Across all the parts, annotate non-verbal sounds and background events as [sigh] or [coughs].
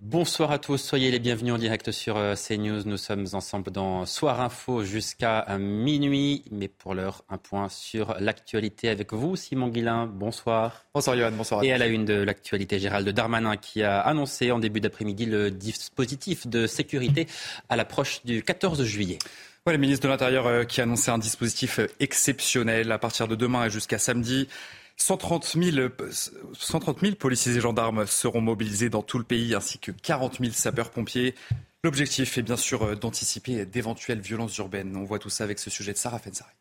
Bonsoir à tous, soyez les bienvenus en direct sur euh, CNews. Nous sommes ensemble dans Soir Info jusqu'à euh, minuit. Mais pour l'heure, un point sur l'actualité avec vous, Simon Guillain. Bonsoir. Bonsoir Johan, bonsoir à Et à la une de l'actualité, Gérald Darmanin qui a annoncé en début d'après-midi le dispositif de sécurité à l'approche du 14 juillet. Ouais, le ministre de l'Intérieur euh, qui a annoncé un dispositif exceptionnel à partir de demain et jusqu'à samedi. 130 000, euh, 130 000 policiers et gendarmes seront mobilisés dans tout le pays ainsi que 40 000 sapeurs-pompiers. L'objectif est bien sûr euh, d'anticiper d'éventuelles violences urbaines. On voit tout ça avec ce sujet de Sarah Fensari.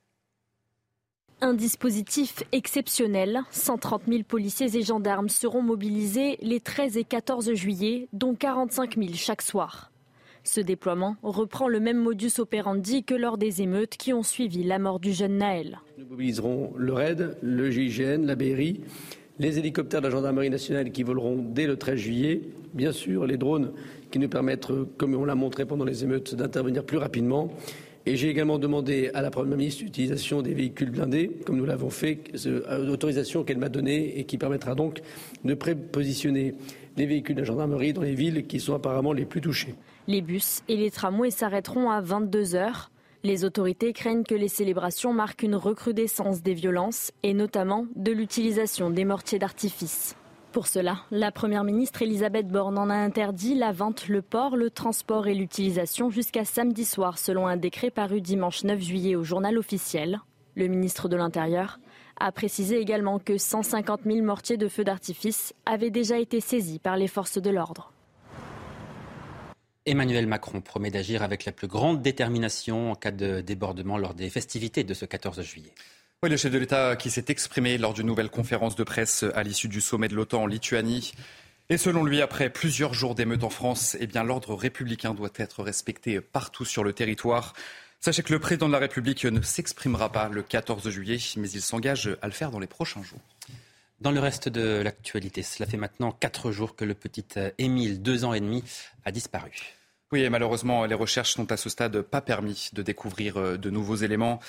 Un dispositif exceptionnel. 130 000 policiers et gendarmes seront mobilisés les 13 et 14 juillet, dont 45 000 chaque soir. Ce déploiement reprend le même modus operandi que lors des émeutes qui ont suivi la mort du jeune Naël. Nous mobiliserons le RAID, le GIGN, la BRI, les hélicoptères de la gendarmerie nationale qui voleront dès le 13 juillet, bien sûr les drones qui nous permettent, comme on l'a montré pendant les émeutes, d'intervenir plus rapidement. Et j'ai également demandé à la Première ministre l'utilisation des véhicules blindés, comme nous l'avons fait, l'autorisation qu'elle m'a donnée et qui permettra donc de prépositionner les véhicules de la gendarmerie dans les villes qui sont apparemment les plus touchées. Les bus et les tramways s'arrêteront à 22 heures. Les autorités craignent que les célébrations marquent une recrudescence des violences et notamment de l'utilisation des mortiers d'artifice. Pour cela, la Première ministre Elisabeth Borne en a interdit la vente, le port, le transport et l'utilisation jusqu'à samedi soir selon un décret paru dimanche 9 juillet au journal officiel. Le ministre de l'Intérieur a précisé également que 150 000 mortiers de feu d'artifice avaient déjà été saisis par les forces de l'ordre. Emmanuel Macron promet d'agir avec la plus grande détermination en cas de débordement lors des festivités de ce 14 juillet. Oui, le chef de l'État qui s'est exprimé lors d'une nouvelle conférence de presse à l'issue du sommet de l'OTAN en Lituanie. Et selon lui, après plusieurs jours d'émeutes en France, eh bien, l'ordre républicain doit être respecté partout sur le territoire. Sachez que le président de la République ne s'exprimera pas le 14 juillet, mais il s'engage à le faire dans les prochains jours. Dans le reste de l'actualité, cela fait maintenant quatre jours que le petit Émile, deux ans et demi, a disparu. Oui, et malheureusement, les recherches n'ont à ce stade pas permis de découvrir de nouveaux éléments.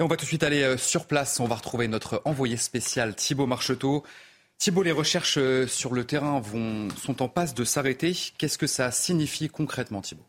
Et on va tout de suite aller sur place. On va retrouver notre envoyé spécial Thibault Marcheteau. Thibault, les recherches sur le terrain sont en passe de s'arrêter. Qu'est-ce que ça signifie concrètement, Thibault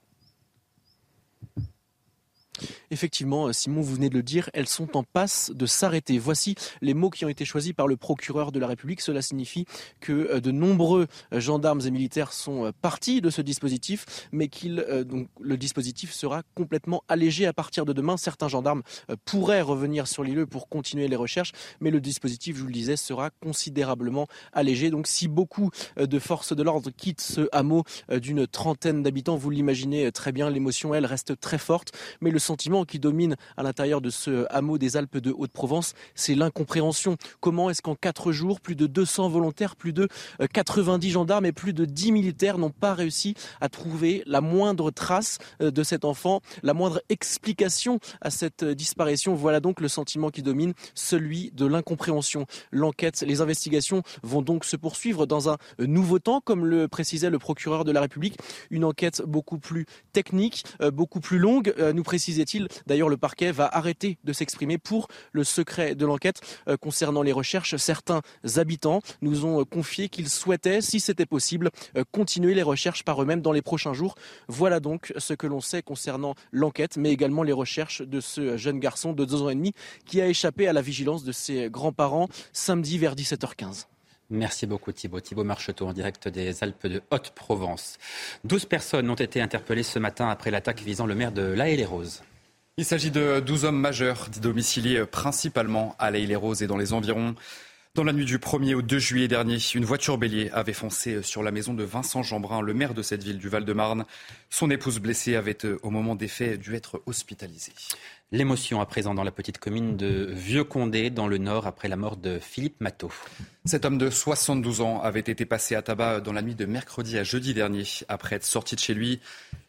Effectivement, Simon, vous venez de le dire, elles sont en passe de s'arrêter. Voici les mots qui ont été choisis par le procureur de la République. Cela signifie que de nombreux gendarmes et militaires sont partis de ce dispositif, mais qu'il donc le dispositif sera complètement allégé à partir de demain. Certains gendarmes pourraient revenir sur lieux pour continuer les recherches, mais le dispositif, je vous le disais, sera considérablement allégé. Donc, si beaucoup de forces de l'ordre quittent ce hameau d'une trentaine d'habitants, vous l'imaginez très bien, l'émotion, elle, reste très forte, mais le sentiment qui domine à l'intérieur de ce hameau des Alpes de Haute-Provence, c'est l'incompréhension. Comment est-ce qu'en quatre jours, plus de 200 volontaires, plus de 90 gendarmes et plus de 10 militaires n'ont pas réussi à trouver la moindre trace de cet enfant, la moindre explication à cette disparition? Voilà donc le sentiment qui domine, celui de l'incompréhension. L'enquête, les investigations vont donc se poursuivre dans un nouveau temps, comme le précisait le procureur de la République, une enquête beaucoup plus technique, beaucoup plus longue, nous précisait-il. D'ailleurs, le parquet va arrêter de s'exprimer pour le secret de l'enquête euh, concernant les recherches. Certains habitants nous ont confié qu'ils souhaitaient, si c'était possible, euh, continuer les recherches par eux-mêmes dans les prochains jours. Voilà donc ce que l'on sait concernant l'enquête, mais également les recherches de ce jeune garçon de deux ans et demi qui a échappé à la vigilance de ses grands-parents samedi vers 17h15. Merci beaucoup Thibault. Thibault Marcheteau en direct des Alpes de Haute-Provence. 12 personnes ont été interpellées ce matin après l'attaque visant le maire de La les roses Il s'agit de 12 hommes majeurs domiciliés principalement à La les roses et dans les environs. Dans la nuit du 1er au 2 juillet dernier, une voiture bélier avait foncé sur la maison de Vincent Jeanbrun, le maire de cette ville du Val-de-Marne. Son épouse blessée avait, au moment des faits, dû être hospitalisée. L'émotion à présent dans la petite commune de Vieux-Condé, dans le Nord, après la mort de Philippe Matteau. Cet homme de 72 ans avait été passé à tabac dans la nuit de mercredi à jeudi dernier. Après être sorti de chez lui,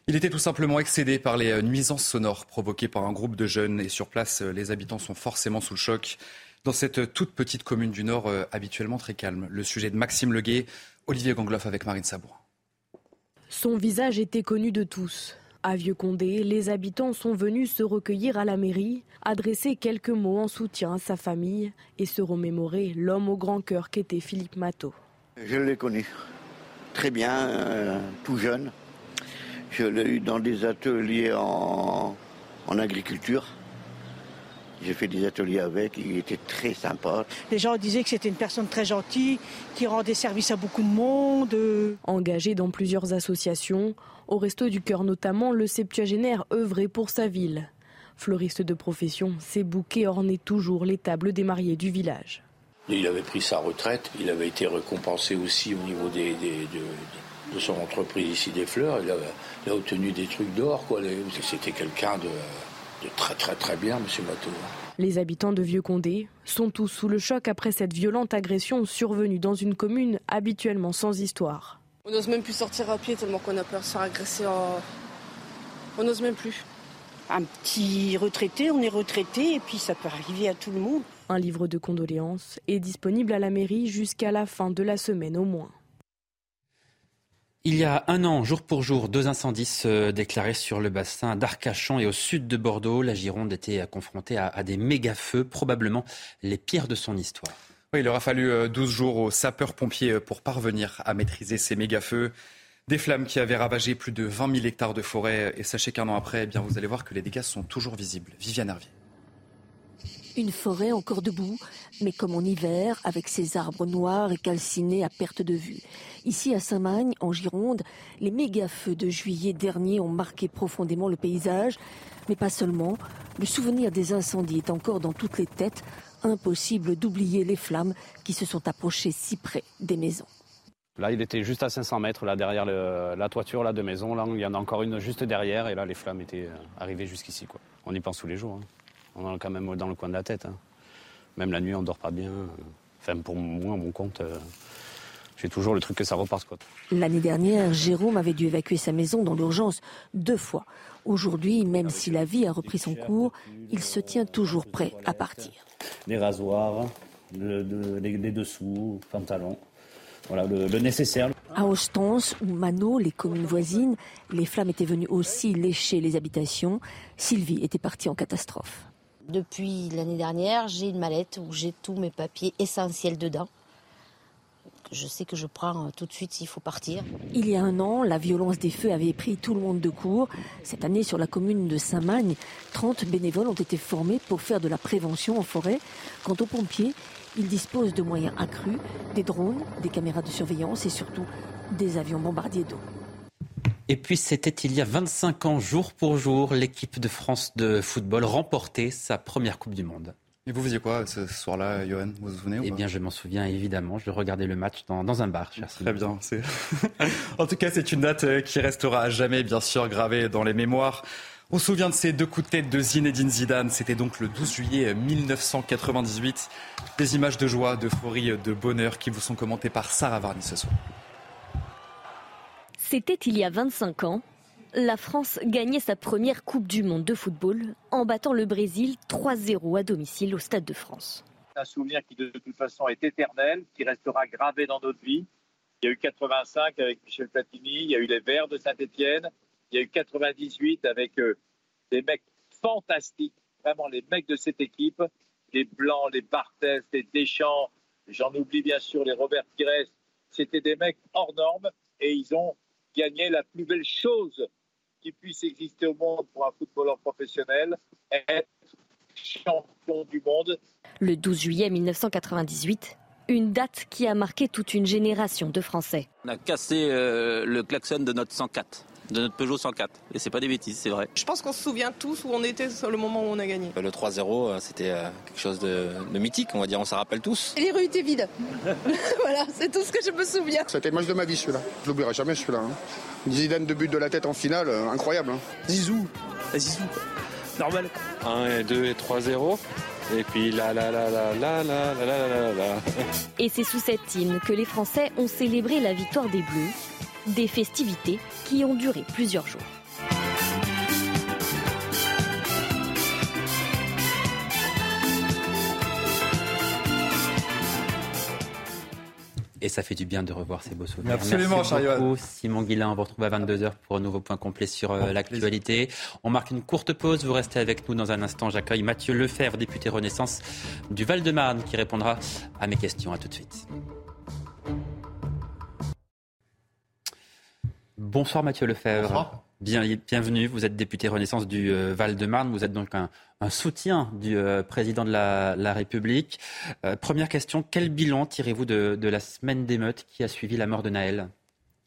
il était tout simplement excédé par les nuisances sonores provoquées par un groupe de jeunes. Et sur place, les habitants sont forcément sous le choc. Dans cette toute petite commune du Nord, euh, habituellement très calme, le sujet de Maxime Leguet, Olivier Gangloff avec Marine Sabourin. Son visage était connu de tous. À Vieux-Condé, les habitants sont venus se recueillir à la mairie, adresser quelques mots en soutien à sa famille et se remémorer l'homme au grand cœur qu'était Philippe Matteau. Je l'ai connu très bien, euh, tout jeune. Je l'ai eu dans des ateliers en, en agriculture. J'ai fait des ateliers avec, il était très sympa. Les gens disaient que c'était une personne très gentille, qui rendait service à beaucoup de monde. Engagé dans plusieurs associations, au Resto du Cœur notamment, le septuagénaire œuvrait pour sa ville. Fleuriste de profession, ses bouquets ornaient toujours les tables des mariés du village. Il avait pris sa retraite, il avait été récompensé aussi au niveau des, de, son entreprise ici des fleurs, il, a obtenu des trucs d'or. C'était quelqu'un de, très très très bien, Monsieur Matteau. Les habitants de Vieux-Condé sont tous sous le choc après cette violente agression survenue dans une commune habituellement sans histoire. On n'ose même plus sortir à pied tellement qu'on a peur de se faire agresser. On n'ose même plus. Un petit retraité, on est retraité et puis ça peut arriver à tout le monde. Un livre de condoléances est disponible à la mairie jusqu'à la fin de la semaine au moins. Il y a un an, jour pour jour, deux incendies se déclaraient sur le bassin d'Arcachon et au sud de Bordeaux. La Gironde était confrontée à, des méga-feux, probablement les pires de son histoire. il aura fallu 12 euh, jours aux sapeurs-pompiers euh, pour parvenir à maîtriser ces méga-feux. Des flammes qui avaient ravagé plus de 20 000 hectares de forêt. Et sachez qu'un an après, eh bien, vous allez voir que les dégâts sont toujours visibles. Viviane Hervier. Une forêt encore debout, mais comme en hiver, avec ses arbres noirs et calcinés à perte de vue. Ici à Saint-Magne, en Gironde, les méga-feux de juillet dernier ont marqué profondément le paysage, mais pas seulement. Le souvenir des incendies est encore dans toutes les têtes. Impossible d'oublier les flammes qui se sont approchées si près des maisons. Là, il était juste à 500 mètres, là, derrière la toiture là, de maison. Là, il y en a encore une juste derrière, et là, les flammes étaient euh, arrivées jusqu'ici. On y pense tous les jours. Hein on en a quand même dans le coin de la tête. Hein. Même la nuit, on dort pas bien. Enfin, pour moi, mon compte, euh, j'ai toujours le truc que ça reparte. L'année dernière, Jérôme avait dû évacuer sa maison dans l'urgence deux fois. Aujourd'hui, même si la vie a repris son cours, il se tient toujours prêt à partir. Les rasoirs, les, dessous, pantalons. Voilà, le, le, nécessaire. À Ostens ou Mano, les communes voisines, les flammes étaient venues aussi lécher les habitations. Sylvie était partie en catastrophe. Depuis l'année dernière, j'ai une mallette où j'ai tous mes papiers essentiels dedans. Je sais que je prends tout de suite s'il faut partir. Il y a un an, la violence des feux avait pris tout le monde de court. Cette année, sur la commune de Saint-Magne, 30 bénévoles ont été formés pour faire de la prévention en forêt. Quant aux pompiers, ils disposent de moyens accrus, des drones, des caméras de surveillance et surtout des avions bombardiers d'eau. Et puis c'était il y a 25 ans, jour pour jour, l'équipe de France de football remportait sa première Coupe du Monde. Et vous faisiez quoi ce soir-là, Johan? Vous vous souvenez Eh bien, je m'en souviens évidemment. Je regardais le match dans, un bar. Cher Très bien. [laughs] en tout cas, c'est une date euh, qui restera à jamais, bien sûr, gravée dans les mémoires. On se souvient de ces deux coups de tête de Zinedine Zidane. C'était donc le 12 juillet 1998. Des images de joie, d'euphorie, de bonheur qui vous sont commentées par Sarah Varny ce soir. C'était il y a 25 ans. La France gagnait sa première Coupe du Monde de football en battant le Brésil 3-0 à domicile au Stade de France. Un souvenir qui de toute façon est éternel, qui restera gravé dans notre vie. Il y a eu 85 avec Michel Platini, il y a eu les Verts de Saint-Etienne, il y a eu 98 avec euh, des mecs fantastiques, vraiment les mecs de cette équipe, les Blancs, les Barthez, les Deschamps, j'en oublie bien sûr les Robert Pires. C'était des mecs hors normes et ils ont gagner la plus belle chose qui puisse exister au monde pour un footballeur professionnel, être champion du monde. Le 12 juillet 1998, une date qui a marqué toute une génération de Français. On a cassé euh, le klaxon de notre 104. De notre Peugeot 104. Et c'est pas des bêtises, c'est vrai. Je pense qu'on se souvient tous où on était sur le moment où on a gagné. Le 3-0, c'était quelque chose de, mythique, on va dire, on s'en rappelle tous. les rues étaient vides. voilà, c'est tout ce que je me souviens. C'était le match de ma vie celui-là. Je l'oublierai jamais celui-là. Hein. Une dizaine de buts de la tête en finale, incroyable. Hein. Zizou, Zizou, normal. 1 et 2 et 3-0. Et puis la la la la la la la la la Et c'est sous cette hymne que les Français ont célébré la victoire des Bleus, des festivités qui ont duré plusieurs jours. Et ça fait du bien de revoir ces beaux souvenirs. Absolument, Merci beaucoup, Simon Guillain. On vous retrouve à 22h pour un nouveau point complet sur euh, l'actualité. On marque une courte pause. Vous restez avec nous dans un instant. J'accueille Mathieu Lefebvre, député Renaissance du Val-de-Marne, qui répondra à mes questions. À tout de suite. Bonsoir Mathieu Lefebvre. Bonsoir. bienvenue, vous êtes député Renaissance du euh, Val-de-Marne, vous êtes donc un, soutien du euh, président de la, République. Euh, première question, quel bilan tirez-vous de, la semaine d'émeute qui a suivi la mort de Naël?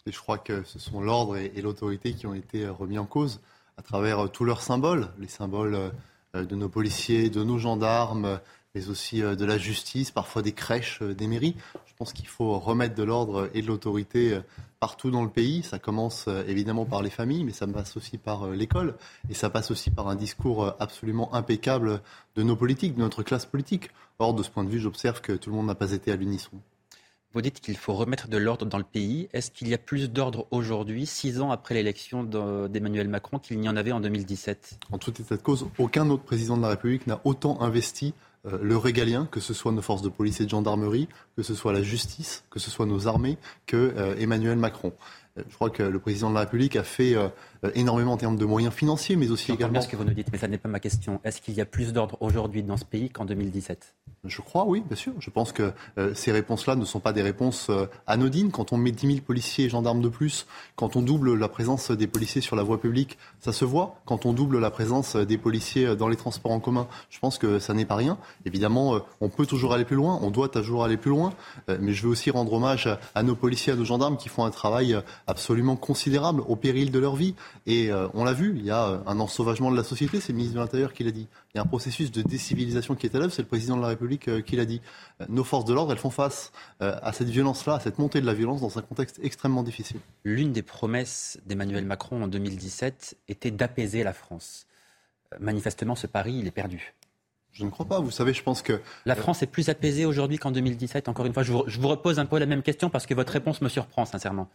Et Je crois que ce sont l'ordre et, l'autorité qui ont été remis en cause à travers tous leurs symboles, les symboles de nos policiers, de nos gendarmes, mais aussi de la justice, parfois des crèches, des mairies. Je pense qu'il faut remettre de l'ordre et de l'autorité partout dans le pays. Ça commence euh, évidemment par les familles, mais ça passe aussi par euh, l'école. Et ça passe aussi par un discours euh, absolument impeccable de nos politiques, de notre classe politique. Or, de ce point de vue, j'observe que tout le monde n'a pas été à l'unisson. Vous dites qu'il faut remettre de l'ordre dans le pays. Est-ce qu'il y a plus d'ordre aujourd'hui, six ans après l'élection d'Emmanuel Macron, qu'il n'y en avait en 2017 En tout état de cause, aucun autre président de la République n'a autant investi euh, le régalien, que ce soit nos forces de police et de gendarmerie, que ce soit la justice, que ce soit nos armées, que euh, Emmanuel Macron. Euh, je crois que le président de la République a fait énormément en termes de moyens financiers, mais aussi également. Bien ce que vous nous dites, mais ça n'est pas ma question. Est-ce qu'il y a plus d'ordre aujourd'hui dans ce pays qu'en 2017 je crois, oui, bien sûr. Je pense que euh, ces réponses-là ne sont pas des réponses euh, anodines. Quand on met 10 000 policiers et gendarmes de plus, quand on double la présence des policiers sur la voie publique, ça se voit. Quand on double la présence des policiers dans les transports en commun, je pense que ça n'est pas rien. Évidemment, euh, on peut toujours aller plus loin, on doit toujours aller plus loin. mais je veux aussi rendre hommage à, nos policiers, à nos gendarmes qui font un travail absolument considérable au péril de leur vie. Et on l'a vu, il y a un ensauvagement de la société, c'est le ministre de l'Intérieur qui l'a dit. Il y a un processus de décivilisation qui est à l'œuvre, c'est le président de la République euh, qui l'a dit. Euh, nos forces de l'ordre, elles font face euh, à cette violence-là, à cette montée de la violence dans un contexte extrêmement difficile. L'une des promesses d'Emmanuel Macron en 2017 était d'apaiser la France. Manifestement, ce pari, il est perdu. Je ne crois pas. Vous savez, je pense que. La France est plus apaisée aujourd'hui qu'en 2017. Encore une fois, je vous, repose un peu la même question parce que votre réponse me surprend, sincèrement.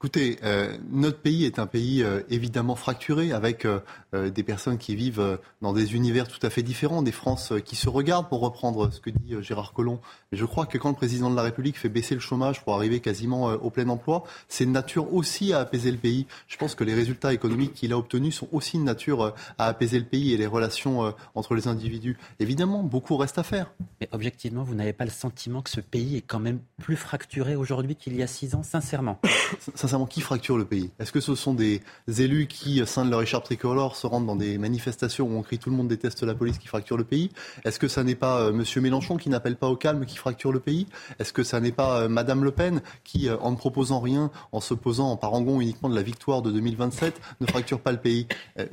Écoutez, euh, notre pays est un pays euh, évidemment fracturé, avec euh, des personnes qui vivent dans des univers tout à fait différents, des Frances qui se regardent, pour reprendre ce que dit Gérard Collomb. Mais je crois que quand le président de la République fait baisser le chômage pour arriver quasiment au plein emploi, c'est de nature aussi à apaiser le pays. Je pense que les résultats économiques qu'il a obtenus sont aussi de nature à apaiser le pays et les relations entre les individus. Évidemment, beaucoup reste à faire. Mais objectivement, vous n'avez pas le sentiment que ce pays est quand même plus fracturé aujourd'hui qu'il y a six ans, sincèrement [coughs] sincèrement, qui fracture le pays? Est-ce que ce sont des élus qui, de leur écharpe tricolore, se rendent dans des manifestations où on crie tout le monde déteste la police qui fracture le pays? Est-ce que ça n'est pas euh, M. Mélenchon qui n'appelle pas au calme qui fracture le pays? Est-ce que ça n'est pas euh, Mme Le Pen qui, euh, en ne proposant rien, en se posant en parangon uniquement de la victoire de 2027, ne fracture pas le pays?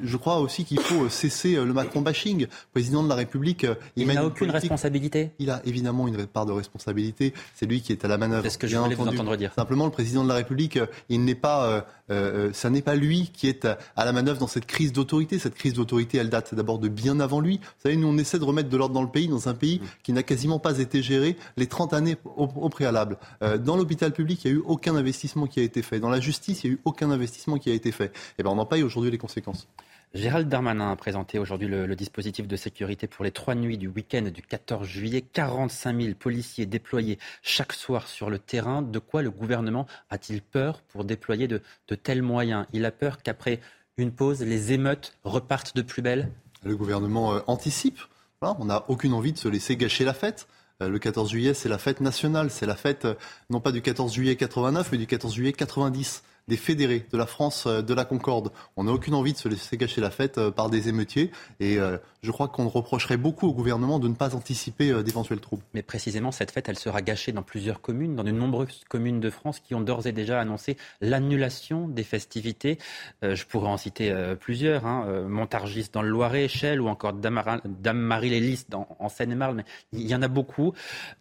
Je crois aussi qu'il faut cesser le Macron bashing. Président de la République, il n'a aucune responsabilité. Il a évidemment une part de responsabilité. C'est lui qui est à la manœuvre. C'est ce que je voulais vous entendre dire. Simplement, le président de la République, il n'est pas, euh, euh, ça n'est pas lui qui est à la manœuvre dans cette crise d'autorité. Cette crise d'autorité, elle date d'abord de bien avant lui. Vous savez, nous, on essaie de remettre de l'ordre dans le pays, dans un pays qui n'a quasiment pas été géré les 30 années au, préalable. Euh, dans l'hôpital public, il n'y a eu aucun investissement qui a été fait. Dans la justice, il n'y a eu aucun investissement qui a été fait. Et eh ben, on en paye aujourd'hui les conséquences. Gérald Darmanin a présenté aujourd'hui le, dispositif de sécurité pour les trois nuits du week-end du 14 juillet. 45 000 policiers déployés chaque soir sur le terrain. De quoi le gouvernement a-t-il peur pour déployer de, tels moyens? Il a peur qu'après une pause, les émeutes repartent de plus belle? Le gouvernement euh, anticipe. on n'a aucune envie de se laisser gâcher la fête. Euh, le 14 juillet, c'est la fête nationale. C'est la fête, euh, non pas du 14 juillet 89, mais du 14 juillet 90. Des fédérés, de la France de la Concorde. On n'a aucune envie de se laisser gâcher la fête par des émeutiers. Et je crois qu'on reprocherait beaucoup au gouvernement de ne pas anticiper d'éventuels troubles. Mais précisément, cette fête, elle sera gâchée dans plusieurs communes, dans de nombreuses communes de France qui ont d'ores et déjà annoncé l'annulation des festivités. je pourrais en citer plusieurs. Hein. Montargis dans le Loiret, Chelles ou encore Dame-Marie-les-Lys en Seine-et-Marne. Il y en a beaucoup.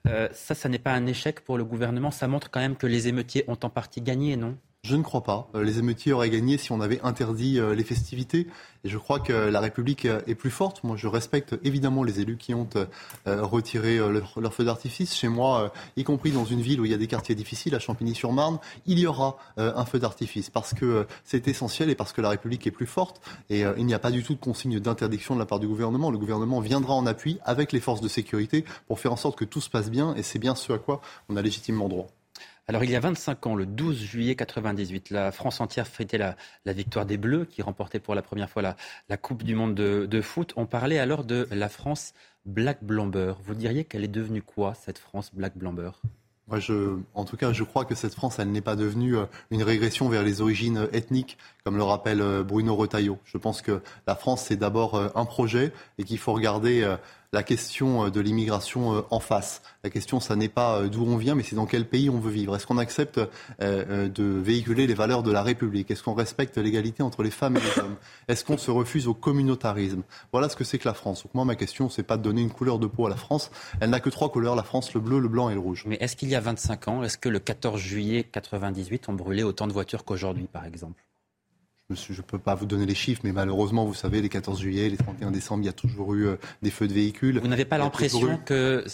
ça, ça n'est pas un échec pour le gouvernement. Ça montre quand même que les émeutiers ont en partie gagné, non? Je ne crois pas. Euh, les émeutiers auraient gagné si on avait interdit euh, les festivités. Et je crois que la République euh, est plus forte. Moi, je respecte évidemment les élus qui ont retiré leur, feu d'artifice. Chez moi, y compris dans une ville où il y a des quartiers difficiles, à Champigny-sur-Marne, il y aura un feu d'artifice parce que c'est essentiel et parce que la République est plus forte. Et il n'y a pas du tout de consigne d'interdiction de la part du gouvernement. Le gouvernement viendra en appui avec les forces de sécurité pour faire en sorte que tout se passe bien. Et c'est bien ce à quoi on a légitimement droit. Alors il y a 25 ans, le 12 juillet 98, la France entière fêtait la, victoire des Bleus qui remportaient pour la première fois la, Coupe du Monde de, foot. On parlait alors de la France Black Blamber. Vous diriez qu'elle est devenue quoi cette France Black Blamber? Moi, en tout cas, je crois que cette France, elle n'est pas devenue euh, une régression vers les origines ethniques, comme le rappelle euh, Bruno Retailleau. Je pense que la France, c'est d'abord euh, un projet et qu'il faut regarder la question euh, de l'immigration euh, en face. La question, ça n'est pas euh, d'où on vient, mais c'est dans quel pays on veut vivre. Est-ce qu'on accepte de véhiculer les valeurs de la République? Est-ce qu'on respecte l'égalité entre les femmes et les hommes? Est-ce qu'on se refuse au communautarisme? Voilà ce que c'est que la France. Donc moi, ma question, c'est pas de donner une couleur de peau à la France. Elle n'a que trois couleurs, la France, le bleu, le blanc et le rouge. Mais est-ce qu'il y a 25 ans, est-ce que le 14 juillet 98, on brûlait autant de voitures qu'aujourd'hui, par exemple? Je ne peux pas vous donner les chiffres, mais malheureusement, vous savez, les 14 juillet, les 31 décembre, il y a toujours eu euh, des feux de véhicules. Vous n'avez pas l'impression que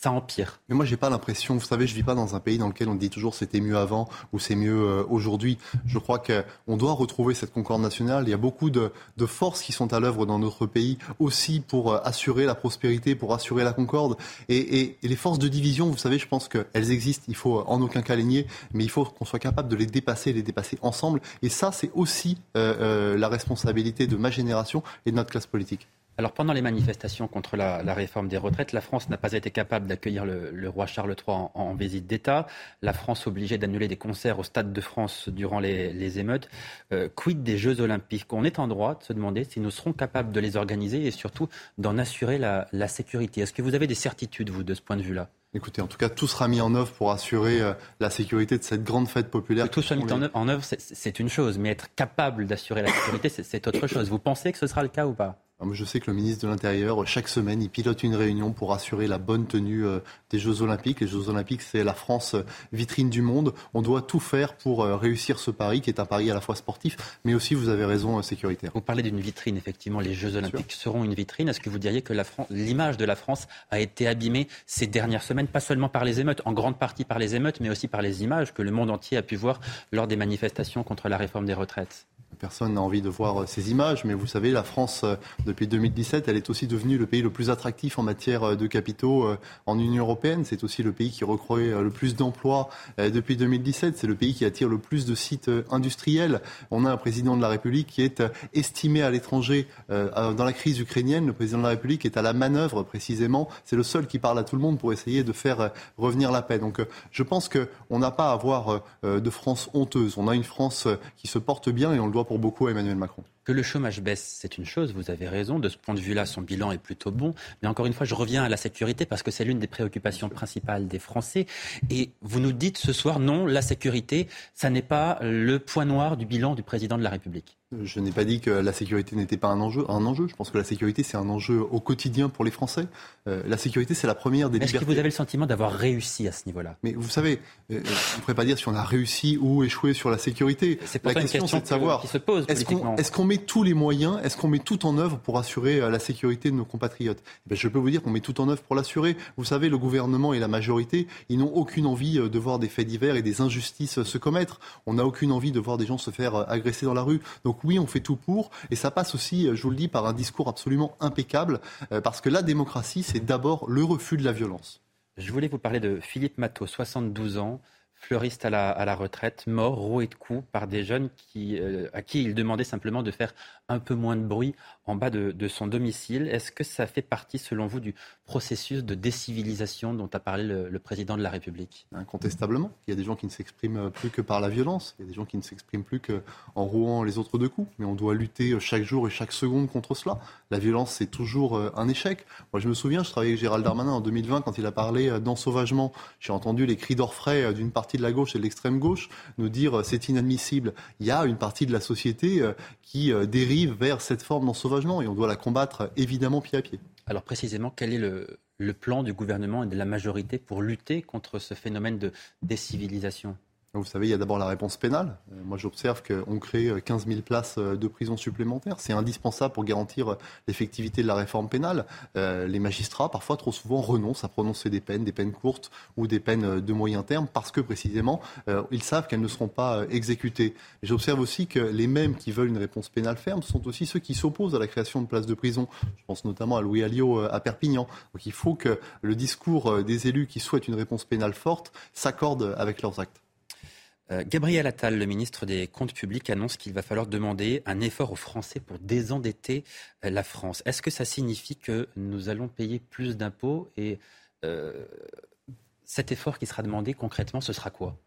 ça empire. Mais moi, j'ai pas l'impression. Vous savez, je vis pas dans un pays dans lequel on dit toujours c'était mieux avant ou c'est mieux euh, aujourd'hui. Je crois qu'on doit retrouver cette concorde nationale. Il y a beaucoup de, forces qui sont à l'œuvre dans notre pays aussi pour euh, assurer la prospérité, pour assurer la concorde. Et, les forces de division, vous savez, je pense qu'elles existent. Il faut en aucun cas les nier, mais il faut qu'on soit capable de les dépasser, les dépasser ensemble. Et ça, c'est aussi euh, la responsabilité de ma génération et de notre classe politique. Alors pendant les manifestations contre la, réforme des retraites, la France n'a pas été capable d'accueillir le, roi Charles III en, visite d'État. La France obligée d'annuler des concerts au Stade de France durant les, émeutes. Euh, quid des Jeux olympiques? On est en droit de se demander si nous serons capables de les organiser et surtout d'en assurer la, sécurité. Est-ce que vous avez des certitudes, vous, de ce point de vue-là? Écoutez, en tout cas, tout sera mis en œuvre pour assurer euh, la sécurité de cette grande fête populaire. Que tout soit mis en œuvre, c'est une chose, mais être capable d'assurer la sécurité, c'est autre chose. Vous pensez que ce sera le cas ou pas? Je sais que le ministre de l'Intérieur, chaque semaine, il pilote une réunion pour assurer la bonne tenue euh, des Jeux Olympiques. Les Jeux Olympiques, c'est la France euh, vitrine du monde. On doit tout faire pour euh, réussir ce pari, qui est un pari à la fois sportif, mais aussi, vous avez raison, sécuritaire. Vous parlez d'une vitrine, effectivement. Les Jeux Olympiques seront une vitrine. Est-ce que vous diriez que l'image de la France a été abîmée ces dernières semaines, pas seulement par les émeutes, en grande partie par les émeutes, mais aussi par les images que le monde entier a pu voir lors des manifestations contre la réforme des retraites? Personne n'a envie de voir euh, ces images, mais vous savez, la France, euh, depuis 2017, elle est aussi devenue le pays le plus attractif en matière euh, de capitaux en Union européenne. C'est aussi le pays qui recrée le plus d'emplois depuis 2017. C'est le pays qui attire le plus de sites industriels. On a un président de la République qui est estimé à l'étranger dans la crise ukrainienne. Le président de la République est à la manœuvre précisément. C'est le seul qui parle à tout le monde pour essayer de faire revenir la paix. Donc je pense qu'on n'a pas à avoir de France honteuse. On a une France qui se porte bien et on le doit pour beaucoup Emmanuel Macron. Que le chômage baisse, c'est une chose, vous avez raison. De ce point de vue-là, son bilan est plutôt bon. Mais encore une fois, je reviens à la sécurité parce que c'est l'une des préoccupations principales des Français. Et vous nous dites ce soir, non, la sécurité, ça n'est pas le point noir du bilan du président de la République. Je n'ai pas dit que la sécurité n'était pas un enjeu, un enjeu. Je pense que la sécurité, c'est un enjeu au quotidien pour les Français. Euh, la sécurité, c'est la première des libertés. Est-ce que vous avez le sentiment d'avoir réussi à ce niveau-là? Mais vous savez, euh, euh, on ne pourrait pas dire si on a réussi ou échoué sur la sécurité. C'est la question, c'est de savoir, qui se pose est-ce qu'on met tous les moyens, est-ce qu'on met tout en œuvre pour assurer la sécurité de nos compatriotes? Eh Je peux vous dire qu'on met tout en œuvre pour l'assurer. Vous savez, le gouvernement et la majorité, ils n'ont aucune envie de voir des faits divers et des injustices se commettre. On n'a aucune envie de voir des gens se faire agresser dans la rue. Donc oui, on fait tout pour. Et ça passe aussi, je vous le dis, par un discours absolument impeccable, euh, parce que la démocratie, c'est d'abord le refus de la violence. Je voulais vous parler de Philippe Matteau, 72 ans, fleuriste à la, retraite, mort, roué de coups par des jeunes euh, à qui il demandait simplement de faire un peu moins de bruit en bas de, son domicile. Est-ce que ça fait partie, selon vous, du processus de décivilisation dont a parlé le, président de la République? Incontestablement. Il y a des gens qui ne s'expriment plus que par la violence. Il y a des gens qui ne s'expriment plus qu'en rouant les autres de coups. Mais on doit lutter chaque jour et chaque seconde contre cela. La violence, c'est toujours euh, un échec. Moi, je me souviens, je travaillais avec Gérald Darmanin en 2020 quand il a parlé euh, d'ensauvagement. J'ai entendu les cris d'orfraie d'une partie de la gauche et de l'extrême gauche nous dire euh, c'est inadmissible. Il y a une partie de la société euh, qui euh, dérive vers cette forme d'ensauvagement et on doit la combattre évidemment pied à pied. Alors précisément, quel est le, le plan du gouvernement et de la majorité pour lutter contre ce phénomène de décivilisation? Vous savez, il y a d'abord la réponse pénale. Euh, moi, j'observe qu'on crée 15 euh, 000 places euh, de prison supplémentaires. C'est indispensable pour garantir l'effectivité de la réforme pénale. les magistrats, parfois, trop souvent, renoncent à prononcer des peines, des peines courtes ou des peines de moyen terme, parce que précisément, ils savent qu'elles ne seront pas exécutées. J'observe aussi que les mêmes qui veulent une réponse pénale ferme sont aussi ceux qui s'opposent à la création de places de prison. Je pense notamment à Louis Alliot à Perpignan. Donc il faut que le discours des élus qui souhaitent une réponse pénale forte s'accorde avec leurs actes. Euh, Gabriel Attal, le ministre des Comptes publics, annonce qu'il va falloir demander un effort aux Français pour désendetter euh, la France. Est-ce que ça signifie que nous allons payer plus d'impôts et euh, cet effort qui sera demandé concrètement, ce sera quoi?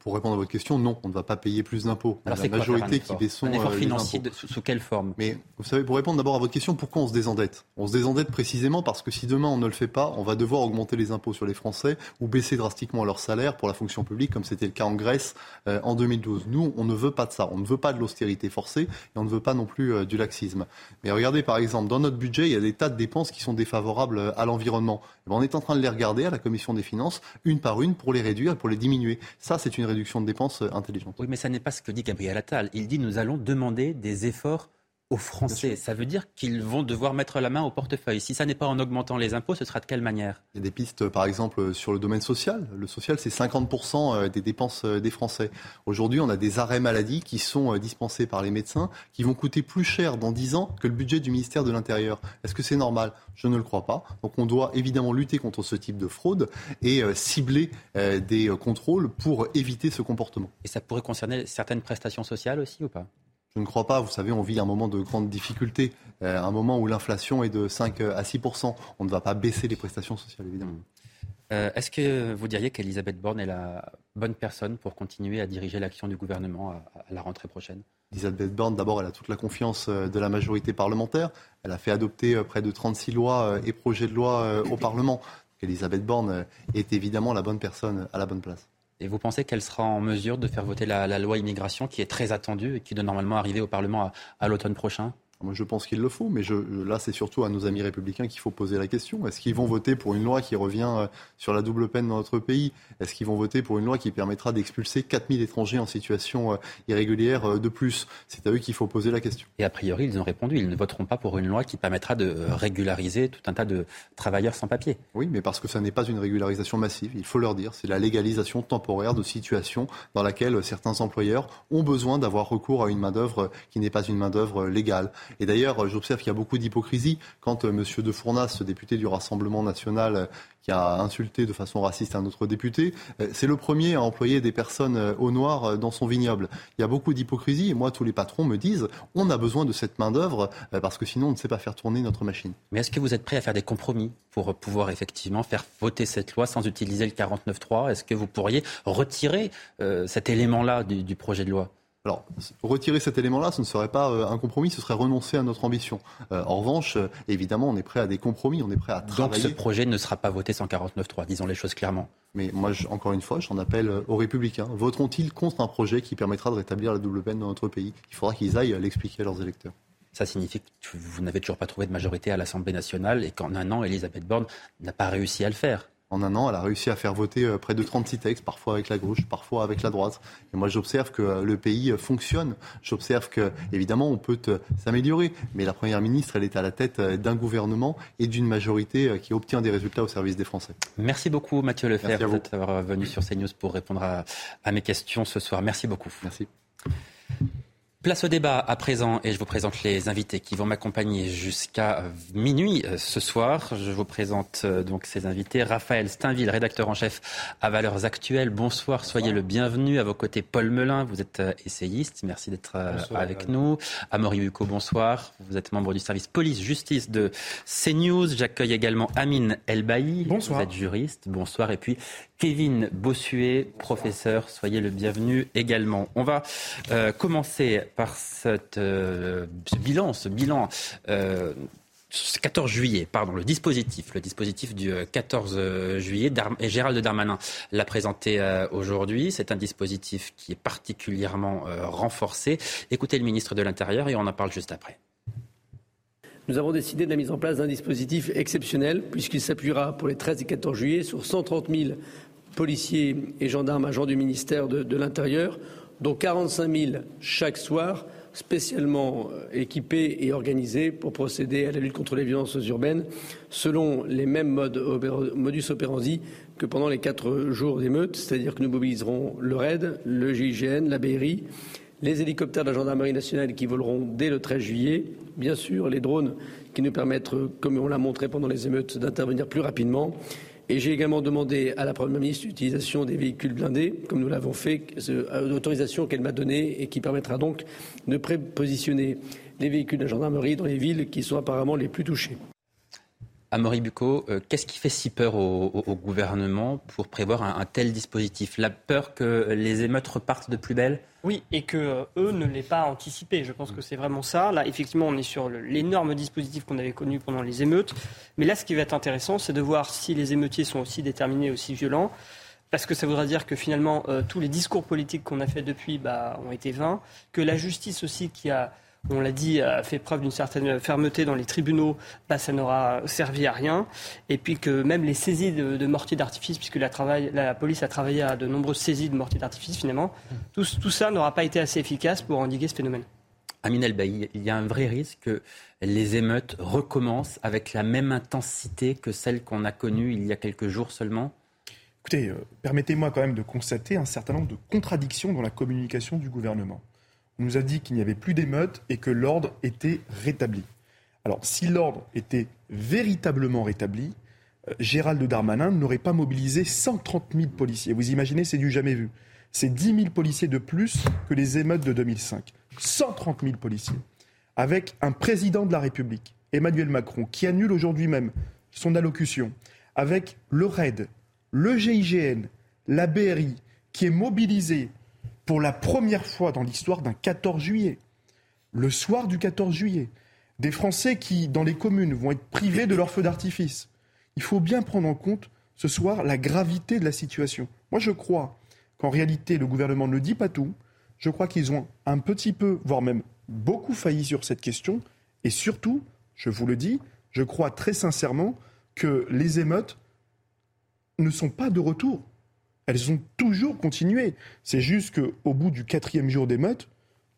Pour répondre à votre question, non, on ne va pas payer plus d'impôts. la majorité qui baissons un effort financier sous, quelle forme? Mais vous savez, pour répondre d'abord à votre question, pourquoi on se désendette? On se désendette précisément parce que si demain on ne le fait pas, on va devoir augmenter les impôts sur les Français ou baisser drastiquement leur salaire pour la fonction publique, comme c'était le cas en Grèce euh, en 2012. Nous, on ne veut pas de ça. On ne veut pas de l'austérité forcée et on ne veut pas non plus euh, du laxisme. Mais regardez par exemple, dans notre budget, il y a des tas de dépenses qui sont défavorables euh, à l'environnement. Eh ben, on est en train de les regarder à la Commission des finances, une par une, pour les réduire, pour les diminuer. Ça, c'est une réduction de dépenses euh, intelligente. Oui, mais ça n'est pas ce que dit Gabriel Attal. Il dit nous allons demander des efforts aux Français. Ça veut dire qu'ils vont devoir mettre la main au portefeuille. Si ça n'est pas en augmentant les impôts, ce sera de quelle manière? Il y a des pistes, par exemple, sur le domaine social. Le social, c'est 50% euh, des dépenses euh, des Français. Aujourd'hui, on a des arrêts maladie qui sont dispensés par les médecins, qui vont coûter plus cher dans 10 ans que le budget du ministère de l'Intérieur. Est-ce que c'est normal? Je ne le crois pas. Donc on doit évidemment lutter contre ce type de fraude et euh, cibler des contrôles pour éviter ce comportement. Et ça pourrait concerner certaines prestations sociales aussi ou pas? Je ne crois pas. Vous savez, on vit un moment de grande difficulté, euh, un moment où l'inflation est de 5 à 6% On ne va pas baisser les prestations sociales, évidemment. Euh, est-ce que vous diriez qu'Elisabeth Borne est la bonne personne pour continuer à diriger l'action du gouvernement à, la rentrée prochaine? Elisabeth Borne, d'abord, elle a toute la confiance euh, de la majorité parlementaire. Elle a fait adopter près de 36 lois et projets de loi au Parlement. Elisabeth Borne est évidemment la bonne personne à la bonne place. Et vous pensez qu'elle sera en mesure de faire voter la, loi immigration qui est très attendue et qui doit normalement arriver au Parlement à l'automne prochain? Moi, je pense qu'il le faut, mais je, là, c'est surtout à nos amis républicains qu'il faut poser la question. Est-ce qu'ils vont voter pour une loi qui revient euh, sur la double peine dans notre pays? Est-ce qu'ils vont voter pour une loi qui permettra d'expulser 4000 étrangers en situation euh, irrégulière euh, de plus? C'est à eux qu'il faut poser la question. Et a priori, ils ont répondu. Ils ne voteront pas pour une loi qui permettra de régulariser tout un tas de travailleurs sans papier. Oui, mais parce que ça n'est pas une régularisation massive, il faut leur dire. C'est la légalisation temporaire de situations dans laquelle certains employeurs ont besoin d'avoir recours à une main-d'œuvre qui n'est pas une main-d'œuvre légale. Et d'ailleurs, j'observe qu'il y a beaucoup d'hypocrisie quand euh, M. De Fournas, député du Rassemblement national, euh, qui a insulté de façon raciste un autre député, euh, c'est le premier à employer des personnes au noir dans son vignoble. Il y a beaucoup d'hypocrisie et moi, tous les patrons me disent on a besoin de cette main-d'œuvre parce que sinon, on ne sait pas faire tourner notre machine. Mais est-ce que vous êtes prêt à faire des compromis pour pouvoir effectivement faire voter cette loi sans utiliser le 49.3 Est-ce que vous pourriez retirer cet élément-là du projet de loi? Alors, retirer cet élément-là, ce ne serait pas euh, un compromis, ce serait renoncer à notre ambition. Euh, en revanche, euh, évidemment, on est prêt à des compromis, on est prêt à travailler. Donc ce projet ne sera pas voté sans 49.3, disons les choses clairement. Mais moi, encore une fois, j'en appelle aux républicains. Voteront-ils contre un projet qui permettra de rétablir la double peine dans notre pays? Il faudra qu'ils aillent l'expliquer à leurs électeurs. Ça signifie que vous n'avez toujours pas trouvé de majorité à l'Assemblée nationale et qu'en un an, Elisabeth Borne n'a pas réussi à le faire en un an, elle a réussi à faire voter euh, près de 36 textes, parfois avec la gauche, parfois avec la droite. Et moi, j'observe que euh, le pays euh, fonctionne. J'observe que, évidemment, on peut s'améliorer. Mais la Première ministre, elle est à la tête d'un gouvernement et d'une majorité qui obtient des résultats au service des Français. Merci beaucoup, Mathieu Lefebvre, d'avoir venu sur CNews pour répondre à, à mes questions ce soir. Merci beaucoup. Merci. Place au débat à présent et je vous présente les invités qui vont m'accompagner jusqu'à minuit euh, ce soir. Je vous présente euh, donc ces invités. Raphaël Steinville, rédacteur en chef à Valeurs Actuelles. Bonsoir, soyez le bienvenu. À vos côtés, Paul Melun, vous êtes euh, essayiste. Merci d'être avec nous. Amaury Hugo, bonsoir. Vous êtes membre du service police-justice de CNews. J'accueille également Amine Elbaï. Bonsoir. Vous êtes juriste. Bonsoir. Et puis Kevin Bossuet, professeur. Soyez le bienvenu également. On va commencer par euh, ce bilan, ce bilan. 14 euh, juillet, pardon, le dispositif, le dispositif du 14 euh, juillet, et Gérald Darmanin l'a présenté aujourd'hui. C'est un dispositif qui est particulièrement renforcé. Écoutez le ministre de l'Intérieur et on en parle juste après. Nous avons décidé de la mise en place d'un dispositif exceptionnel, puisqu'il s'appuiera pour les 13 et 14 juillet sur 130 000 policiers et gendarmes agents du ministère de l'Intérieur dont 45 000 chaque soir, spécialement euh, équipés et organisés pour procéder à la lutte contre les violences urbaines, selon les mêmes modus operandi que pendant les quatre jours d'émeute, c'est-à-dire que nous mobiliserons le RAID, le GIGN, la BRI, les hélicoptères de la gendarmerie nationale qui voleront dès le 13 juillet, bien sûr les drones qui nous permettent, comme on l'a montré pendant les émeutes, d'intervenir plus rapidement, j'ai également demandé à la Première ministre l'utilisation des véhicules blindés, comme nous l'avons fait, l'autorisation qu'elle m'a donnée et qui permettra donc de prépositionner les véhicules de la gendarmerie dans les villes qui sont apparemment les plus touchées. Amaury Bucco, euh, qu'est-ce qui fait si peur au, gouvernement pour prévoir un, tel dispositif? La peur que les émeutes repartent de plus belle? Oui, et que euh, eux ne l'aient pas anticipé. Je pense que c'est vraiment ça. Là, effectivement, on est sur l'énorme dispositif qu'on avait connu pendant les émeutes. Mais là, ce qui va être intéressant, c'est de voir si les émeutiers sont aussi déterminés, aussi violents. Parce que ça voudra dire que finalement, euh, tous les discours politiques qu'on a fait depuis bah, ont été vains. Que la justice aussi, qui a on l'a dit, a fait preuve d'une certaine fermeté dans les tribunaux, bah, ça n'aura servi à rien. Et puis que même les saisies de, mortiers d'artifice, puisque la, police a travaillé à de nombreuses saisies de mortiers d'artifice finalement, tout, ça n'aura pas été assez efficace pour endiguer ce phénomène. Amine Elbaï, il y a un vrai risque que les émeutes recommencent avec la même intensité que celle qu'on a connue il y a quelques jours seulement? Écoutez, euh, permettez-moi quand même de constater un certain nombre de contradictions dans la communication du gouvernement. Nous a dit qu'il n'y avait plus d'émeutes et que l'ordre était rétabli. Alors, si l'ordre était véritablement rétabli, euh, Gérald Darmanin n'aurait pas mobilisé 130 000 policiers. Vous imaginez, c'est du jamais vu. C'est 10 000 policiers de plus que les émeutes de 2005. 130 000 policiers. Avec un président de la République, Emmanuel Macron, qui annule aujourd'hui même son allocution, avec le RAID, le GIGN, la BRI, qui est mobilisé pour la première fois dans l'histoire d'un 14 juillet, le soir du 14 juillet, des Français qui, dans les communes, vont être privés de leur feu d'artifice. Il faut bien prendre en compte ce soir la gravité de la situation. Moi, je crois qu'en réalité, le gouvernement ne dit pas tout. Je crois qu'ils ont un petit peu, voire même beaucoup failli sur cette question. Et surtout, je vous le dis, je crois très sincèrement que les émeutes ne sont pas de retour elles ont toujours continué. C'est juste qu'au bout du quatrième jour d'émeute,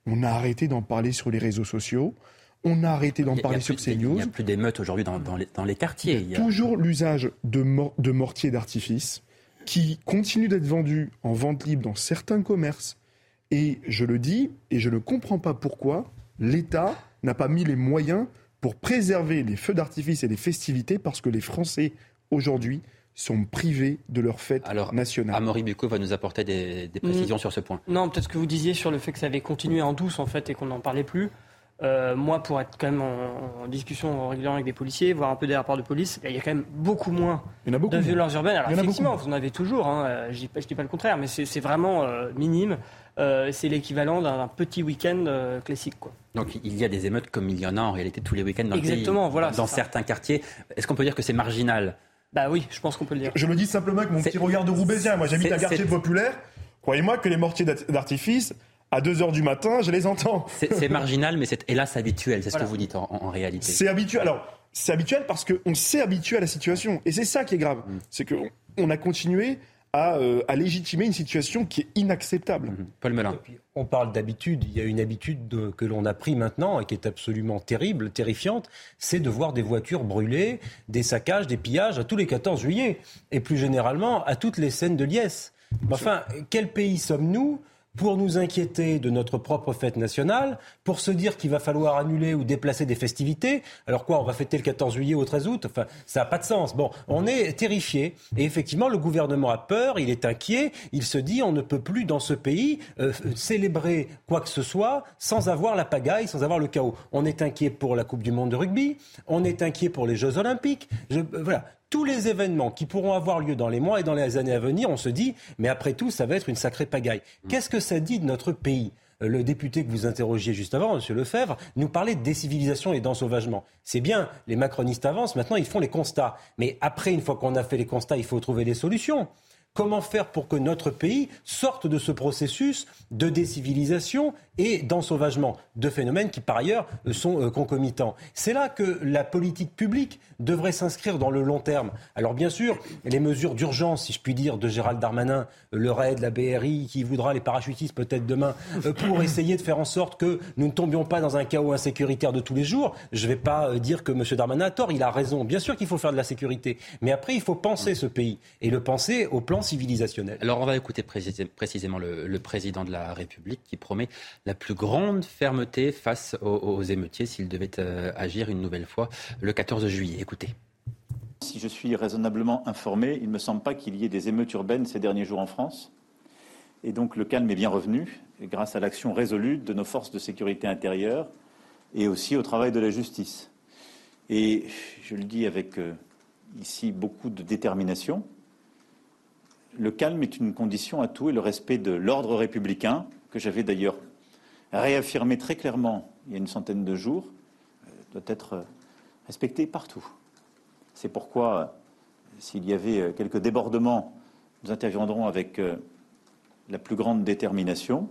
on a arrêté d'en parler sur les réseaux sociaux. On a arrêté d'en parler sur CNews. Il n'y a plus d'émeutes aujourd'hui dans, les, quartiers. Il y a, toujours l'usage de, de mortiers d'artifice qui continue d'être vendu en vente libre dans certains commerces. Et je le dis, et je ne comprends pas pourquoi l'État n'a pas mis les moyens pour préserver les feux d'artifice et les festivités parce que les Français aujourd'hui sont privés de leur fête Alors, nationale. Amaury Bucco va nous apporter des, précisions mm. sur ce point. Non, peut-être que vous disiez sur le fait que ça avait continué en douce en fait et qu'on n'en parlait plus. Euh, moi, pour être quand même en, discussion régulièrement avec des policiers, voir un peu des rapports de police, il y a quand même beaucoup moins de violences urbaines. Alors effectivement, vous en avez toujours, hein, euh, je ne dis, pas le contraire, mais c'est vraiment euh, minime. c'est l'équivalent d'un petit week-end classique. Quoi. Donc il y a des émeutes comme il y en a en réalité tous les week-ends dans Exactement, le pays, voilà, dans certains quartiers. Est-ce qu'on peut dire que c'est marginal bah oui, je pense qu'on peut le dire. Je me dis simplement que mon petit regard de Roubaisien, moi j'habite un quartier populaire, croyez-moi que les mortiers d'artifice, à 2h du matin, je les entends. [laughs] C'est marginal, mais c'est hélas habituel, c'est ce que vous dites en, réalité. C'est habituel. Alors, c'est habituel parce qu'on s'est habitué à la situation. Et c'est ça qui est grave. Mm. C'est qu'on on a continué euh, à, légitimer une situation qui est inacceptable. Mm-hmm. Paul Melun. On parle d'habitude. Il y a une habitude que l'on a pris maintenant et qui est absolument terrible, terrifiante, c'est de voir des voitures brûlées, des saccages, des pillages à tous les 14 juillet et plus généralement à toutes les scènes de liesse. Enfin, quel pays sommes-nous pour nous inquiéter de notre propre fête nationale, pour se dire qu'il va falloir annuler ou déplacer des festivités. Alors quoi, on va fêter le 14 juillet le 13 août? Enfin, ça n'a pas de sens. Bon, on est terrifié. Et effectivement, le gouvernement a peur, il est inquiet. Il se dit, on ne peut plus dans ce pays euh, célébrer quoi que ce soit sans avoir la pagaille, sans avoir le chaos. On est inquiet pour la Coupe du Monde de rugby. On est inquiet pour les Jeux Olympiques. Euh, voilà tous les événements qui pourront avoir lieu dans les mois et dans les années à venir, on se dit, mais après tout, ça va être une sacrée pagaille. Mm. Qu'est-ce que ça dit de notre pays? Euh, le député que vous interrogiez juste avant, M. Lefebvre, nous parlait de décivilisation et d'ensauvagement. C'est bien, les macronistes avancent, maintenant ils font les constats. Mais après, une fois qu'on a fait les constats, il faut trouver des solutions. Comment faire pour que notre pays sorte de ce processus de décivilisation et d'ensauvagement, deux phénomènes qui par ailleurs sont euh, concomitants. C'est là que la politique publique devrait s'inscrire dans le long terme. Alors bien sûr, les mesures d'urgence, si je puis dire, de Gérald Darmanin, le RAID, la BRI, qui voudra les parachutistes peut-être demain, euh, pour [coughs] essayer de faire en sorte que nous ne tombions pas dans un chaos insécuritaire de tous les jours. Je ne vais pas euh, dire que M. Darmanin a tort, il a raison. Bien sûr qu'il faut faire de la sécurité, mais après il faut penser ce pays et le penser au plan civilisationnel. Alors on va écouter précisément le, le président de la République qui promet la plus grande fermeté face aux, émeutiers s'ils devaient euh, agir une nouvelle fois le 14 juillet. Écoutez. Si je suis raisonnablement informé, il ne me semble pas qu'il y ait des émeutes urbaines ces derniers jours en France. Et donc le calme est bien revenu grâce à l'action résolue de nos forces de sécurité intérieure et aussi au travail de la justice. Et je le dis avec euh, ici beaucoup de détermination, le calme est une condition à tout et le respect de l'ordre républicain, que j'avais d'ailleurs réaffirmé très clairement il y a une centaine de jours, euh, doit être euh, respecté partout. C'est pourquoi, euh, s'il y avait quelques débordements, nous interviendrons avec la plus grande détermination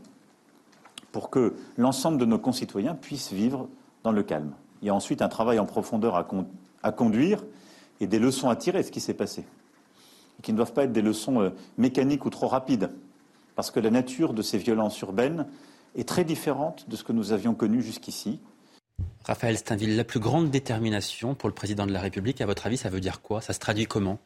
pour que l'ensemble de nos concitoyens puissent vivre dans le calme. Il y a ensuite un travail en profondeur à, conduire et des leçons à tirer de ce qui s'est passé, qui ne doivent pas être des leçons mécaniques ou trop rapides, parce que la nature de ces violences urbaines est très différente de ce que nous avions connu jusqu'ici. Raphaël Steinville, la plus grande détermination pour le président de la République, à votre avis, ça veut dire quoi? Ça se traduit comment?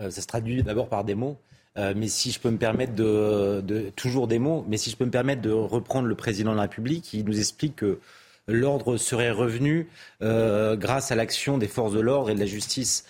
Euh, Ça se traduit d'abord par des mots. Euh, mais si je peux me permettre de, toujours des mots, mais si je peux me permettre de reprendre le président de la République, il nous explique que l'ordre serait revenu euh, grâce à l'action des forces de l'ordre et de la justice.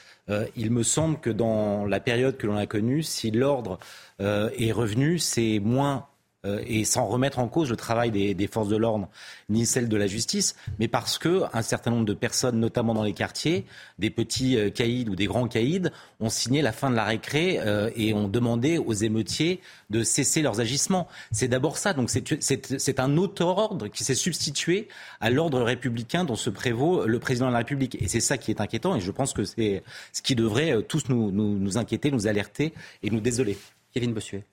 il me semble que dans la période que l'on a connue, si l'ordre est revenu, c'est moins et sans remettre en cause le travail des, forces de l'ordre ni celle de la justice, mais parce que un certain nombre de personnes, notamment dans les quartiers, des petits euh, caïds ou des grands caïds, ont signé la fin de la récré euh, et ont demandé aux émeutiers de cesser leurs agissements. C'est d'abord ça. Donc c'est un autre ordre qui s'est substitué à l'ordre républicain dont se prévaut le président de la République. Et c'est ça qui est inquiétant. Et je pense que c'est ce qui devrait tous nous, nous, nous inquiéter, nous alerter et nous désoler. Kevin Bossuet.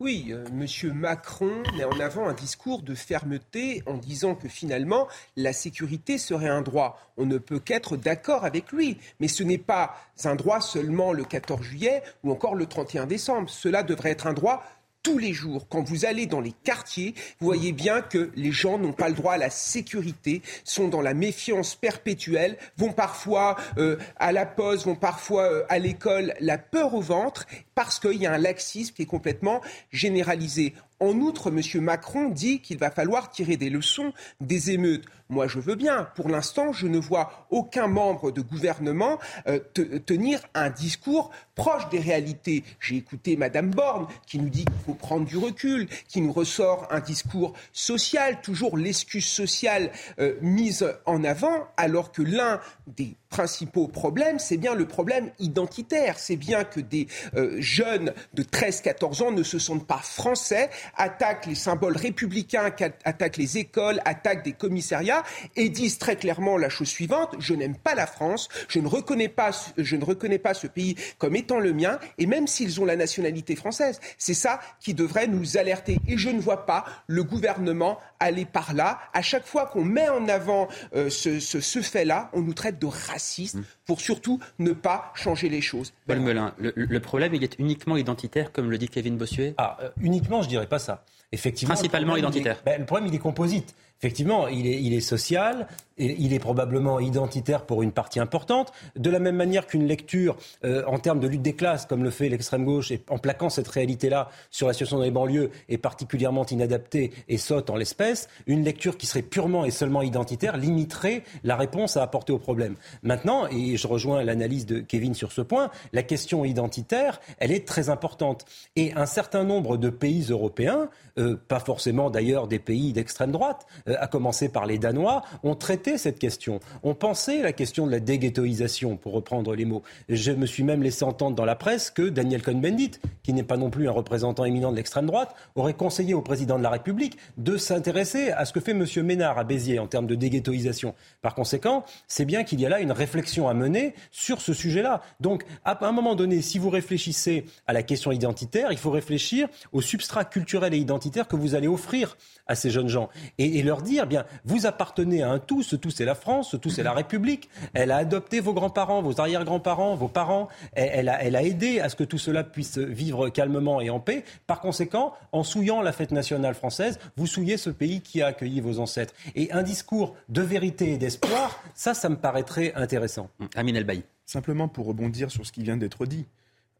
Oui, euh, M. Macron met en avant un discours de fermeté en disant que finalement la sécurité serait un droit. On ne peut qu'être d'accord avec lui, mais ce n'est pas un droit seulement le 14 juillet ou encore le 31 décembre. Cela devrait être un droit tous les jours, quand vous allez dans les quartiers, vous voyez bien que les gens n'ont pas le droit à la sécurité, sont dans la méfiance perpétuelle, vont parfois euh, à la pause, vont parfois euh, à l'école, la peur au ventre, parce qu'il y a un laxisme qui est complètement généralisé. En outre, M. Macron dit qu'il va falloir tirer des leçons des émeutes. Moi, je veux bien. Pour l'instant, je ne vois aucun membre de gouvernement euh, tenir un discours proche des réalités. J'ai écouté Mme Borne qui nous dit qu'il faut prendre du recul, qui nous ressort un discours social, toujours l'excuse sociale euh, mise en avant, alors que l'un des principaux problèmes, c'est bien le problème identitaire. C'est bien que des euh, jeunes de 13-14 ans ne se sentent pas français, attaquent les symboles républicains, attaquent les écoles, attaquent des commissariats et disent très clairement la chose suivante je n'aime pas la France, je ne reconnais pas, je ne reconnais pas ce pays comme étant le mien, et même s'ils ont la nationalité française, c'est ça qui devrait nous alerter. Et je ne vois pas le gouvernement aller par là. À chaque fois qu'on met en avant euh, ce, ce, ce fait-là, on nous traite de racistes. pour surtout ne pas changer les choses. Paul Melun, le, problème, il est uniquement identitaire, comme le dit Kevin Bossuet? Ah, euh, uniquement, je dirais pas ça. Effectivement, Principalement identitaire. Ben, le problème, il est composite. Effectivement, il est, il est social, il est probablement identitaire pour une partie importante. De la même manière qu'une lecture euh, en termes de lutte des classes, comme le fait l'extrême gauche, en plaquant cette réalité-là sur la situation dans les banlieues, est particulièrement inadaptée et saute en l'espèce. Une lecture qui serait purement et seulement identitaire limiterait la réponse à apporter au problème. Maintenant, et je rejoins l'analyse de Kevin sur ce point, la question identitaire, elle est très importante. Et un certain nombre de pays européens, euh, pas forcément d'ailleurs des pays d'extrême droite, euh, à commencer par les Danois, ont traité cette question. On pensait la question de la déghettoisation, pour reprendre les mots. Je me suis même laissé entendre dans la presse que Daniel Cohn-Bendit, qui n'est pas non plus un représentant éminent de l'extrême droite, aurait conseillé au président de la République de s'intéresser à ce que fait M. Ménard à Béziers en termes de déghettoisation. Par conséquent, c'est bien qu'il y a là une réflexion à mener sur ce sujet-là. Donc, à un moment donné, si vous réfléchissez à la question identitaire, il faut réfléchir au substrat culturel et identitaire que vous allez offrir à ces jeunes gens et, leur dire, bien, vous appartenez à un tout, ce tout c'est la France, ce tout c'est la République. Elle a adopté vos grands-parents, vos arrière-grands-parents, vos parents. Elle, a, elle a aidé à ce que tout cela puisse vivre calmement et en paix. Par conséquent, en souillant la fête nationale française, vous souillez ce pays qui a accueilli vos ancêtres. Et un discours de vérité et d'espoir, ça, ça me paraîtrait intéressant. Amin El Bailly. Simplement pour rebondir sur ce qui vient d'être dit,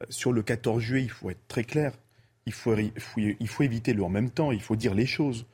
euh, sur le 14 juillet, il faut être très clair. Il faut, il faut éviter le en même temps, il faut dire les choses.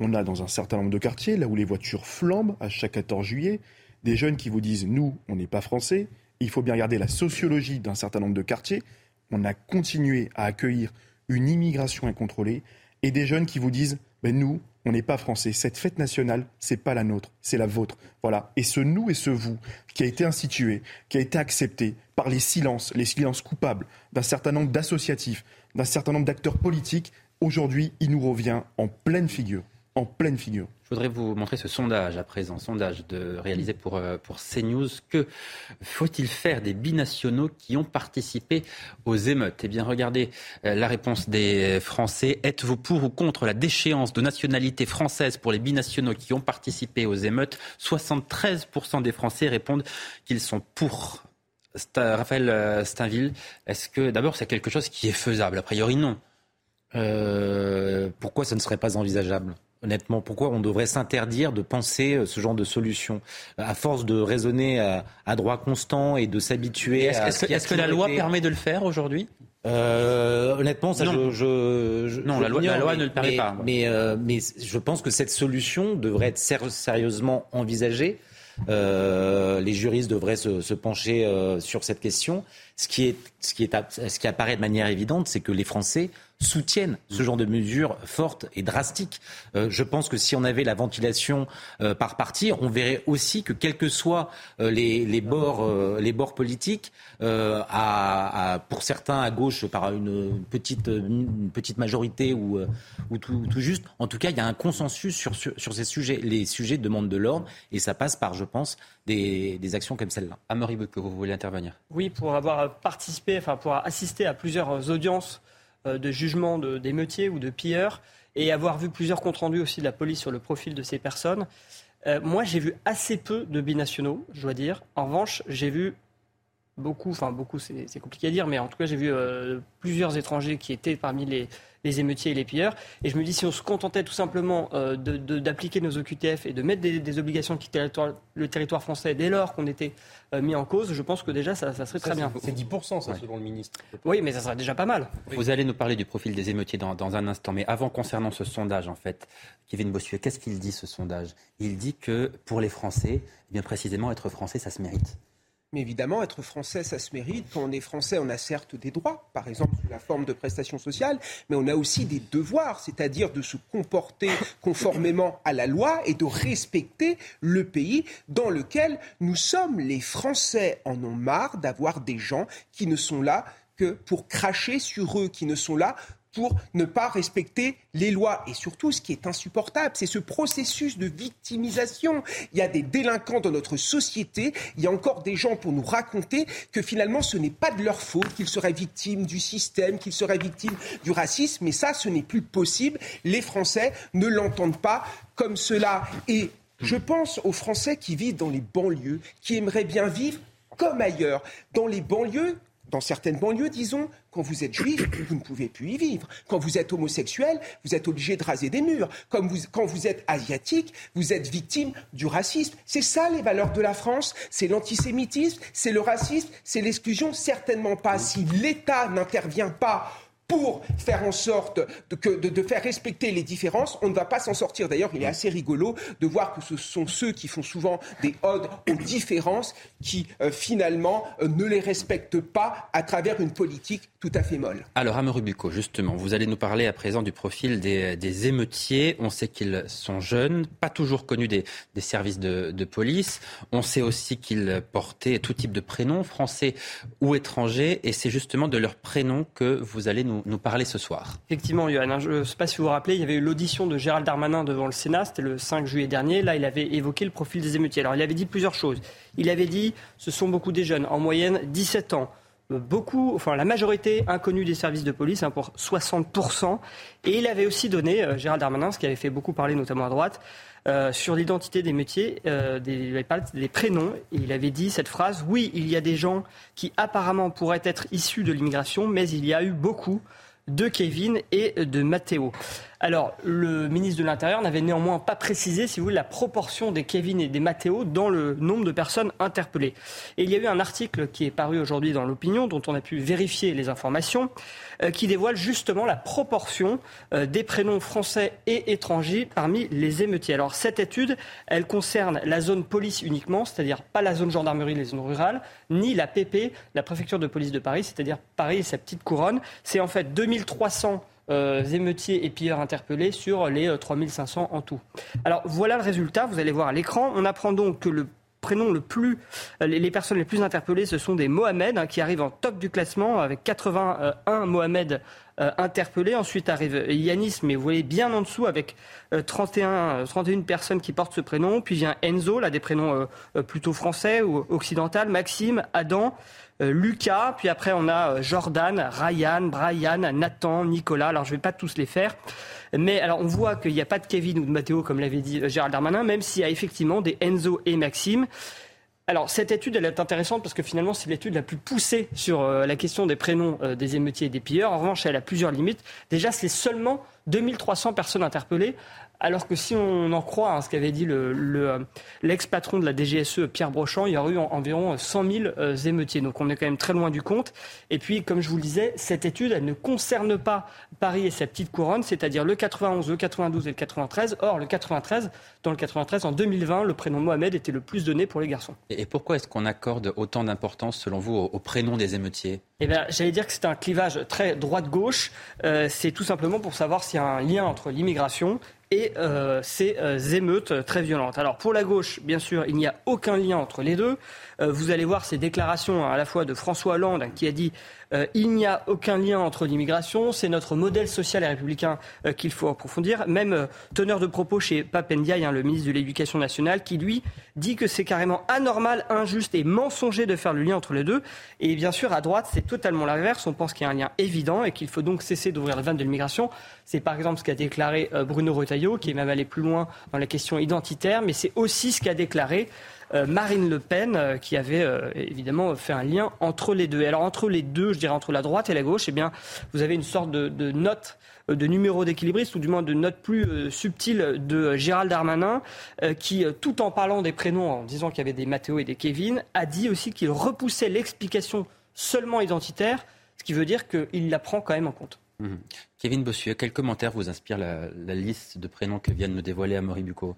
On a dans un certain nombre de quartiers, là où les voitures flambent à chaque 14 juillet, des jeunes qui vous disent Nous, on n'est pas français. Il faut bien regarder la sociologie d'un certain nombre de quartiers. On a continué à accueillir une immigration incontrôlée et des jeunes qui vous disent ben Nous, on n'est pas français. Cette fête nationale, c'est pas la nôtre, c'est la vôtre. Voilà. Et ce nous et ce vous qui a été institué, qui a été accepté par les silences, les silences coupables d'un certain nombre d'associatifs, d'un certain nombre d'acteurs politiques, aujourd'hui, il nous revient en pleine figure en pleine figure. Je voudrais vous montrer ce sondage à présent, sondage de, réalisé pour, euh, pour CNews. Que faut-il faire des binationaux qui ont participé aux émeutes? Eh bien, regardez euh, la réponse des Français. Êtes-vous pour ou contre la déchéance de nationalité française pour les binationaux qui ont participé aux émeutes? 73% des Français répondent qu'ils sont pour. Raphaël euh, Steinville, est-ce que d'abord c'est quelque chose qui est faisable? A priori, non. Pourquoi ça ne serait pas envisageable Honnêtement, pourquoi on devrait s'interdire de penser euh, ce genre de solution? À force de raisonner à, droit constant et de s'habituer à. Est-ce que, la loi permet de le faire aujourd'hui? Euh, honnêtement, ça, non. Je, non, la, loi, ne le permet pas. Mais, euh, mais, je pense que cette solution devrait être sérieusement envisagée. les juristes devraient se, se pencher sur cette question. Ce qui, est, ce, qui est, ce qui apparaît de manière évidente, c'est que les Français soutiennent ce genre de mesures fortes et drastiques. Euh, je pense que si on avait la ventilation euh, par parti, on verrait aussi que quels que soient euh, les, les, bords, les bords politiques, à, à, pour certains à gauche par une petite, une petite majorité ou, ou tout, tout, juste, en tout cas, il y a un consensus sur, sur, sur, ces sujets. Les sujets demandent de l'ordre et ça passe par, je pense, des, des actions comme celle-là. Amaury que vous voulez intervenir? Oui, pour avoir participé, enfin pour assister à plusieurs audiences de jugement d'émeutiers ou de pilleurs et avoir vu plusieurs comptes rendus aussi de la police sur le profil de ces personnes. Euh, moi, j'ai vu assez peu de binationaux, je dois dire. En revanche, j'ai vu beaucoup, enfin beaucoup, c'est compliqué à dire, mais en tout cas, j'ai vu euh, plusieurs étrangers qui étaient parmi les, les émeutiers et les pilleurs. Et je me dis, si on se contentait tout simplement euh, d'appliquer nos OQTF et de mettre des, obligations de quitter le territoire français dès lors qu'on était euh, mis en cause, je pense que déjà, ça, serait très bien. C'est 10%, ça, selon le ministre. Oui, mais ça serait déjà pas mal. Vous allez nous parler du profil des émeutiers dans, dans un instant. Mais avant, concernant ce sondage, en fait, Kevin Bossuet, qu'est-ce qu'il dit, ce sondage? Il dit que pour les Français, eh bien précisément, être français, ça se mérite. Mais évidemment, être français, ça se mérite. Quand on est français, on a certes des droits, par exemple sous la forme de prestations sociales, mais on a aussi des devoirs, c'est-à-dire de se comporter conformément à la loi et de respecter le pays dans lequel nous sommes. Les Français en ont marre d'avoir des gens qui ne sont là que pour cracher sur eux, qui ne sont là pour ne pas respecter les lois. Et surtout, ce qui est insupportable, c'est ce processus de victimisation. Il y a des délinquants dans notre société, il y a encore des gens pour nous raconter que finalement, ce n'est pas de leur faute qu'ils seraient victimes du système, qu'ils seraient victimes du racisme. Mais ça, ce n'est plus possible. Les Français ne l'entendent pas comme cela. Et je pense aux Français qui vivent dans les banlieues, qui aimeraient bien vivre comme ailleurs. Dans les banlieues, dans certaines banlieues, disons, quand vous êtes juif, vous ne pouvez plus y vivre. Quand vous êtes homosexuel, vous êtes obligé de raser des murs. Comme quand vous êtes asiatique, vous êtes victime du racisme. C'est ça les valeurs de la France. C'est l'antisémitisme, c'est le racisme, c'est l'exclusion. Certainement pas si l'État n'intervient pas pour faire en sorte de, faire respecter les différences, on ne va pas s'en sortir. D'ailleurs, il est assez rigolo de voir que ce sont ceux qui font souvent des odes aux différences qui, euh, finalement, euh, ne les respectent pas à travers une politique tout à fait molle. Alors, Amorubuco, justement, vous allez nous parler à présent du profil des, des émeutiers. On sait qu'ils sont jeunes, pas toujours connus des, des services de, de, police. On sait aussi qu'ils portaient tout type de prénoms, français ou étrangers. Et c'est justement de leurs prénoms que vous allez nous nous, parler ce soir. Effectivement, Johan, hein, je ne sais pas si vous vous rappelez, il y avait eu l'audition de Gérald Darmanin devant le Sénat, c'était le 5 juillet dernier. Là, il avait évoqué le profil des émeutiers. Alors, il avait dit plusieurs choses. Il avait dit, ce sont beaucoup des jeunes, en moyenne 17 ans beaucoup, enfin la majorité inconnue des services de police, hein, pour 60%. Et il avait aussi donné, euh, Gérald Darmanin, ce qui avait fait beaucoup parler notamment à droite, euh, sur l'identité des métiers, des, des, prénoms. Il avait dit cette phrase Oui, il y a des gens qui apparemment pourraient être issus de l'immigration, mais il y a eu beaucoup de Kevin et de Matteo. Alors, le ministre de l'Intérieur n'avait néanmoins pas précisé, si vous voulez, la proportion des Kevin et des Matteo dans le nombre de personnes interpellées. Et il y a eu un article qui est paru aujourd'hui dans l'opinion, dont on a pu vérifier les informations, euh, qui dévoile justement la proportion euh, des prénoms français et étrangers parmi les émeutiers. Alors, cette étude, elle concerne la zone police uniquement, c'est-à-dire pas la zone gendarmerie, les zones rurales, ni la PP, la préfecture de police de Paris, c'est-à-dire Paris et sa petite couronne. C'est en fait 2300 euh, émeutiers et pilleurs interpellés sur les 3500 euh, en tout. Alors voilà le résultat, vous allez voir à l'écran. On apprend donc que le prénom le plus, euh, les personnes les plus interpellées, ce sont des Mohamed hein, qui arrivent en top du classement avec 81 Mohamed interpellés. Ensuite arrive Yanis, mais vous voyez bien en dessous avec 31, 31 personnes qui portent ce prénom. Puis vient Enzo, là des prénoms plutôt français ou occidental, Maxime, Adam. Euh, Lucas, puis après on a euh, Jordan, Ryan, Brian, Nathan, Nicolas. Alors je ne vais pas tous les faire. Mais alors on voit qu'il n'y a pas de Kevin ou de Matteo, comme l'avait dit euh, Gérald Darmanin, même s'il y a effectivement des Enzo et Maxime. Alors, cette étude, elle est intéressante parce que finalement, c'est l'étude la plus poussée sur la question des prénoms des émeutiers et des pilleurs. En revanche, elle a plusieurs limites. Déjà, c'est seulement 2300 personnes interpellées, alors que si on en croit hein, ce qu'avait dit euh, l'ex-patron de la DGSE, Pierre Brochant, il y aurait eu environ 100 000 euh, émeutiers. Donc on est quand même très loin du compte. Et puis, comme je vous le disais, cette étude, elle ne concerne pas Paris et sa petite couronne, c'est-à-dire le 91, le 92 et le 93. Or, le 93, dans le 93, en 2020, le prénom Mohamed était le plus donné pour les garçons. Et pourquoi est-ce qu'on accorde autant d'importance, selon vous, au, prénom des émeutiers? Eh bien, j'allais dire que c'est un clivage très droite-gauche. Euh, c'est tout simplement pour savoir s'il y a un lien entre l'immigration et euh, ces euh, émeutes très violentes. Alors pour la gauche, bien sûr, il n'y a aucun lien entre les deux. Euh, vous allez voir ces déclarations à la fois de François Hollande qui a dit euh, il n'y a aucun lien entre l'immigration, c'est notre modèle social et républicain euh, qu'il faut approfondir. Même teneur de propos chez Papendiaï, hein, le ministre de l'Éducation nationale, qui lui dit que c'est carrément anormal, injuste et mensonger de faire le lien entre les deux. Et bien sûr, à droite, c'est totalement l'inverse. On pense qu'il y a un lien évident et qu'il faut donc cesser d'ouvrir le vanne de l'immigration. C'est par exemple ce qu'a déclaré Bruno Retailleau, qui est même allé plus loin dans la question identitaire, mais c'est aussi ce qu'a déclaré euh, Marine Le Pen, euh, qui avait euh, évidemment fait un lien entre les deux. Et alors entre les deux, je dirais entre la droite et la gauche, eh bien, vous avez une sorte de, note de numéro d'équilibriste, ou du moins de note plus subtile de Gérald Darmanin, qui, tout en parlant des prénoms, en disant qu'il y avait des Mathéo et des Kevin, a dit aussi qu'il repoussait l'explication seulement identitaire, ce qui veut dire qu'il la prend quand même en compte. Mmh. Kevin Bossuet, quel commentaire vous inspire la, liste de prénoms que viennent de dévoiler à Bucco?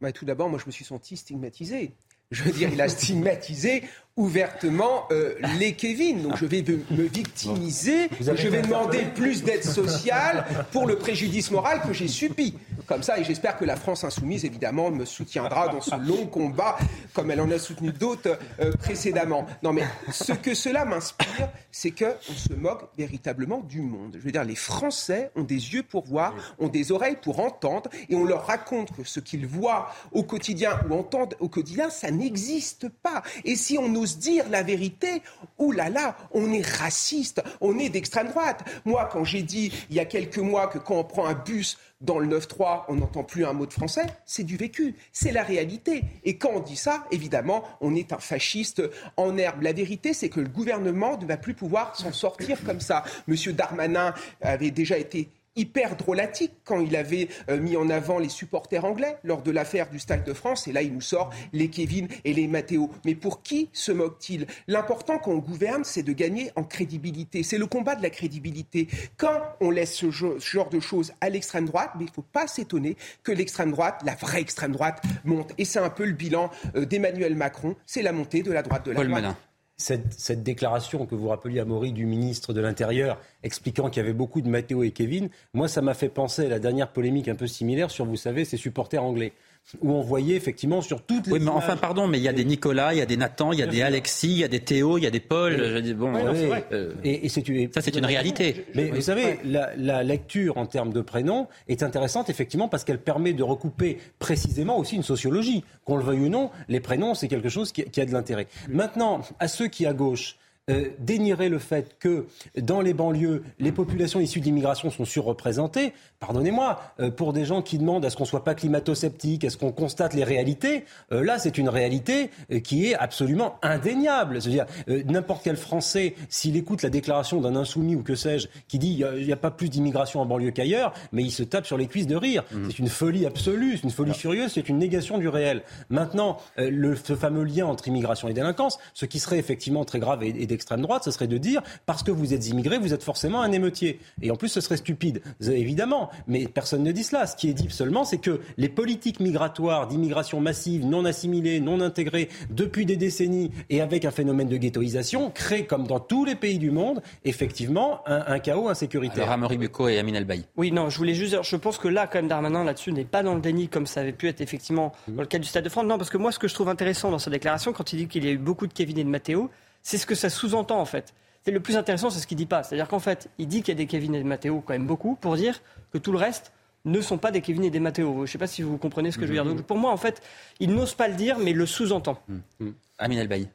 Bah, Tout d'abord, moi je me suis senti stigmatisé. Je veux dire, il a [laughs] stigmatisé ouvertement euh, les Kevin. Donc je vais me victimiser, je vais demander plus d'aide sociale pour le préjudice moral que j'ai subi. Comme ça, et j'espère que la France insoumise, évidemment, me soutiendra dans ce long combat, comme elle en a soutenu d'autres euh, précédemment. Non, mais ce que cela m'inspire, c'est qu'on se moque véritablement du monde. Je veux dire, les Français ont des yeux pour voir, ont des oreilles pour entendre, et on leur raconte que ce qu'ils voient au quotidien ou entendent au quotidien, ça n'existe pas. Et si on ose dire la vérité, ouh là là, on est raciste, on est d'extrême droite. Moi, quand j'ai dit il y a quelques mois que quand on prend un bus dans le 9-3, on n'entend plus un mot de français, c'est du vécu, c'est la réalité. Et quand on dit ça, évidemment, on est un fasciste en herbe. La vérité, c'est que le gouvernement ne va plus pouvoir s'en sortir comme ça. Monsieur Darmanin avait déjà été hyper drôlatique quand il avait euh, mis en avant les supporters anglais lors de l'affaire du Stade de France. Et là, il nous sort les Kevin et les Matteo. Mais pour qui se moque-t-il? L'important quand on gouverne, c'est de gagner en crédibilité. C'est le combat de la crédibilité. Quand on laisse ce, genre de choses à l'extrême droite, mais il ne faut pas s'étonner que l'extrême droite, la vraie extrême droite, monte. Et c'est un peu le bilan euh, d'Emmanuel Macron. C'est la montée de la droite de la droite cette, déclaration que vous rappeliez à Maury du ministre de l'Intérieur expliquant qu'il y avait beaucoup de Matteo et Kevin, moi ça m'a fait penser à la dernière polémique un peu similaire sur, vous savez, ces supporters anglais où on voyait effectivement sur toutes les. Oui, mais enfin, pardon, mais il y a des Nicolas, il y a des Nathan, il y a des Alexis, il y a des Théo, il y a des Paul. Je dis, bon, euh, et, c'est ça, c'est une réalité. Mais vous savez, la, lecture en termes de prénoms est intéressante effectivement parce qu'elle permet de recouper précisément aussi une sociologie. Qu'on le veuille ou non, les prénoms, c'est quelque chose qui, qui a de l'intérêt. Maintenant, à ceux qui à gauche euh, dénierait le fait que dans les banlieues, les populations issues d'immigration sont surreprésentées, pardonnez-moi, euh, pour des gens qui demandent à ce qu'on soit pas climato-sceptique, à ce qu'on constate les réalités, euh, là c'est une réalité qui est absolument indéniable. C'est-à-dire n'importe quel Français, s'il écoute la déclaration d'un insoumis ou que sais-je, qui dit il n'y a, pas plus d'immigration en banlieue qu'ailleurs, mais il se tape sur les cuisses de rire. Mmh. C'est une folie absolue, c'est une folie furieuse, c'est une négation du réel. Maintenant, le, ce fameux lien entre immigration et délinquance, ce qui serait effectivement très grave et, et extrême droite, ce serait de dire parce que vous êtes immigré, vous êtes forcément un émeutier. Et en plus, ce serait stupide, évidemment. Mais personne ne dit cela. Ce qui est dit seulement, c'est que les politiques migratoires d'immigration massive, non assimilée, non intégrée, depuis des décennies et avec un phénomène de ghettoisation, créent, comme dans tous les pays du monde, effectivement, un, chaos insécuritaire. Alors, Amaury Bucco et Amin Elbaï. Oui, non, je voulais juste dire, je pense que là, quand même, Darmanin, là-dessus, n'est pas dans le déni comme ça avait pu être effectivement dans le cas du Stade de France. Non, parce que moi, ce que je trouve intéressant dans sa déclaration, quand il dit qu'il y a eu beaucoup de Kevin et de Matteo, c'est ce que ça sous-entend en fait. C'est le plus intéressant, c'est ce qu'il dit pas. C'est-à-dire qu'en fait, il dit qu'il y a des Kevin et des Matteo quand même beaucoup pour dire que tout le reste ne sont pas des Kevin et des Matteo. Je ne sais pas si vous comprenez ce que je veux dire. Donc, pour moi, en fait, il n'ose pas le dire, mais il le sous-entend. Mmh. Mmh. Amin El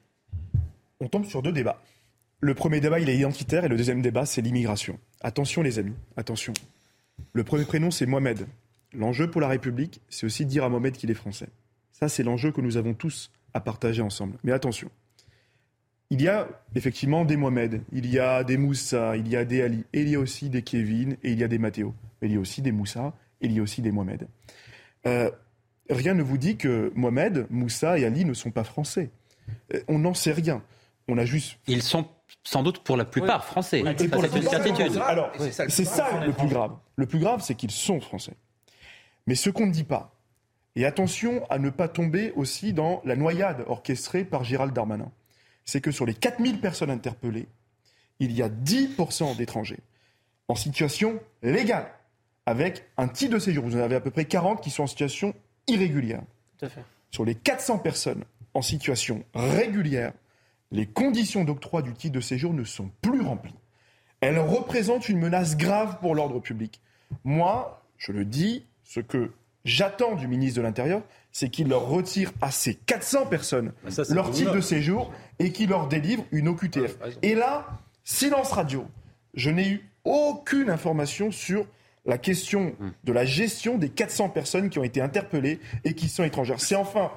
On tombe sur deux débats. Le premier débat, il est identitaire, et le deuxième débat, c'est l'immigration. Attention, les amis, attention. Le premier prénom, c'est Mohamed. L'enjeu pour la République, c'est aussi de dire à Mohamed qu'il est français. Ça, c'est l'enjeu que nous avons tous à partager ensemble. Mais attention, il y a effectivement des Mohamed, il y a des Moussa, il y a des Ali, et il y a aussi des Kevin, et il y a des Matteo. Mais il y a aussi des Moussa, et il y a aussi des Mohamed. Euh, rien ne vous dit que Mohamed, Moussa et Ali ne sont pas français. Euh, on n'en sait rien. On a juste. Ils sont sans doute pour la plupart français. c'est une certitude. Alors, c'est ça le plus grave. Le plus grave, c'est qu'ils sont français. Mais ce qu'on ne dit pas, et attention à ne pas tomber aussi dans la noyade orchestrée par Gérald Darmanin c'est que sur les 4000 personnes interpellées, il y a 10% d'étrangers en situation légale, avec un titre de séjour. Vous en avez à peu près 40 qui sont en situation irrégulière. Sur les 400 personnes en situation régulière, les conditions d'octroi du titre de séjour ne sont plus remplies. Elles représentent une menace grave pour l'ordre public. Moi, je le dis, ce que j'attends du ministre de l'Intérieur, c'est qu'il leur retire à ces 400 personnes bah, leur titre de séjour et qu'il leur délivre une OQTF. et là, silence radio. Je n'ai eu aucune information sur la question hmm. de la gestion des 400 personnes qui ont été interpellées et qui sont étrangères. C'est enfin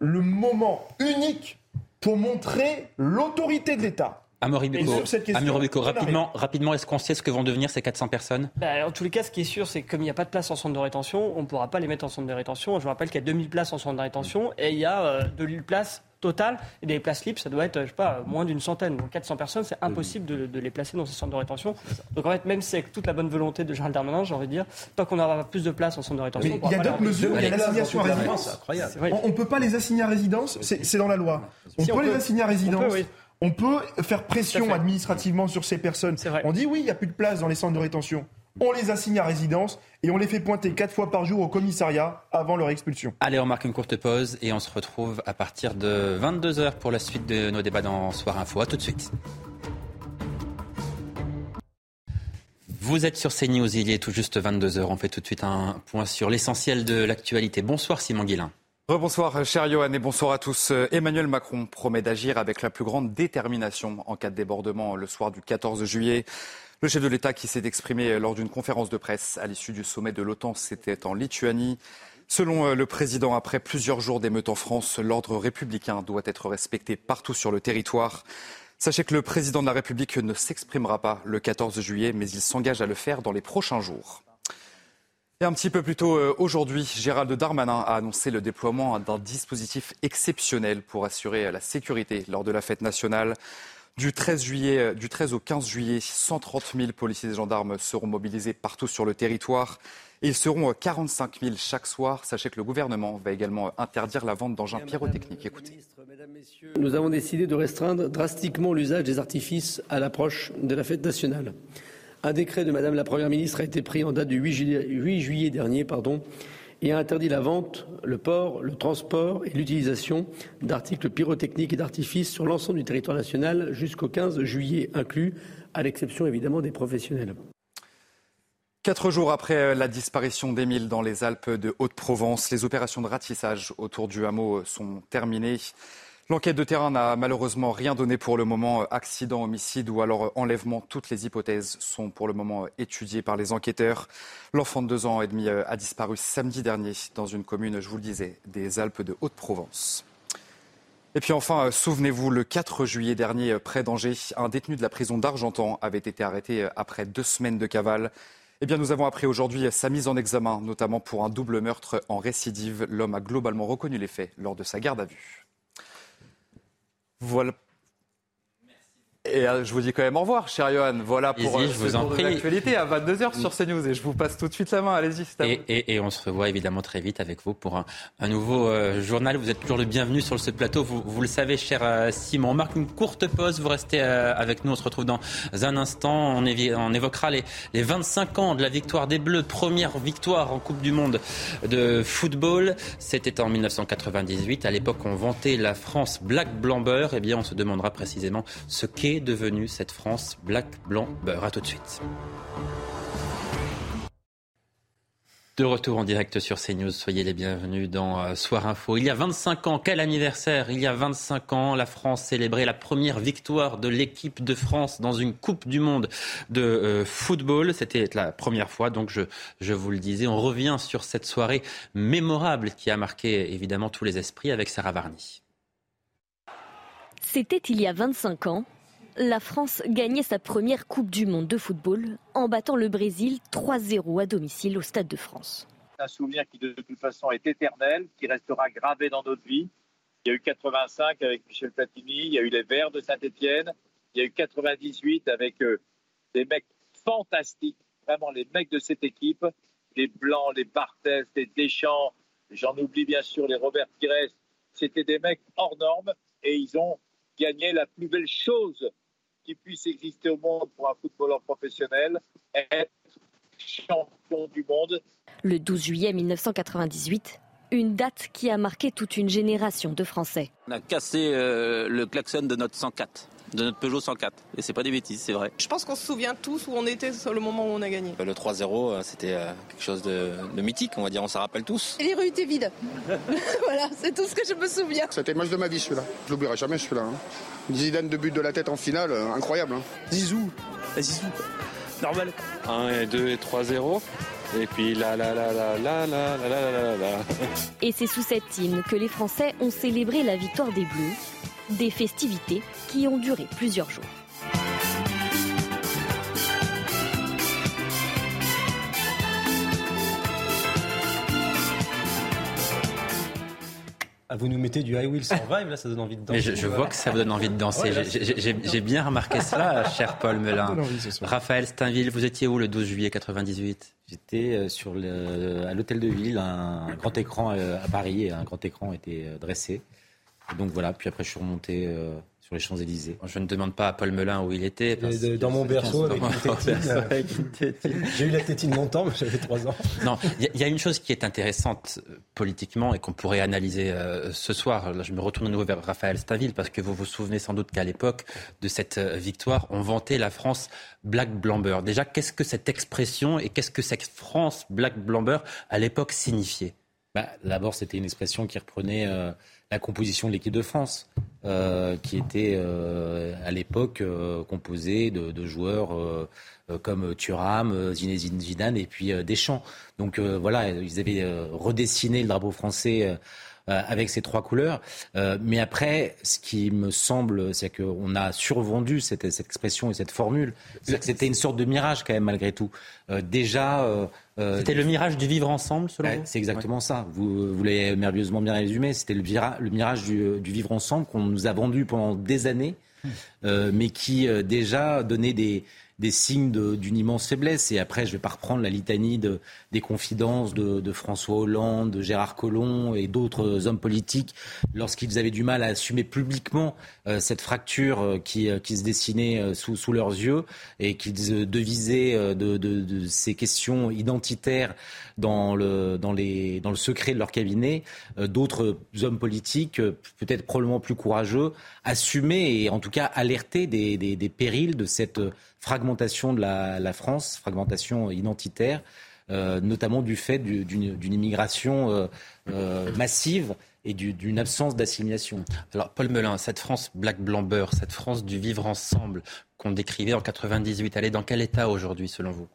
le moment unique pour montrer l'autorité de l'État. Amaury rapidement, rapidement est-ce qu'on sait ce que vont devenir ces 400 personnes? Bah, En tous les cas, ce qui est sûr, c'est que comme il n'y a pas de place en centre de rétention, on ne pourra pas les mettre en centre de rétention. Je vous rappelle qu'il y a 2000 places en centre de rétention et il y a euh, 2000 places totales. Et des places libres, ça doit être, je sais pas, moins d'une centaine. Donc 400 personnes, c'est impossible de, les placer dans ces centres de rétention. Donc en fait, même si avec toute la bonne volonté de Gérald Darmanin, j'ai envie de dire, tant qu'on aura plus de places en centre de rétention... il y a d'autres mesures, il y a l'assignation à résidence. On ne peut pas les assigner à résidence, c'est dans la loi. On peut les assigner à résidence. On peut faire pression administrativement sur ces personnes. On dit oui, il n'y a plus de place dans les centres de rétention. On les assigne à résidence et on les fait pointer quatre fois par jour au commissariat avant leur expulsion. Allez, on marque une courte pause et on se retrouve à partir de 22h pour la suite de nos débats dans Soir Info. A tout de suite. Vous êtes sur CNews, il est tout juste 22h. On fait tout de suite un point sur l'essentiel de l'actualité. Bonsoir Simon Guillain. Rebonsoir, cher Johan, et bonsoir à tous. Emmanuel Macron promet d'agir avec la plus grande détermination en cas de débordement le soir du 14 juillet. Le chef de l'État qui s'est exprimé lors d'une conférence de presse à l'issue du sommet de l'OTAN, c'était en Lituanie. Selon le président, après plusieurs jours d'émeutes en France, l'ordre républicain doit être respecté partout sur le territoire. Sachez que le président de la République ne s'exprimera pas le 14 juillet, mais il s'engage à le faire dans les prochains jours. Et un petit peu plus tôt euh, aujourd'hui, Gérald Darmanin a annoncé le déploiement d'un dispositif exceptionnel pour assurer la sécurité lors de la fête nationale. Du 13, juillet, euh, du 13 au 15 juillet, 130 000 policiers et gendarmes seront mobilisés partout sur le territoire. Et ils seront 45 euh, 000 chaque soir. Sachez que le gouvernement va également interdire la vente d'engins pyrotechniques. Écoutez. Nous avons décidé de restreindre drastiquement l'usage des artifices à l'approche de la fête nationale. Un décret de Madame la Première ministre a été pris en date du 8 juillet, 8 juillet dernier et a interdit la vente, le port, le transport et l'utilisation d'articles pyrotechniques et d'artifices sur l'ensemble du territoire national jusqu'au 15 juillet inclus, à l'exception évidemment des professionnels. Quatre jours après la disparition d'Émile dans les Alpes de Haute-Provence, les opérations de ratissage autour du hameau sont terminées. L'enquête de terrain n'a malheureusement rien donné pour le moment. Accident, homicide ou alors enlèvement, toutes les hypothèses sont pour le moment étudiées par les enquêteurs. L'enfant de deux ans et demi a disparu samedi dernier dans une commune, je vous le disais, des Alpes de Haute-Provence. Et puis enfin, souvenez-vous, le 4 juillet dernier, près d'Angers, un détenu de la prison d'Argentan avait été arrêté après deux semaines de cavale. Eh bien, nous avons appris aujourd'hui sa mise en examen, notamment pour un double meurtre en récidive. L'homme a globalement reconnu les faits lors de sa garde à vue. Voilà. Et euh, je vous dis quand même au revoir, cher Johan. Voilà pour euh, je vous en prie. l'actualité à 22h sur CNews. Et je vous passe tout de suite la main. Allez-y, et, et, et, on se revoit évidemment très vite avec vous pour un, un nouveau euh, journal. Vous êtes toujours le bienvenu sur ce plateau. Vous, vous le savez, cher euh, Simon. On marque une courte pause. Vous restez euh, avec nous. On se retrouve dans un instant. On, évi- on évoquera les, les 25 ans de la victoire des Bleus. Première victoire en Coupe du Monde de football. C'était en 1998. À l'époque, on vantait la France black blanc beurre. Eh bien, on se demandera précisément ce qu'est devenue cette France black blanc beurre. À tout de suite. De retour en direct sur CNews, soyez les bienvenus dans euh, Soir Info. Il y a 25 ans, quel anniversaire? Il y a 25 ans, la France célébrait la première victoire de l'équipe de France dans une Coupe du Monde de euh, football. C'était la première fois, donc je, je vous le disais. On revient sur cette soirée mémorable qui a marqué évidemment tous les esprits avec Sarah Varny. C'était il y a 25 ans. La France gagnait sa première Coupe du Monde de football en battant le Brésil 3-0 à domicile au Stade de France. Un souvenir qui de toute façon est éternel, qui restera gravé dans notre vie. Il y a eu 85 avec Michel Platini, il y a eu les Verts de Saint-Etienne, il y a eu 98 avec euh, des mecs fantastiques, vraiment les mecs de cette équipe, les Blancs, les Barthez, les Deschamps, j'en oublie bien sûr les Robert Pires. C'était des mecs hors normes et ils ont gagné la plus belle chose qui puisse exister au monde pour un footballeur professionnel, être champion du monde. Le 12 juillet 1998, une date qui a marqué toute une génération de Français. On a cassé euh, le klaxon de notre 104, de notre Peugeot 104. Et c'est pas des bêtises, c'est vrai. Je pense qu'on se souvient tous où on était sur le moment où on a gagné. Le 3-0, euh, c'était euh, quelque chose de, de mythique, on va dire, on s'en rappelle tous. Et les rues étaient vides. voilà, c'est tout ce que je me souviens. C'était le match de ma vie celui-là. Je l'oublierai jamais celui-là. Hein. Zidane de but de la tête en finale, euh, incroyable. Hein. Zizou, Zizou, normal. 1 et 2 et 3-0. Et puis là, là, là, là, là, là, là, là, là, là. Et c'est sous cette hymne que les Français ont célébré la victoire des Bleus, des festivités qui ont duré plusieurs jours. Ah, vous nous mettez du I Will Survive, là, ça donne envie de danser. Mais je, je vois que ça vous donne envie de danser. J'ai- bien remarqué cela, [laughs] cher Paul Melun. Raphaël Steinville, vous étiez où le 12 juillet 98 J'étais euh, sur le, à l'hôtel de ville, un, grand écran euh, à Paris, et un grand écran était euh, dressé. Et donc voilà, puis après je suis remonté euh, sur les Champs-Élysées. Je ne demande pas à Paul Melun où il était. parce de- dans mon berceau avec Dans une mon tétine. berceau avec une tétine. J'ai eu la tétine longtemps, mais j'avais 3 ans. Non, il y, a- il y a une chose qui est intéressante euh, politiquement et qu'on pourrait analyser euh, ce soir. Là, je me retourne à nouveau vers Raphaël Stainville parce que vous vous souvenez sans doute qu'à l'époque de cette euh, victoire, on vantait la France black blamber. Déjà, qu'est-ce que cette expression et qu'est-ce que cette France black blamber à l'époque signifiait? Bah, D'abord, c'était une expression qui reprenait euh, la composition de l'équipe de France, euh, qui était euh, à l'époque composée de, joueurs comme Thuram, Zinedine Zidane et puis Deschamps. Donc voilà, ils avaient redessiné le drapeau français euh, avec ces trois couleurs. Euh, mais après, ce qui me semble, c'est qu'on a survendu cette, cette, expression et cette formule. C'était une sorte de mirage quand même malgré tout. Euh. C'était le mirage du vivre ensemble, selon vous C'est exactement ça. Vous, vous l'avez merveilleusement bien résumé. C'était le, le, mirage du, du vivre ensemble qu'on nous a vendu pendant des années, hum. mais qui déjà donnait des, des signes d'une immense faiblesse. Et après, je ne vais pas reprendre la litanie de, des confidences de, François Hollande, de Gérard Collomb et d'autres hommes politiques lorsqu'ils avaient du mal à assumer publiquement euh, cette fracture euh, qui, euh, qui, se dessinait sous, leurs yeux et qu'ils devisaient de, ces questions identitaires dans le, secret de leur cabinet. D'autres hommes politiques, peut-être probablement plus courageux, assumaient et en tout cas alertaient des périls de cette fragmentation de la, France, fragmentation identitaire, euh, notamment du fait d'une immigration euh, euh, massive et d'une absence d'assimilation. Alors, Paul Melun, cette France black blanc beurre, cette France du vivre ensemble qu'on décrivait en 98, elle est dans quel état aujourd'hui, selon vous?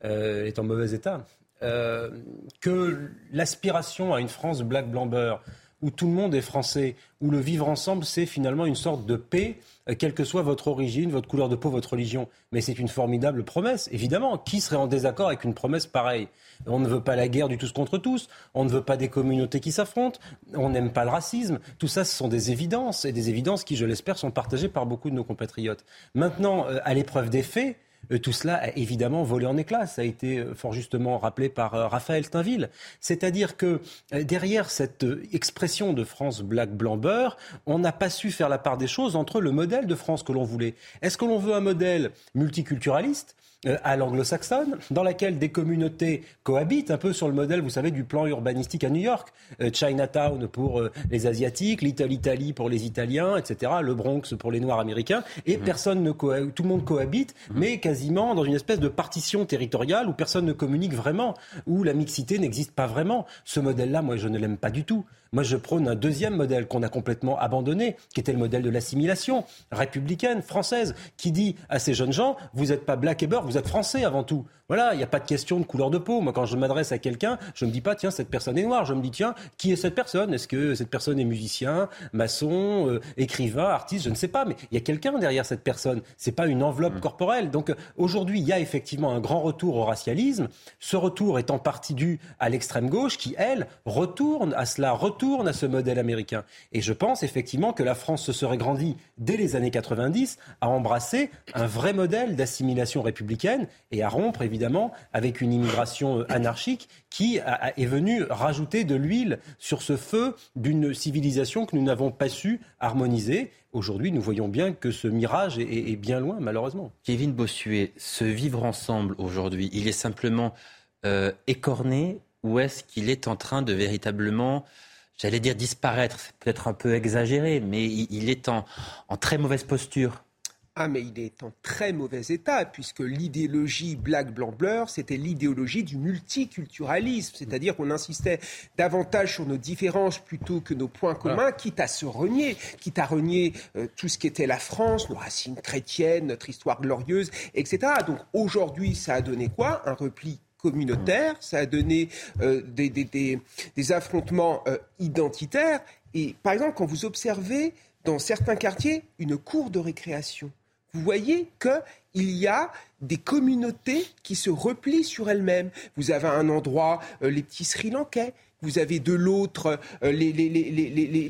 Elle est en mauvais état. que l'aspiration à une France black blanc beurre, où tout le monde est français, où le vivre ensemble, c'est finalement une sorte de paix, euh, quelle que soit votre origine, votre couleur de peau, votre religion. Mais c'est une formidable promesse, évidemment. Qui serait en désaccord avec une promesse pareille? On ne veut pas la guerre du tous contre tous, on ne veut pas des communautés qui s'affrontent, on n'aime pas le racisme. Tout ça, ce sont des évidences, et des évidences qui, je l'espère, sont partagées par beaucoup de nos compatriotes. Maintenant, euh, à l'épreuve des faits, tout cela a évidemment volé en éclats. Ça a été euh, fort justement rappelé par euh, Raphaël Steinville. C'est-à-dire que derrière cette expression de France black blanc beurre, on n'a pas su faire la part des choses entre le modèle de France que l'on voulait. Est-ce que l'on veut un modèle multiculturaliste euh, à l'anglo-saxonne, dans laquelle des communautés cohabitent, un peu sur le modèle, vous savez, du plan urbanistique à New York. Euh, Chinatown pour euh, les Asiatiques, Little Italy pour les Italiens, etc. Le Bronx pour les Noirs américains. Et mhm. personne ne tout le monde cohabite, mhm. mais quasiment dans une espèce de partition territoriale où personne ne communique vraiment, où la mixité n'existe pas vraiment. Ce modèle-là, moi, je ne l'aime pas du tout. Moi, je prône un deuxième modèle qu'on a complètement abandonné, qui était le modèle de l'assimilation républicaine, française, qui dit à ces jeunes gens, vous n'êtes pas black et beurre, vous êtes français avant tout. Voilà, il n'y a pas de question de couleur de peau. Moi, quand je m'adresse à quelqu'un, je ne me dis pas, tiens, cette personne est noire. Je me dis, tiens, qui est cette personne? Est-ce que cette personne est musicien, maçon, euh, écrivain, artiste? Je ne sais pas, mais il y a quelqu'un derrière cette personne. C'est pas une enveloppe mmh. corporelle. Donc euh, aujourd'hui, il y a effectivement un grand retour au racialisme. Ce retour est en partie dû à l'extrême gauche qui, elle, retourne à cela, retourne à ce modèle américain. Et je pense effectivement que la France se serait grandie dès les années 90 à embrasser un vrai modèle d'assimilation républicaine et à rompre évidemment, avec une immigration euh, anarchique qui est venue rajouter de l'huile sur ce feu d'une civilisation que nous n'avons pas su harmoniser. Aujourd'hui, nous voyons bien que ce mirage est, bien loin, malheureusement. Kevin Bossuet, ce vivre ensemble aujourd'hui, il est simplement euh, écorné ou est-ce qu'il est en train de véritablement j'allais dire disparaître, c'est peut-être un peu exagéré, mais il, est en, très mauvaise posture. Ah, mais il est en très mauvais état, puisque l'idéologie black blanc blur, c'était l'idéologie du multiculturalisme, c'est-à-dire qu'on insistait davantage sur nos différences plutôt que nos points communs, quitte à se renier, quitte à renier euh, tout ce qu'était la France, nos racines chrétiennes, notre histoire glorieuse, etc. Donc aujourd'hui, ça a donné quoi? Un repli communautaire, ça a donné euh, des, des, affrontements euh, identitaires. Et par exemple, quand vous observez dans certains quartiers une cour de récréation, vous voyez qu'il y a des communautés qui se replient sur elles-mêmes. Vous avez un endroit, euh, les petits Sri Lankais, vous avez de l'autre euh, les,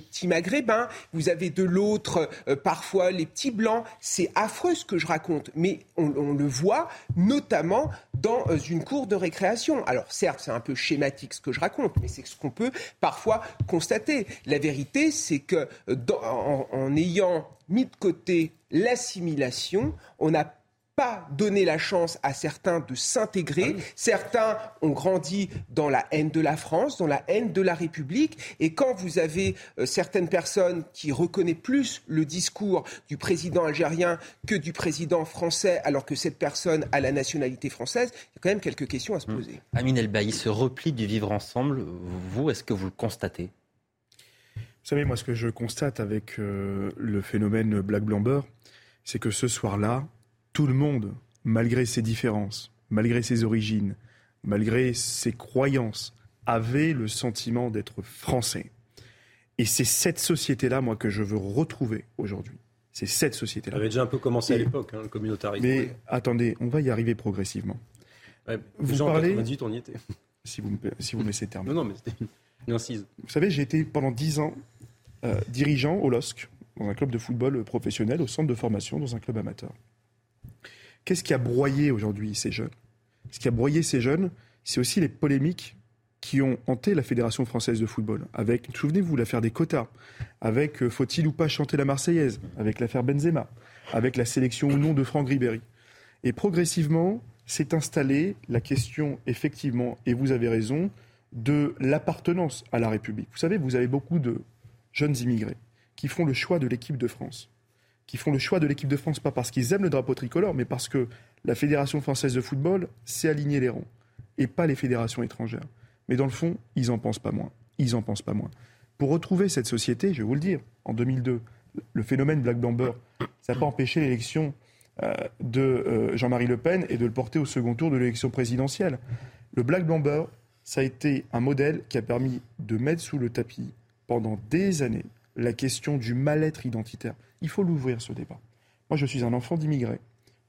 petits maghrébins, vous avez de l'autre euh, parfois les petits blancs. C'est affreux ce que je raconte, mais on, le voit notamment dans une cour de récréation. Alors certes, c'est un peu schématique ce que je raconte, mais c'est ce qu'on peut parfois constater. La vérité, c'est que en ayant mis de côté l'assimilation, on a pas donné la chance à certains de s'intégrer. Certains ont grandi dans la haine de la France, dans la haine de la République. Et quand vous avez euh, certaines personnes qui reconnaissent plus le discours du président algérien que du président français, alors que cette personne a la nationalité française, il y a quand même quelques questions à se poser. Mmh. Amine Elbaï, ce repli du vivre ensemble, vous, est-ce que vous le constatez? Vous savez, moi, ce que je constate avec euh, le phénomène Black Blamber, c'est que ce soir-là, tout le monde, malgré ses différences, malgré ses origines, malgré ses croyances, avait le sentiment d'être français. Et c'est cette société-là, moi, que je veux retrouver aujourd'hui. C'est cette société-là. Ça avait déjà un peu commencé à l'époque, hein, le communautarisme. Mais attendez, on va y arriver progressivement. Ouais, vous parlez... en 98, on y était. [laughs] Si vous me, si vous me laissez terminer. Non, non, mais c'était une incise. Vous savez, j'ai été pendant 10 ans euh, dirigeant au LOSC, dans un club de football professionnel, au centre de formation, dans un club amateur. Qu'est-ce qui a broyé aujourd'hui ces jeunes? Ce qui a broyé ces jeunes, c'est aussi les polémiques qui ont hanté la Fédération française de football. Avec, souvenez-vous, l'affaire des quotas, avec euh, faut-il ou pas chanter la Marseillaise, avec l'affaire Benzema, avec la sélection ou non de Franck Ribéry. Et progressivement, s'est installée la question, effectivement, et vous avez raison, de l'appartenance à la République. Vous savez, vous avez beaucoup de jeunes immigrés qui font le choix de l'équipe de France qui font le choix de l'équipe de France, pas parce qu'ils aiment le drapeau tricolore, mais parce que la Fédération française de football s'est alignée les rangs, et pas les fédérations étrangères. Mais dans le fond, ils n'en pensent pas moins. Ils en pensent pas moins. Pour retrouver cette société, je vais vous le dire, en 2002, le phénomène Black Blamber, ça n'a pas empêché l'élection euh, de euh, Jean-Marie Le Pen et de le porter au second tour de l'élection présidentielle. Le Black Blamber, ça a été un modèle qui a permis de mettre sous le tapis pendant des années la question du mal-être identitaire. Il faut l'ouvrir, ce débat. Moi, je suis un enfant d'immigrés.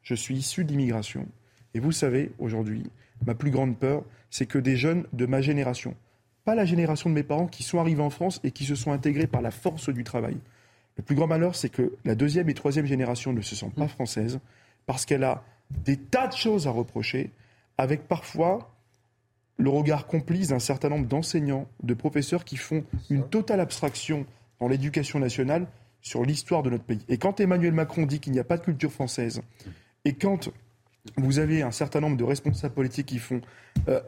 Je suis issu d'immigration. Et vous savez, aujourd'hui, ma plus grande peur, c'est que des jeunes de ma génération, pas la génération de mes parents qui sont arrivés en France et qui se sont intégrés par la force du travail. Le plus grand malheur, c'est que la deuxième et troisième génération ne se sent pas française parce qu'elle a des tas de choses à reprocher, avec parfois le regard complice d'un certain nombre d'enseignants, de professeurs qui font une totale abstraction dans l'éducation nationale sur l'histoire de notre pays. Et quand Emmanuel Macron dit qu'il n'y a pas de culture française, et quand vous avez un certain nombre de responsables politiques qui font, euh,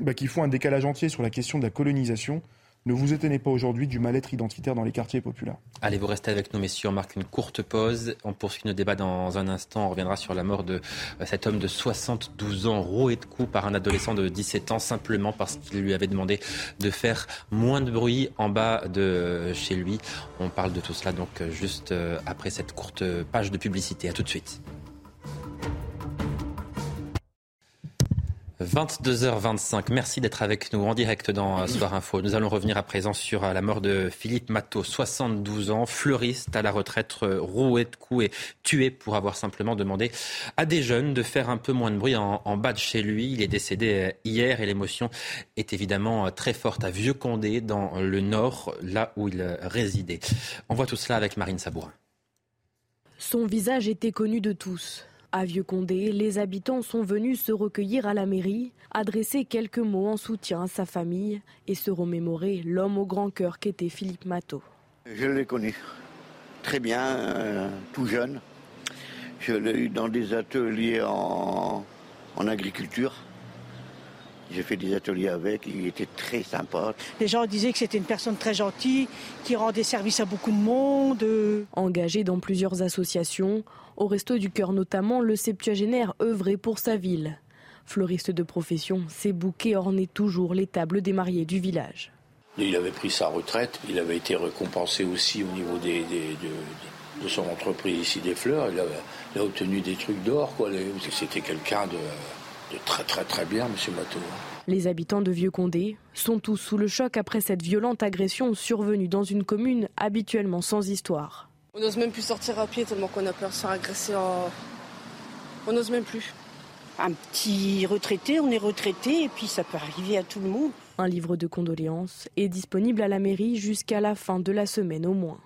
bah, un décalage entier sur la question de la colonisation, ne vous étonnez pas aujourd'hui du mal-être identitaire dans les quartiers populaires. Allez, vous restez avec nous, messieurs. On marque une courte pause. On poursuit nos débats dans un instant. On reviendra sur la mort de euh, cet homme de 72 ans, roué de coups par un adolescent de 17 ans, simplement parce qu'il lui avait demandé de faire moins de bruit en bas de chez lui. On parle de tout cela donc juste euh, après cette courte page de publicité. À tout de suite. 22h25. Merci d'être avec nous en direct dans Soir Info. Nous allons revenir à présent sur la mort de Philippe Matteau, 72 ans, fleuriste à la retraite, roué de coups et tué pour avoir simplement demandé à des jeunes de faire un peu moins de bruit en, bas de chez lui. Il est décédé hier et l'émotion est évidemment très forte à Vieux-Condé, dans le nord, là où il résidait. On voit tout cela avec Marine Sabourin. Son visage était connu de tous. À Vieux-Condé, les habitants sont venus se recueillir à la mairie, adresser quelques mots en soutien à sa famille et se remémorer l'homme au grand cœur qu'était Philippe Matteau. Je l'ai connu très bien, euh, tout jeune. Je l'ai eu dans des ateliers en, en agriculture. J'ai fait des ateliers avec, il était très sympa. Les gens disaient que c'était une personne très gentille, qui rendait service à beaucoup de monde. Engagé dans plusieurs associations, au Resto du Cœur notamment, le septuagénaire œuvrait pour sa ville. Fleuriste de profession, ses bouquets ornaient toujours les tables des mariés du village. Il avait pris sa retraite, il avait été récompensé aussi au niveau des, de, son entreprise ici des fleurs. Il, a obtenu des trucs d'or. C'était quelqu'un de, de, très très très bien, M. Matteau. Les habitants de Vieux-Condé sont tous sous le choc après cette violente agression survenue dans une commune habituellement sans histoire. On n'ose même plus sortir à pied tellement qu'on a peur de se faire agresser. En... On n'ose même plus. Un petit retraité, on est retraité et puis ça peut arriver à tout le monde. Un livre de condoléances est disponible à la mairie jusqu'à la fin de la semaine au moins.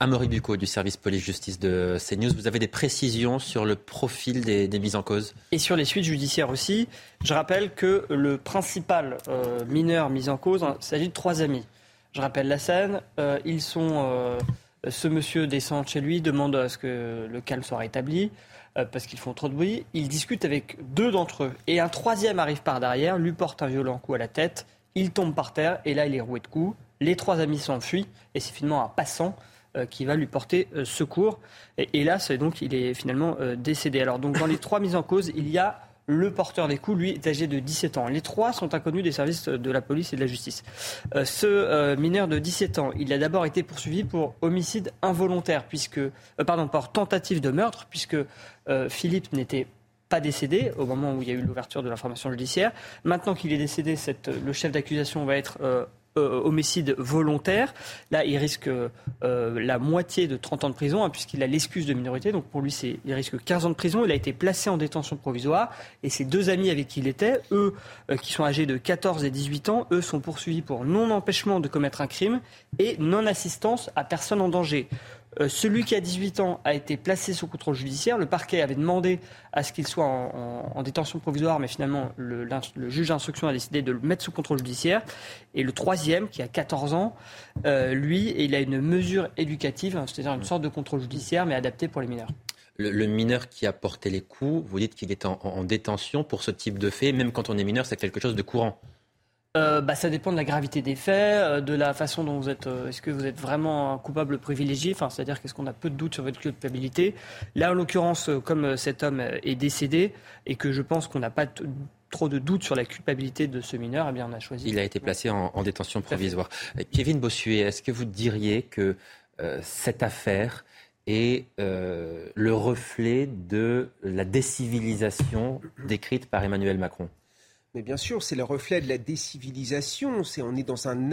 Amaury Bucco du service police-justice de CNews, vous avez des précisions sur le profil des, mises en cause? Et sur les suites judiciaires aussi. Je rappelle que le principal euh, mineur mis en cause, il s'agit de trois amis. Je rappelle la scène. Euh, ils sont euh, Ce monsieur descend chez lui, demande à ce que le calme soit rétabli euh, parce qu'ils font trop de bruit. Il discute avec deux d'entre eux et un troisième arrive par derrière, lui porte un violent coup à la tête. Il tombe par terre et là il est roué de coups. Les trois amis s'enfuient et c'est finalement un passant qui va lui porter secours. Et, là, il est finalement décédé. Alors donc dans les trois mises en cause, il y a le porteur des coups, lui, est âgé de 17 ans. Les trois sont inconnus des services de la police et de la justice. Euh, ce euh, mineur de 17 ans, il a d'abord été poursuivi pour homicide involontaire, puisque, euh, pardon, par tentative de meurtre, puisque Philippe n'était pas décédé au moment où il y a eu l'ouverture de l'information judiciaire. Maintenant qu'il est décédé, le chef d'accusation va être euh, homicide volontaire. Là, il risque euh, la moitié de 30 ans de prison, hein, puisqu'il a l'excuse de minorité. Donc pour lui, il risque 15 ans de prison. Il a été placé en détention provisoire. Et ses deux amis avec qui il était, eux, euh, qui sont âgés de 14 et 18 ans, eux sont poursuivis pour non-empêchement de commettre un crime et non-assistance à personne en danger. Euh, celui qui a 18 ans a été placé sous contrôle judiciaire. Le parquet avait demandé à ce qu'il soit en, en- en détention provisoire, mais finalement, le, juge d'instruction a décidé de le mettre sous contrôle judiciaire. Et le troisième, qui a 14 ans, euh, lui, il a une mesure éducative, hein, c'est-à-dire une sorte de contrôle judiciaire, mais adapté pour les mineurs. Le, mineur qui a porté les coups, vous dites qu'il est en détention pour ce type de fait, même quand on est mineur, c'est quelque chose de courant. Euh, bah, ça dépend de la gravité des faits, euh, de la façon dont vous êtes. euh, est-ce que vous êtes vraiment un coupable privilégié? Enfin, c'est-à-dire qu'est-ce qu'on a peu de doutes sur votre culpabilité? Là, en l'occurrence, comme cet homme est décédé et que je pense qu'on n'a pas trop de doutes sur la culpabilité de ce mineur, eh bien, on a choisi. Il a été placé en, en détention provisoire. Kevin Bossuet, est-ce que vous diriez que euh, cette affaire est le reflet de la décivilisation décrite par Emmanuel Macron? Mais bien sûr, c'est le reflet de la décivilisation. On est dans un,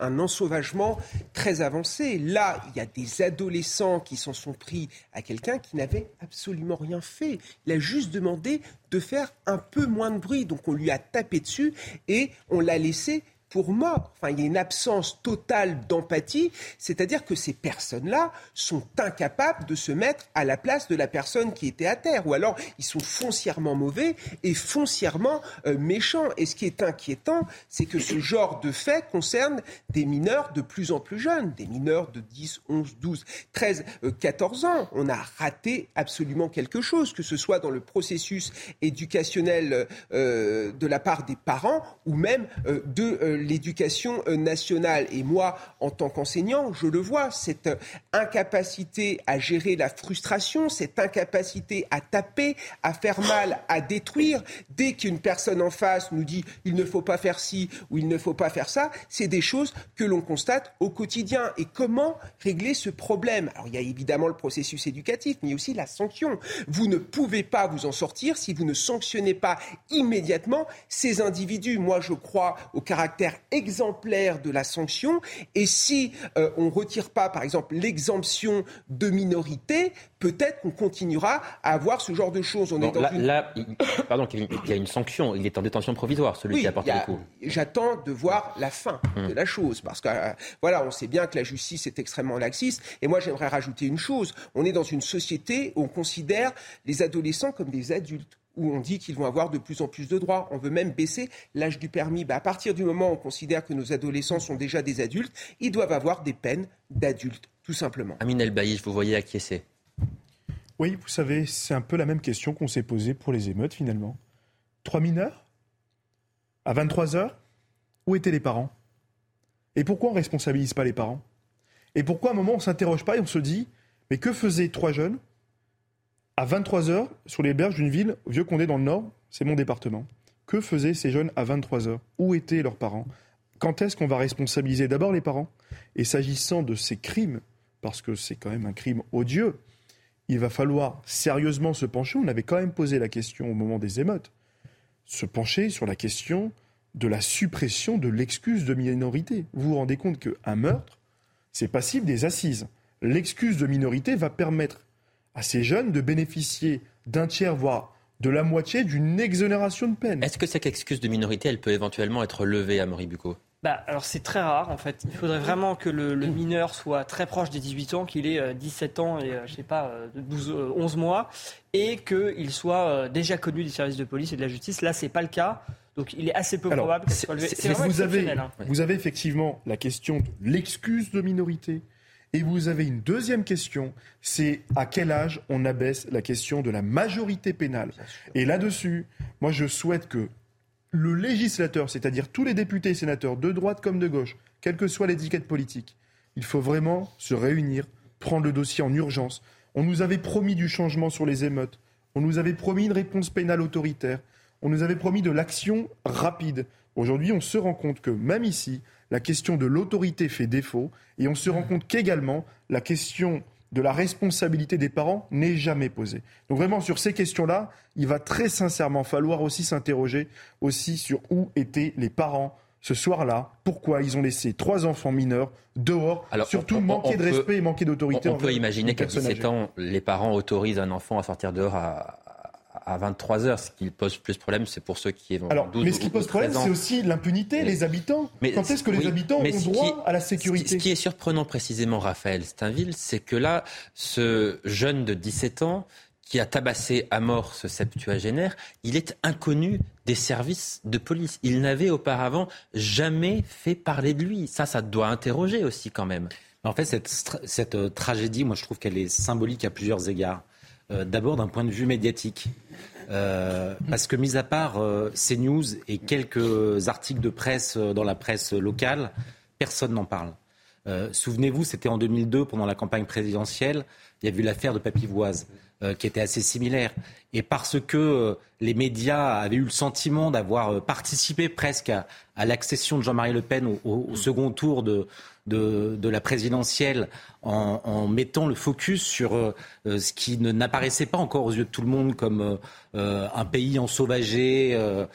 un ensauvagement très avancé. Là, il y a des adolescents qui s'en sont pris à quelqu'un qui n'avait absolument rien fait. Il a juste demandé de faire un peu moins de bruit. Donc on lui a tapé dessus et on l'a laissé pour mort. Enfin, il y a une absence totale d'empathie, c'est-à-dire que ces personnes-là sont incapables de se mettre à la place de la personne qui était à terre, ou alors ils sont foncièrement mauvais et foncièrement euh, méchants. Et ce qui est inquiétant, c'est que ce genre de fait concerne des mineurs de plus en plus jeunes, des mineurs de 10, 11, 12, 13, euh, 14 ans. On a raté absolument quelque chose, que ce soit dans le processus éducationnel euh, de la part des parents ou même euh, de l'éducation euh, nationale. Et moi, en tant qu'enseignant, je le vois, cette euh, incapacité à gérer la frustration, cette incapacité à taper, à faire mal, à détruire, dès qu'une personne en face nous dit il ne faut pas faire ci ou il ne faut pas faire ça, c'est des choses que l'on constate au quotidien. Et comment régler ce problème? Alors il y a évidemment le processus éducatif, mais aussi la sanction. Vous ne pouvez pas vous en sortir si vous ne sanctionnez pas immédiatement ces individus. Moi, je crois au caractère exemplaire de la sanction. Et si euh, on ne retire pas, par exemple, l'exemption de minorité, peut-être qu'on continuera à avoir ce genre de choses. On Bon, est dans là, une... là, il- pardon, il y a une sanction. Il est en détention provisoire, celui Oui, qui a porté a- les coups. J'attends de voir la fin Hum. de la chose parce que euh, voilà, on sait bien que la justice est extrêmement laxiste. Et moi, j'aimerais rajouter une chose on est dans une société où on considère les adolescents comme des adultes où on dit qu'ils vont avoir de plus en plus de droits. On veut même baisser l'âge du permis. Bah, à partir du moment où on considère que nos adolescents sont déjà des adultes, ils doivent avoir des peines d'adultes, tout simplement. Amine El Baïch, vous voyez acquiescer. Oui, vous savez, c'est un peu la même question qu'on s'est posée pour les émeutes finalement. Trois mineurs? À 23 heures? Où étaient les parents? Et pourquoi on ne responsabilise pas les parents? Et pourquoi à un moment on ne s'interroge pas et on se dit mais que faisaient trois jeunes à 23 heures sur les berges d'une ville, Vieux-Condé dans le Nord, c'est mon département Que faisaient ces jeunes à 23 heures? Où étaient leurs parents? Quand est-ce qu'on va responsabiliser d'abord les parents? Et s'agissant de ces crimes, parce que c'est quand même un crime odieux, il va falloir sérieusement se pencher. On avait quand même posé la question au moment des émeutes. Se pencher sur la question de la suppression de l'excuse de minorité. Vous vous rendez compte qu'un meurtre, c'est passible des assises. L'excuse de minorité va permettre à ces jeunes de bénéficier d'un tiers, voire de la moitié d'une exonération de peine. Est-ce que cette excuse de minorité, elle peut éventuellement être levée à Bucco? Bah, alors c'est très rare en fait. Il faudrait vraiment que le, le mineur soit très proche des 18 ans, qu'il ait euh, 17 ans et euh, je sais pas euh, 12, euh, 11 mois, et qu'il soit euh, déjà connu des services de police et de la justice. Là, c'est pas le cas. Donc il est assez peu Alors, probable qu'elle soit vraiment vous, avez, hein. vous avez effectivement la question de l'excuse de minorité Et vous avez une deuxième question, c'est à quel âge on abaisse la question de la majorité pénale. Et là-dessus, moi je souhaite que le législateur, c'est-à-dire tous les députés et sénateurs, de droite comme de gauche, quelle que soit l'étiquette politique, il faut vraiment se réunir, prendre le dossier en urgence. On nous avait promis du changement sur les émeutes, on nous avait promis une réponse pénale autoritaire, on nous avait promis de l'action rapide. Aujourd'hui, on se rend compte que même ici, la question de l'autorité fait défaut et on se rend compte qu'également la question de la responsabilité des parents n'est jamais posée. Donc vraiment sur ces questions-là, il va très sincèrement falloir aussi s'interroger aussi sur où étaient les parents ce soir-là, pourquoi ils ont laissé trois enfants mineurs dehors, Alors, surtout on- on- manquer on de peut- respect et manquer d'autorité. On, peut imaginer qu'à personne 17 âgée. ans, les parents autorisent un enfant à sortir dehors à, à 23 heures. Ce qui pose plus problème, c'est pour ceux qui vont Alors, 12 mais ce qui pose problème, 13 ans. c'est aussi l'impunité, Mais- les habitants. Mais Quand est-ce que les oui, habitants ont qui- droit à la ce qui- sécurité Ce qui est surprenant précisément, Raphaël Steinville, c'est que là, ce jeune de 17 ans qui a tabassé à mort ce septuagénaire, il est inconnu des services de police. Il n'avait auparavant jamais fait parler de lui. Ça, ça doit interroger aussi quand même. En fait, cette, cette, euh, tragédie, moi, je trouve qu'elle est symbolique à plusieurs égards. Euh, D'abord, d'un point de vue médiatique. Euh, parce que, mis à part euh, CNews et quelques articles de presse dans la presse locale, personne n'en parle. Souvenez-vous, c'était en 2002, pendant la campagne présidentielle, il y a eu l'affaire de Papivoise, qui était assez similaire. Et parce que euh, les médias avaient eu le sentiment d'avoir euh, participé presque à, l'accession de Jean-Marie Le Pen au, second tour de, de, la présidentielle en, mettant le focus sur euh, ce qui ne- n'apparaissait pas encore aux yeux de tout le monde comme un pays ensauvagé. Euh,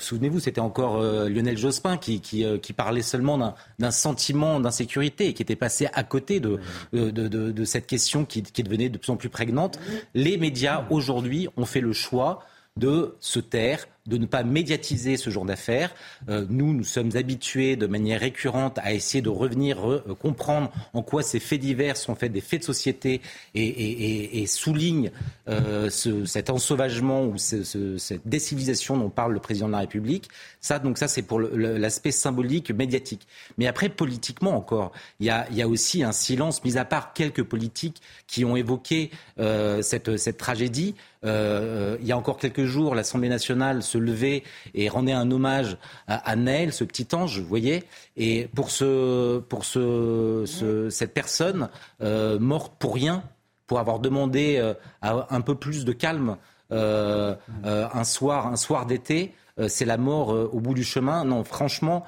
Souvenez-vous, c'était encore Lionel Jospin qui, qui, qui parlait seulement d'un- sentiment d'insécurité et qui était passé à côté de- de- de cette question qui, qui devenait de plus en plus prégnante. Les médias, aujourd'hui, ont fait le choix de se taire, de ne pas médiatiser ce genre d'affaires. Euh, nous, nous sommes habitués de manière récurrente à essayer de revenir euh, comprendre en quoi ces faits divers sont faits des faits de société et, soulignent euh, ce- cet ensauvagement ou ce- ce- cette décivilisation dont parle le président de la République. Ça, donc ça, c'est pour l'aspect symbolique, médiatique. Mais après, politiquement encore, il y a, aussi un silence, mis à part quelques politiques qui ont évoqué cette, cette tragédie. Il y a encore quelques jours, l'Assemblée nationale se levait et rendait un hommage à, à Naël, ce petit ange, vous voyez. Et pour, ce, pour ce, ce- cette personne euh, morte pour rien, pour avoir demandé euh, un peu plus de calme euh, un soir, un soir d'été. c'est la mort au bout du chemin. Non, franchement,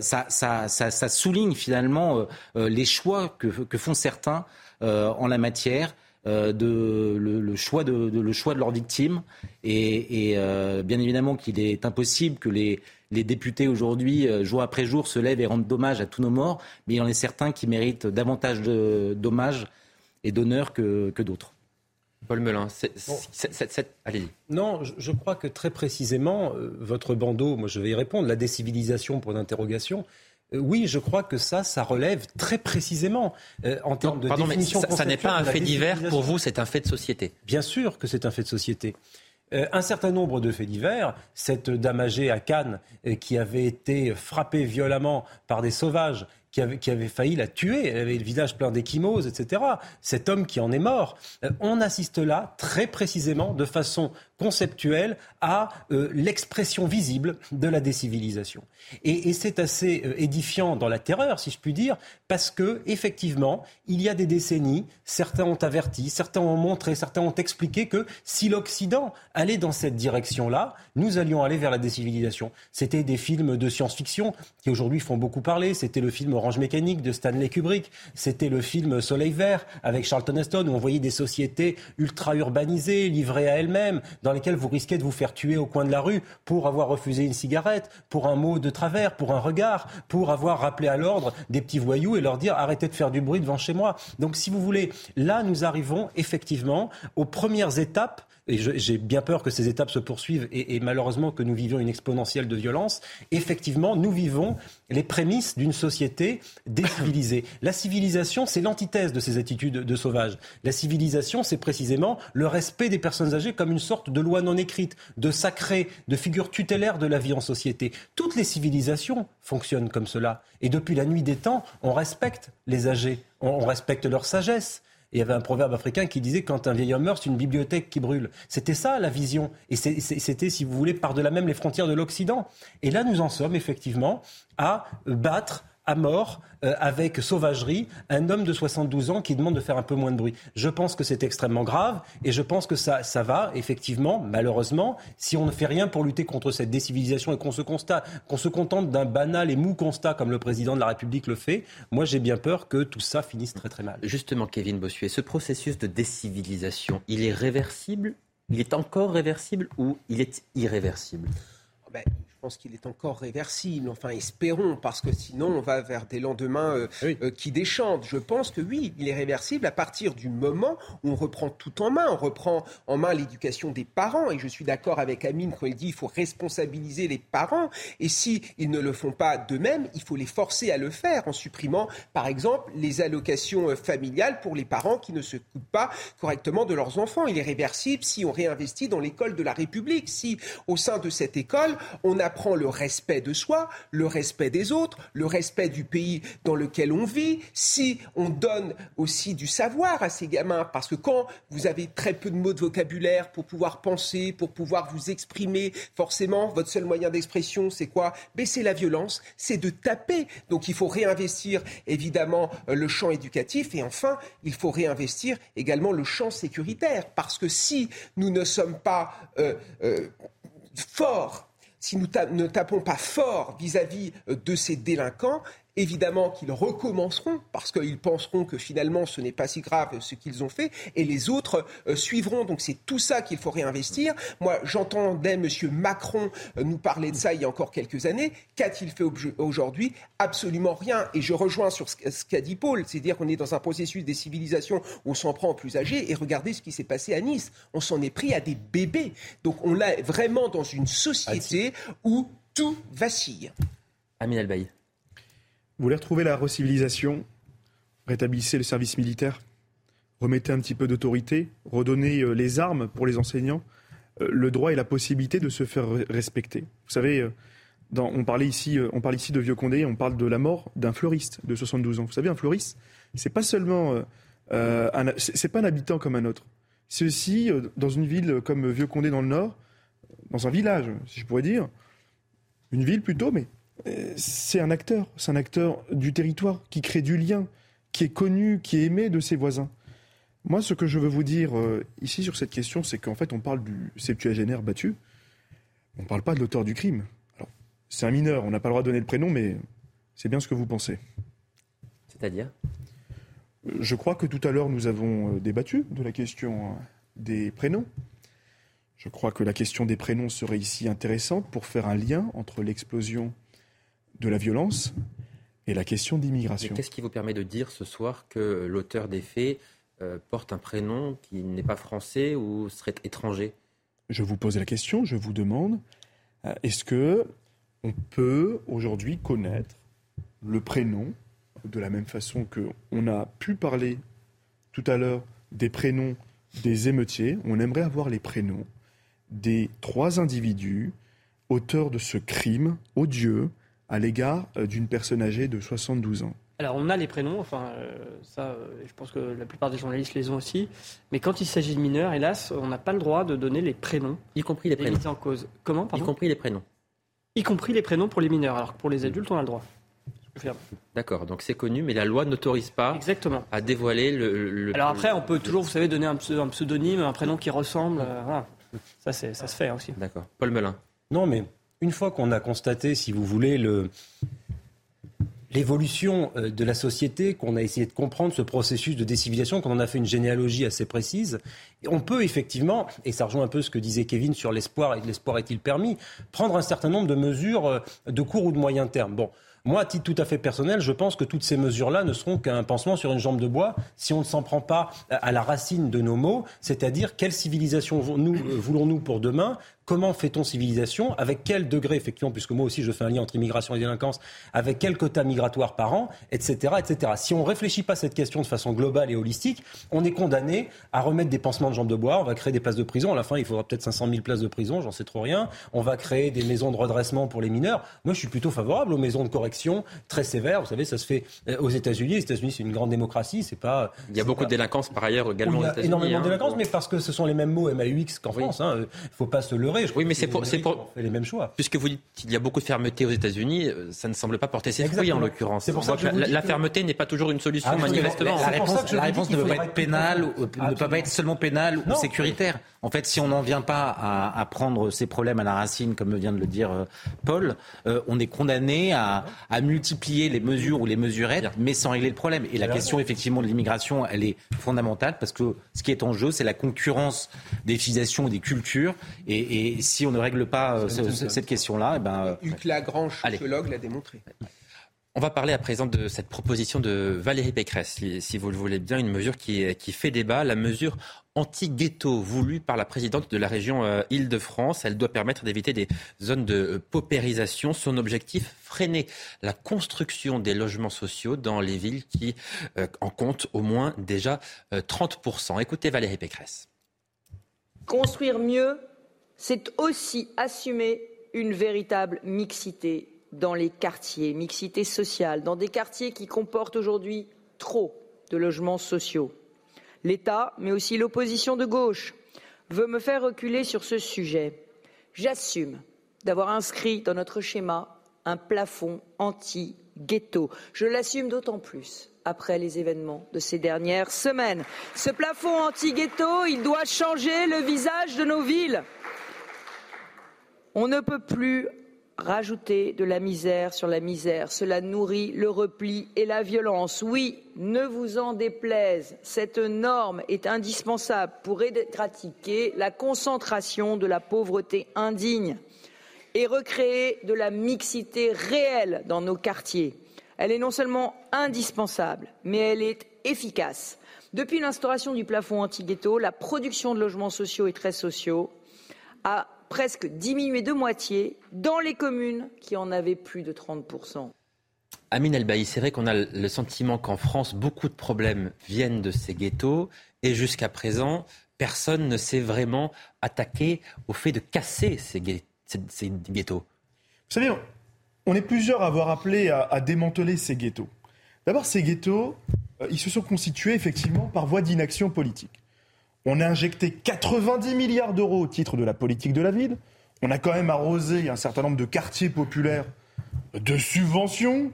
ça, ça, souligne finalement les choix que, font certains en la matière. Euh, de, le, le choix de, de- le choix de leurs victimes et, et, euh, bien évidemment qu'il est impossible que les, les députés aujourd'hui euh, jour après jour se lèvent et rendent hommage à tous nos morts mais il y en a certains qui méritent davantage de- d'hommages et d'honneur que, que d'autres. Paul Melun, c'est, c'est- allez-y. Non, je, je crois que très précisément, euh, votre bandeau, moi je vais y répondre, la décivilisation pour l'interrogation. Euh, oui, je crois que ça, ça relève très précisément euh, en termes de Pardon, mais définition ça, ça n'est pas un fait divers pour vous, c'est un fait de société. Bien sûr que c'est un fait de société. Euh, un certain nombre de faits divers, cette dame âgée à Cannes euh, qui avait été frappée violemment par des sauvages, qui avait, qui avait failli la tuer, elle avait le visage plein d'échymoses, etc. Cet homme qui en est mort. Euh, on assiste là très précisément, de façon conceptuelle, à euh, l'expression visible de la décivilisation. Et, c'est assez euh, édifiant dans la terreur, si je puis dire, parce que effectivement, il y a des décennies, certains ont averti, certains ont montré, certains ont expliqué que si l'Occident allait dans cette direction-là, nous allions aller vers la décivilisation. C'était des films de science-fiction qui aujourd'hui font beaucoup parler. C'était le film Orange Mécanique de Stanley Kubrick. C'était le film Soleil Vert avec Charlton Heston où on voyait des sociétés ultra urbanisées, livrées à elles-mêmes, lesquelles vous risquez de vous faire tuer au coin de la rue pour avoir refusé une cigarette, pour un mot de travers, pour un regard, pour avoir rappelé à l'ordre des petits voyous et leur dire arrêtez de faire du bruit devant chez moi. Donc si vous voulez, là nous arrivons effectivement aux premières étapes et j'ai bien peur que ces étapes se poursuivent et, et, malheureusement que nous vivions une exponentielle de violence, effectivement, nous vivons les prémices d'une société décivilisée. [coughs] La civilisation, c'est l'antithèse de ces attitudes de sauvage. La civilisation, c'est précisément le respect des personnes âgées comme une sorte de loi non écrite, de sacré, de figure tutélaire de la vie en société. Toutes les civilisations fonctionnent comme cela. Et depuis la nuit des temps, on respecte les âgés, on respecte leur sagesse. Il y avait un proverbe africain qui disait quand un vieil homme meurt, c'est une bibliothèque qui brûle. C'était ça la vision. Et c'était, si vous voulez, par-delà même les frontières de l'Occident. Et là, nous en sommes effectivement à battre à mort euh, avec sauvagerie un homme de 72 ans qui demande de faire un peu moins de bruit. Je pense que c'est extrêmement grave et je pense que ça, ça va, effectivement, malheureusement, si on ne fait rien pour lutter contre cette décivilisation et qu'on se, constate, qu'on se contente d'un banal et mou constat comme le président de la République le fait, moi j'ai bien peur que tout ça finisse très très mal. Justement, Kevin Bossuet, ce processus de décivilisation, il est réversible? Il est encore réversible ou il est irréversible? Ben, je pense qu'il est encore réversible. Enfin, espérons, parce que sinon, on va vers des lendemains euh, euh, qui déchantent. Je pense que oui, il est réversible à partir du moment où on reprend tout en main. On reprend en main l'éducation des parents. Et je suis d'accord avec Amine quand il dit qu'il faut responsabiliser les parents. Et si ils ne le font pas d'eux-mêmes, il faut les forcer à le faire en supprimant, par exemple, les allocations euh, familiales pour les parents qui ne se coupent pas correctement de leurs enfants. Il est réversible si on réinvestit dans l'école de la République. Si, au sein de cette école, on a apprend le respect de soi, le respect des autres, le respect du pays dans lequel on vit, si on donne aussi du savoir à ces gamins, parce que quand vous avez très peu de mots de vocabulaire pour pouvoir penser, pour pouvoir vous exprimer, forcément, votre seul moyen d'expression, c'est quoi? Baisser la violence, c'est de taper. Donc il faut réinvestir évidemment euh, le champ éducatif. Et enfin, il faut réinvestir également le champ sécuritaire, parce que si nous ne sommes pas euh, euh, forts si nous ne tapons pas fort vis-à-vis euh, de ces délinquants, évidemment qu'ils recommenceront parce qu'ils penseront que finalement ce n'est pas si grave ce qu'ils ont fait et les autres euh, suivront. Donc c'est tout ça qu'il faut réinvestir. Moi j'entendais M. Macron euh, nous parler de ça il y a encore quelques années. Qu'a-t-il fait aujourd'hui? Absolument rien. Et je rejoins sur ce qu'a dit Paul, c'est-à-dire qu'on est dans un processus des civilisations où on s'en prend aux plus âgés et regardez ce qui s'est passé à Nice. On s'en est pris à des bébés. Donc on est vraiment dans une société où tout vacille. Amin Albaï. Vous voulez retrouver la recivilisation? Rétablissez le service militaire Remettez un petit peu d'autorité Redonnez euh, les armes pour les enseignants euh, Le droit et la possibilité de se faire respecter. Vous savez, euh, on, parlait ici, on parle ici de Vieux Condé, on parle de la mort d'un fleuriste de 72 ans. Vous savez, un fleuriste, c'est pas seulement. c'est pas un habitant comme un autre. C'est aussi, dans une ville comme Vieux Condé dans le Nord, dans un village, si je pourrais dire, une ville plutôt, mais c'est un acteur, c'est un acteur du territoire qui crée du lien, qui est connu, qui est aimé de ses voisins. Moi, ce que je veux vous dire euh, ici sur cette question, c'est qu'en fait, on parle du septuagénaire battu, on ne parle pas de l'auteur du crime. Alors, c'est un mineur, on n'a pas le droit de donner le prénom, mais c'est bien ce que vous pensez. C'est-à-dire? Je crois que tout à l'heure, nous avons euh, débattu de la question des prénoms. Je crois que la question des prénoms serait ici intéressante pour faire un lien entre l'explosion de la violence et la question d'immigration. Qu'est-ce qui vous permet de dire ce soir que l'auteur des faits euh, porte un prénom qui n'est pas français ou serait étranger? Je vous pose la question, je vous demande, euh, est-ce que on peut aujourd'hui connaître le prénom de la même façon que on a pu parler tout à l'heure des prénoms des émeutiers, on aimerait avoir les prénoms des trois individus auteurs de ce crime odieux à l'égard euh, d'une personne âgée de 72 ans alors on a les prénoms, enfin euh, ça, euh, je pense que la plupart des journalistes les ont aussi. Mais quand il s'agit de mineurs, hélas, on n'a pas le droit de donner les prénoms, y compris les prénoms en cause. Comment Y compris les prénoms. Y compris les prénoms pour les mineurs, alors que pour les adultes, on a le droit. D'accord, donc c'est connu, mais la loi n'autorise pas Exactement. à dévoiler le, Alors après, on peut toujours, vous savez, donner un, pseudonyme, un prénom qui ressemble. voilà. Ça, ça se fait aussi. D'accord. Paul Melun. Non, mais une fois qu'on a constaté, si vous voulez, le, l'évolution euh, de la société, qu'on a essayé de comprendre ce processus de décivilisation, qu'on en a fait une généalogie assez précise. On peut effectivement, et ça rejoint un peu ce que disait Kevin sur l'espoir et l'espoir est-il permis, prendre un certain nombre de mesures euh, de court ou de moyen terme. Bon, moi, à titre tout à fait personnel, je pense que toutes ces mesures-là ne seront qu'un pansement sur une jambe de bois si on ne s'en prend pas à la racine de nos mots, c'est-à-dire quelle civilisation nous, euh, voulons-nous pour demain Comment fait-on civilisation Avec quel degré, effectivement, puisque moi aussi je fais un lien entre immigration et délinquance, avec quel quota migratoire par an, etc. etc. Si on ne réfléchit pas à cette question de façon globale et holistique, on est condamné à remettre des pansements de jambes de bois, on va créer des places de prison. À la fin, il faudra peut-être 500 000 places de prison, j'en sais trop rien. On va créer des maisons de redressement pour les mineurs. Moi, je suis plutôt favorable aux maisons de correction très sévères. Vous savez, ça se fait euh, aux États-Unis. Les États-Unis, c'est une grande démocratie. C'est pas. Il y a beaucoup de délinquance par ailleurs également aux États-Unis. Énormément de hein. délinquance, mais parce que ce sont les mêmes mots MAUX qu'en France. Il hein. ne faut pas se leurrer. Oui, mais c'est pour, pour fait les mêmes choix. Puisque vous dites qu'il y a beaucoup de fermeté aux États-Unis, euh, ça ne semble pas porter ses fruits en l'occurrence. C'est pour ça que la, fermeté n'est pas toujours une solution, ah, manifestement. La, réponse, la réponse ne peut pas être pénale, ne peut pas être seulement pénale ou sécuritaire. En fait, si on n'en vient pas à, prendre ces problèmes à la racine, comme vient de le dire euh, Paul, euh, on est condamné à, multiplier les mesures ou les mesurettes, mais sans régler le problème. Et la question, effectivement, de l'immigration, elle est fondamentale parce que ce qui est en jeu, c'est la concurrence des civilisations ou des cultures. Et, et si on ne règle pas euh, cette question-là, eh ben, Hugues Lagrange, sociologue, l'a démontré. On va parler à présent de cette proposition de Valérie Pécresse, si vous le voulez bien, une mesure qui, qui fait débat, la mesure anti-ghetto voulue par la présidente de la région euh, Île-de-France. Elle doit permettre d'éviter des zones de euh, paupérisation. Son objectif, freiner la construction des logements sociaux dans les villes qui en comptent au moins déjà 30%. Écoutez Valérie Pécresse. Construire mieux c'est aussi assumer une véritable mixité dans les quartiers, mixité sociale, dans des quartiers qui comportent aujourd'hui trop de logements sociaux. L'État, mais aussi l'opposition de gauche, veut me faire reculer sur ce sujet. J'assume d'avoir inscrit dans notre schéma un plafond anti-ghetto. Je l'assume d'autant plus après les événements de ces dernières semaines. Ce plafond anti-ghetto, doit changer le visage de nos villes. On ne peut plus rajouter de la misère sur la misère. Cela nourrit le repli et la violence. Oui, ne vous en déplaise, cette norme est indispensable pour éradiquer la concentration de la pauvreté indigne et recréer de la mixité réelle dans nos quartiers. Elle est non seulement indispensable, mais elle est efficace. Depuis l'instauration du plafond anti-ghetto, la production de logements sociaux et très sociaux a presque diminué de moitié dans les communes qui en avaient plus de 30%. Amine Elbaï, c'est vrai qu'on a le sentiment qu'en France, beaucoup de problèmes viennent de ces ghettos et jusqu'à présent, personne ne s'est vraiment attaqué au fait de casser ces, ghettos. Vous savez, on est plusieurs à avoir appelé à, démanteler ces ghettos. D'abord, ces ghettos, euh, ils se sont constitués effectivement par voie d'inaction politique. On a injecté 90 milliards d'euros au titre de la politique de la ville. On a quand même arrosé un certain nombre de quartiers populaires de subventions,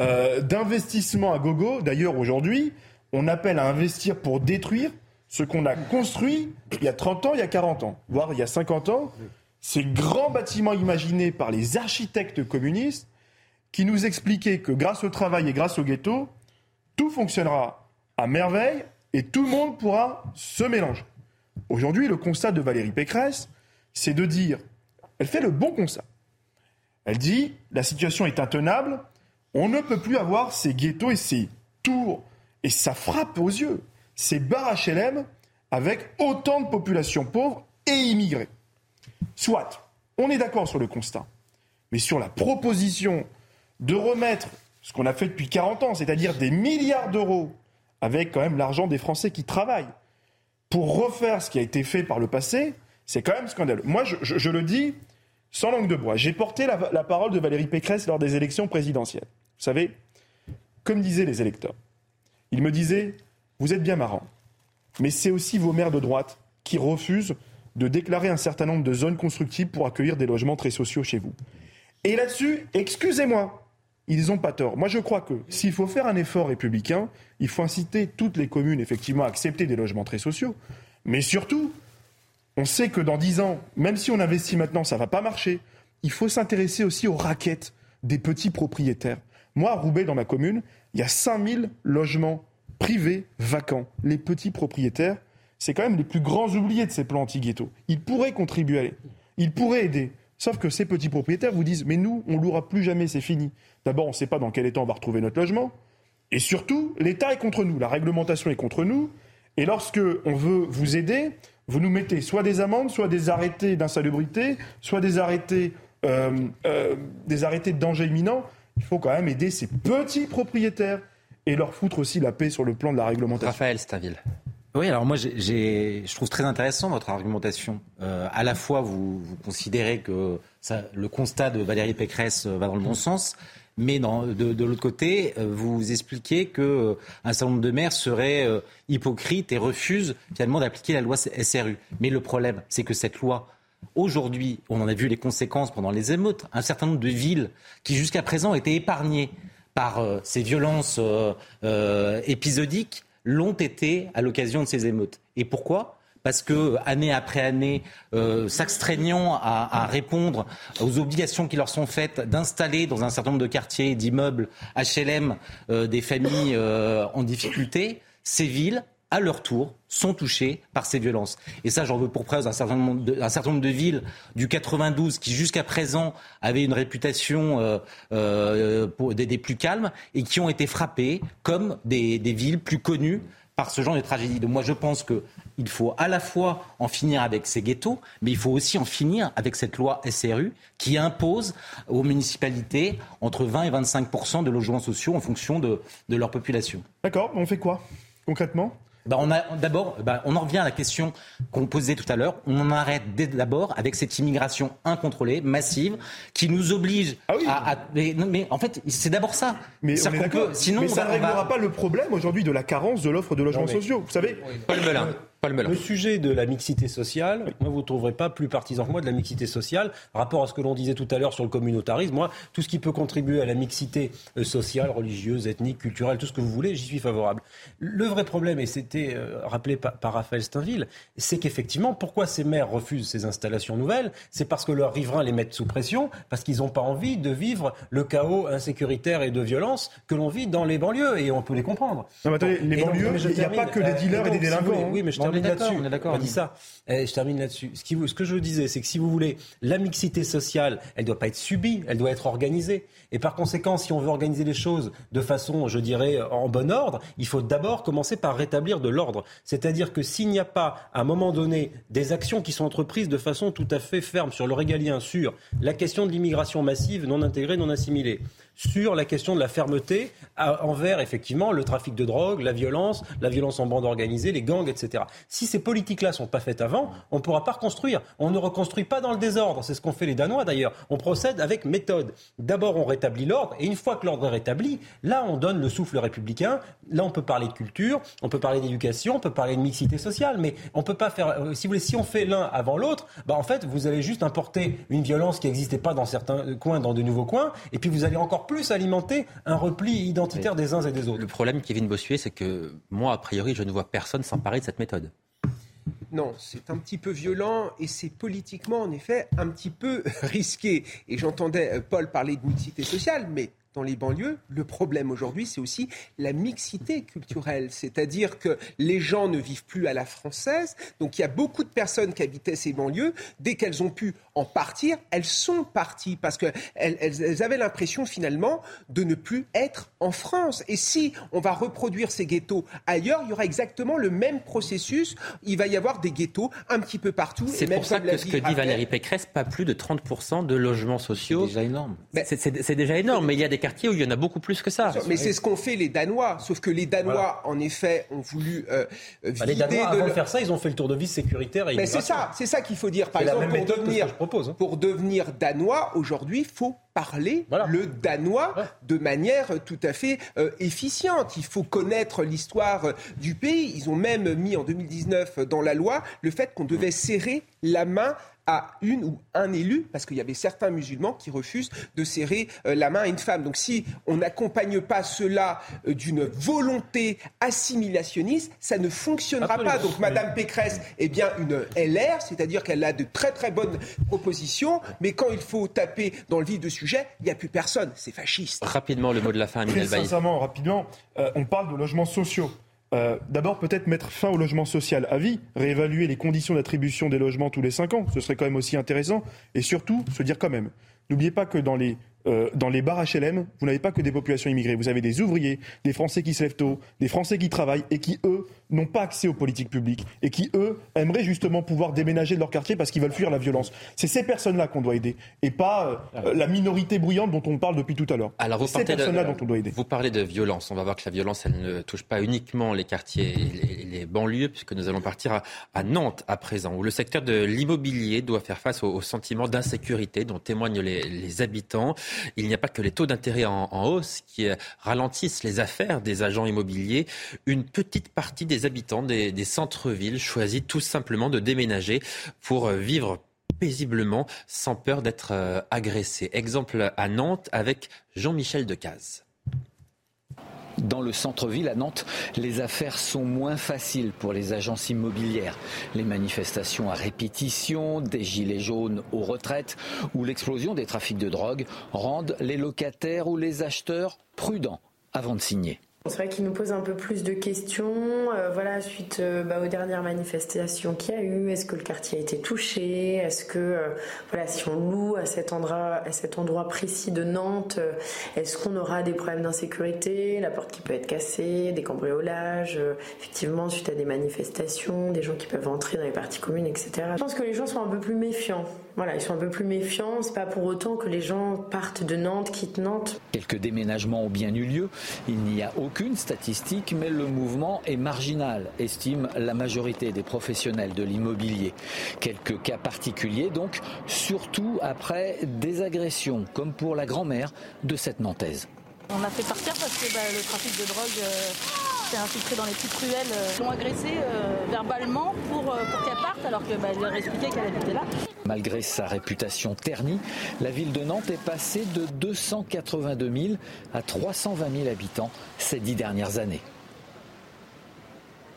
euh, d'investissements à gogo. D'ailleurs, aujourd'hui, on appelle à investir pour détruire ce qu'on a construit il y a 30 ans, il y a 40 ans, voire il y a 50 ans. Ces grands bâtiments imaginés par les architectes communistes qui nous expliquaient que grâce au travail et grâce au ghetto, tout fonctionnera à merveille et tout le monde pourra se mélanger. Aujourd'hui, le constat de Valérie Pécresse, c'est de dire, elle fait le bon constat. Elle dit, la situation est intenable, on ne peut plus avoir ces ghettos et ces tours, et ça frappe aux yeux, ces bars HLM avec autant de populations pauvres et immigrées. Soit, on est d'accord sur le constat, mais sur la proposition de remettre ce qu'on a fait depuis 40 ans, c'est-à-dire des milliards d'euros avec quand même l'argent des Français qui travaillent. Pour refaire ce qui a été fait par le passé, c'est quand même scandaleux. Moi, je, le dis sans langue de bois. J'ai porté la, parole de Valérie Pécresse lors des élections présidentielles. Vous savez, comme disaient les électeurs, ils me disaient Vous êtes bien marrant, mais c'est aussi vos maires de droite qui refusent de déclarer un certain nombre de zones constructibles pour accueillir des logements très sociaux chez vous. Et là-dessus, excusez-moi, ils n'ont pas tort. Moi, je crois que s'il faut faire un effort républicain, il faut inciter toutes les communes, effectivement, à accepter des logements très sociaux. Mais surtout, on sait que dans dix ans, même si on investit maintenant, ça ne va pas marcher. Il faut s'intéresser aussi aux raquettes des petits propriétaires. Moi, à Roubaix, dans ma commune, il y a 5000 logements privés vacants. Les petits propriétaires, c'est quand même les plus grands oubliés de ces plans anti-ghetto. Ils pourraient contribuer Ils pourraient aider. Sauf que ces petits propriétaires vous disent Mais nous, on louera plus jamais, c'est fini. D'abord, on ne sait pas dans quel état on va retrouver notre logement. Et surtout, l'État est contre nous, la réglementation est contre nous. Et lorsque on veut vous aider, vous nous mettez soit des amendes, soit des arrêtés d'insalubrité, soit des arrêtés, euh, euh, des arrêtés de danger imminent. Il faut quand même aider ces petits propriétaires et leur foutre aussi la paix sur le plan de la réglementation. Raphaël Staville. Oui, alors moi, je trouve très intéressant votre argumentation. Euh, à la fois, vous, considérez que ça, le constat de Valérie Pécresse va dans le bon sens, mais de, l'autre côté, euh, vous expliquez qu'un euh, certain nombre de maires seraient hypocrites et refusent finalement d'appliquer la loi SRU. Mais le problème, c'est que cette loi, aujourd'hui, on en a vu les conséquences pendant les émeutes, un certain nombre de villes qui jusqu'à présent étaient épargnées par ces violences épisodiques l'ont été à l'occasion de ces émeutes. Et pourquoi? Parce que année après année, euh, s'abstraignant à, répondre aux obligations qui leur sont faites d'installer dans un certain nombre de quartiers, d'immeubles HLM, euh, des familles euh, en difficulté, ces villes à leur tour, sont touchés par ces violences. Et ça, j'en veux pour preuve un certain nombre de, villes du 92 qui, jusqu'à présent, avaient une réputation euh, des, plus calmes et qui ont été frappées comme des, villes plus connues par ce genre de tragédie. Donc moi, je pense qu'il faut à la fois en finir avec ces ghettos, mais il faut aussi en finir avec cette loi SRU qui impose aux municipalités entre 20 et 25% de logements sociaux en fonction de, de leur population. D'accord, on fait quoi concrètement? Bah, on a d'abord, bah, on en revient à la question qu'on posait tout à l'heure. On en arrête d'abord avec cette immigration incontrôlée, massive, qui nous oblige ah à, mais, en fait, c'est d'abord ça. Mais, sinon, ça ne réglera pas le problème aujourd'hui de la carence de l'offre de logements sociaux. Vous savez, Paul Melun. Le sujet de la mixité sociale, moi, vous ne trouverez pas plus partisan que moi de la mixité sociale. Rapport à ce que l'on disait tout à l'heure sur le communautarisme, moi, tout ce qui peut contribuer à la mixité euh, sociale, religieuse, ethnique, culturelle, tout ce que vous voulez, j'y suis favorable. Le vrai problème, et c'était euh, rappelé par, Raphaël Steinville, c'est qu'effectivement, pourquoi ces maires refusent ces installations nouvelles? C'est parce que leurs riverains les mettent sous pression, parce qu'ils n'ont pas envie de vivre le chaos insécuritaire et de violence que l'on vit dans les banlieues, et on peut les comprendre. Non, mais attendez, les banlieues, il n'y a pas que des dealers et, des délinquants. oui, mais je termine là-dessus. On est d'accord. On dit ça. Je termine là-dessus. Ce, ce, que je disais, c'est que si vous voulez, la mixité sociale, elle ne doit pas être subie, elle doit être organisée. Et par conséquent, si on veut organiser les choses de façon, je dirais, en bon ordre, il faut d'abord commencer par rétablir de l'ordre. C'est-à-dire que s'il n'y a pas, à un moment donné, des actions qui sont entreprises de façon tout à fait ferme sur le régalien, sur la question de l'immigration massive, non intégrée, non assimilée, sur la question de la fermeté envers effectivement le trafic de drogue, la violence, la violence en bande organisée, les gangs, etc. Si ces politiques-là sont pas faites avant, on ne pourra pas reconstruire. On ne reconstruit pas dans le désordre. C'est ce qu'ont fait les Danois d'ailleurs. On procède avec méthode. D'abord, on rétablit l'ordre, et une fois que l'ordre est rétabli, là, on donne le souffle républicain. Là, on peut parler de culture, on peut parler d'éducation, on peut parler de mixité sociale, mais on peut pas faire. Euh, si vous voulez, si on fait l'un avant l'autre, bah en fait, vous allez juste importer une violence qui n'existait pas dans certains coins, dans de nouveaux coins, et puis vous allez encore plus alimenter un repli identitaire des uns et des autres. Le problème, Kevin Bossuet, c'est que moi, a priori, je ne vois personne s'emparer de cette méthode. Non, c'est un petit peu violent et c'est politiquement, en effet, un petit peu [laughs] risqué. Et j'entendais euh, Paul parler de mixité sociale, mais dans les banlieues, le problème aujourd'hui, c'est aussi la mixité culturelle. C'est-à-dire que les gens ne vivent plus à la française. Donc il y a beaucoup de personnes qui habitaient ces banlieues. Dès qu'elles ont pu en partir, elles sont parties parce qu'elles elles, avaient l'impression finalement de ne plus être en France. Et si on va reproduire ces ghettos ailleurs, il y aura exactement le même processus. Il va y avoir des ghettos un petit peu partout. C'est pour ça que ce que dit Valérie Pécresse, pas plus de 30% de logements sociaux. C'est déjà énorme. C'est déjà énorme, mais il y a des quartiers où il y en a beaucoup plus que ça. Mais c'est ce qu'ont fait les Danois. Sauf que les Danois, en effet, ont voulu euh, bah, Les Danois, avant de faire ça, ils ont fait le tour de vis sécuritaire et Mais c'est ça, c'est ça qu'il faut dire. Par exemple, pour devenir, propose, hein. pour devenir Danois, aujourd'hui, il faut parler le danois de manière tout à fait euh, efficiente. Il faut connaître l'histoire euh, du pays. Ils ont même mis en 2019 dans la loi le fait qu'on devait serrer la main à une ou un élu, parce qu'il y avait certains musulmans qui refusent de serrer euh, la main à une femme. Donc si on n'accompagne pas cela euh, d'une volonté assimilationniste, ça ne fonctionnera pas. Donc Madame Pécresse est bien une LR, c'est-à-dire qu'elle a de très très bonnes propositions, mais quand il faut taper dans le vif du sujet, il n'y a plus personne. C'est fasciste. Rapidement, le mot de la fin, Très sincèrement, rapidement, euh, on parle de logements sociaux. Euh, D'abord, peut-être mettre fin au logement social à vie, réévaluer les conditions d'attribution des logements tous les cinq ans, ce serait quand même aussi intéressant. Et surtout, se dire quand même, n'oubliez pas que dans les euh, dans les bars HLM, vous n'avez pas que des populations immigrées. Vous avez des ouvriers, des Français qui se lèvent tôt, des Français qui travaillent et qui, eux, n'ont pas accès aux politiques publiques et qui, eux, aimeraient justement pouvoir déménager de leur quartier parce qu'ils veulent fuir la violence. C'est ces personnes-là qu'on doit aider et pas euh, la minorité bruyante dont on parle depuis tout à l'heure. Alors vous, ces personnes-là dont on doit aider. vous parlez de violence. On va voir que la violence, elle ne touche pas uniquement les quartiers et les, les banlieues, puisque nous allons partir à, à, Nantes à présent, où le secteur de l'immobilier doit faire face au, au sentiment d'insécurité dont témoignent les, les habitants. Il n'y a pas que les taux d'intérêt en, hausse qui ralentissent les affaires des agents immobiliers. Une petite partie des habitants des, centres-villes choisit tout simplement de déménager pour vivre paisiblement sans peur d'être agressé. Exemple à Nantes avec Jean-Michel Decaze. Dans le centre-ville à Nantes, les affaires sont moins faciles pour les agences immobilières. Les manifestations à répétition, des gilets jaunes aux retraites ou l'explosion des trafics de drogue rendent les locataires ou les acheteurs prudents avant de signer. C'est vrai qu'il nous pose un peu plus de questions, euh, voilà, suite euh, bah, aux dernières manifestations qu'il y a eu. Est-ce que le quartier a été touché? Est-ce que, euh, voilà, si on loue à cet endroit, précis de Nantes, est-ce qu'on aura des problèmes d'insécurité? La porte qui peut être cassée, des cambriolages, effectivement, suite à des manifestations, des gens qui peuvent entrer dans les parties communes, etc. Je pense que les gens sont un peu plus méfiants. Voilà, ils sont un peu plus méfiants. C'est pas pour autant que les gens partent de Nantes, quittent Nantes. Quelques déménagements ont bien eu lieu. Il n'y a aucune statistique, mais le mouvement est marginal, estime la majorité des professionnels de l'immobilier. Quelques cas particuliers, donc, surtout après des agressions, comme pour la grand-mère de cette Nantaise. On a fait partir parce que bah, le trafic de drogue euh, s'est infiltré dans les petites ruelles. Euh, ils l'ont agressée euh, verbalement pour, pour alors qu'elle bah, leur expliquait qu'elle habitait là. Malgré sa réputation ternie, la ville de Nantes est passée de 282 000 à 320 000 habitants ces dix dernières années.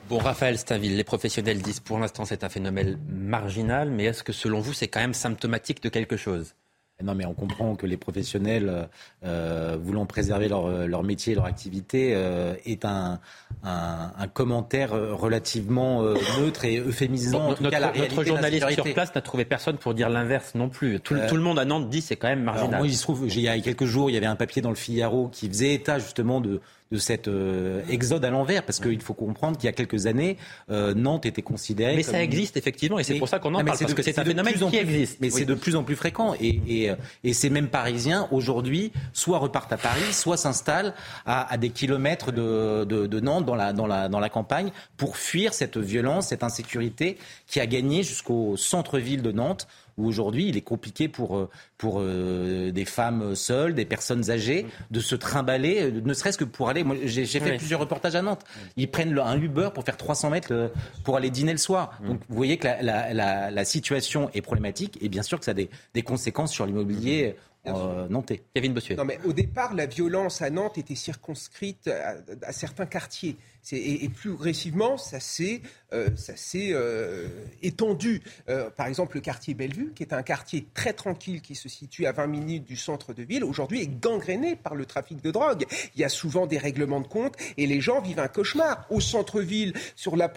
Bon, Raphaël Stainville, les professionnels disent pour l'instant c'est un phénomène marginal, mais est-ce que selon vous c'est quand même symptomatique de quelque chose? Non, mais on comprend que les professionnels euh, voulant préserver leur, leur, métier, leur activité, euh, est un, un, un, commentaire relativement euh, neutre et euphémisant. Bon, en tout notre, cas, la notre journaliste sur place n'a trouvé personne pour dire l'inverse non plus. Tout, tout, le monde à Nantes dit c'est quand même marginal. Alors moi, il se trouve, il y a quelques jours, il y avait un papier dans le Figaro qui faisait état justement de, de cet euh, exode à l'envers, parce qu'il faut comprendre qu'il y a quelques années, euh, Nantes était considérée. Mais comme ça existe effectivement, et c'est pour ça qu'on en ah, parle, parce de, que c'est un phénomène qui plus, existe. Mais oui. c'est de plus en plus fréquent, et, et, et ces mêmes Parisiens aujourd'hui soit repartent à Paris, soit s'installent à, à, des kilomètres de, de, de, Nantes, dans la, dans, la, dans la campagne, pour fuir cette violence, cette insécurité qui a gagné jusqu'au centre-ville de Nantes où aujourd'hui il est compliqué pour, pour euh, des femmes seules, des personnes âgées, de se trimballer, ne serait-ce que pour aller. Moi, j'ai fait oui. plusieurs reportages à Nantes. Ils prennent le, un Uber pour faire 300 mètres pour aller dîner le soir. Donc vous voyez que la, la, la, la, situation est problématique et bien sûr que ça a des, des conséquences sur l'immobilier. Euh, nantais. Kevin Bossuet. Non, mais au départ, la violence à Nantes était circonscrite à, à certains quartiers. Et, et, plus progressivement, ça s'est euh, euh, étendu. Euh, par exemple, le quartier Bellevue, qui est un quartier très tranquille qui se situe à 20 minutes du centre de ville, aujourd'hui est gangréné par le trafic de drogue. Il y a souvent des règlements de compte et les gens vivent un cauchemar. Au centre-ville,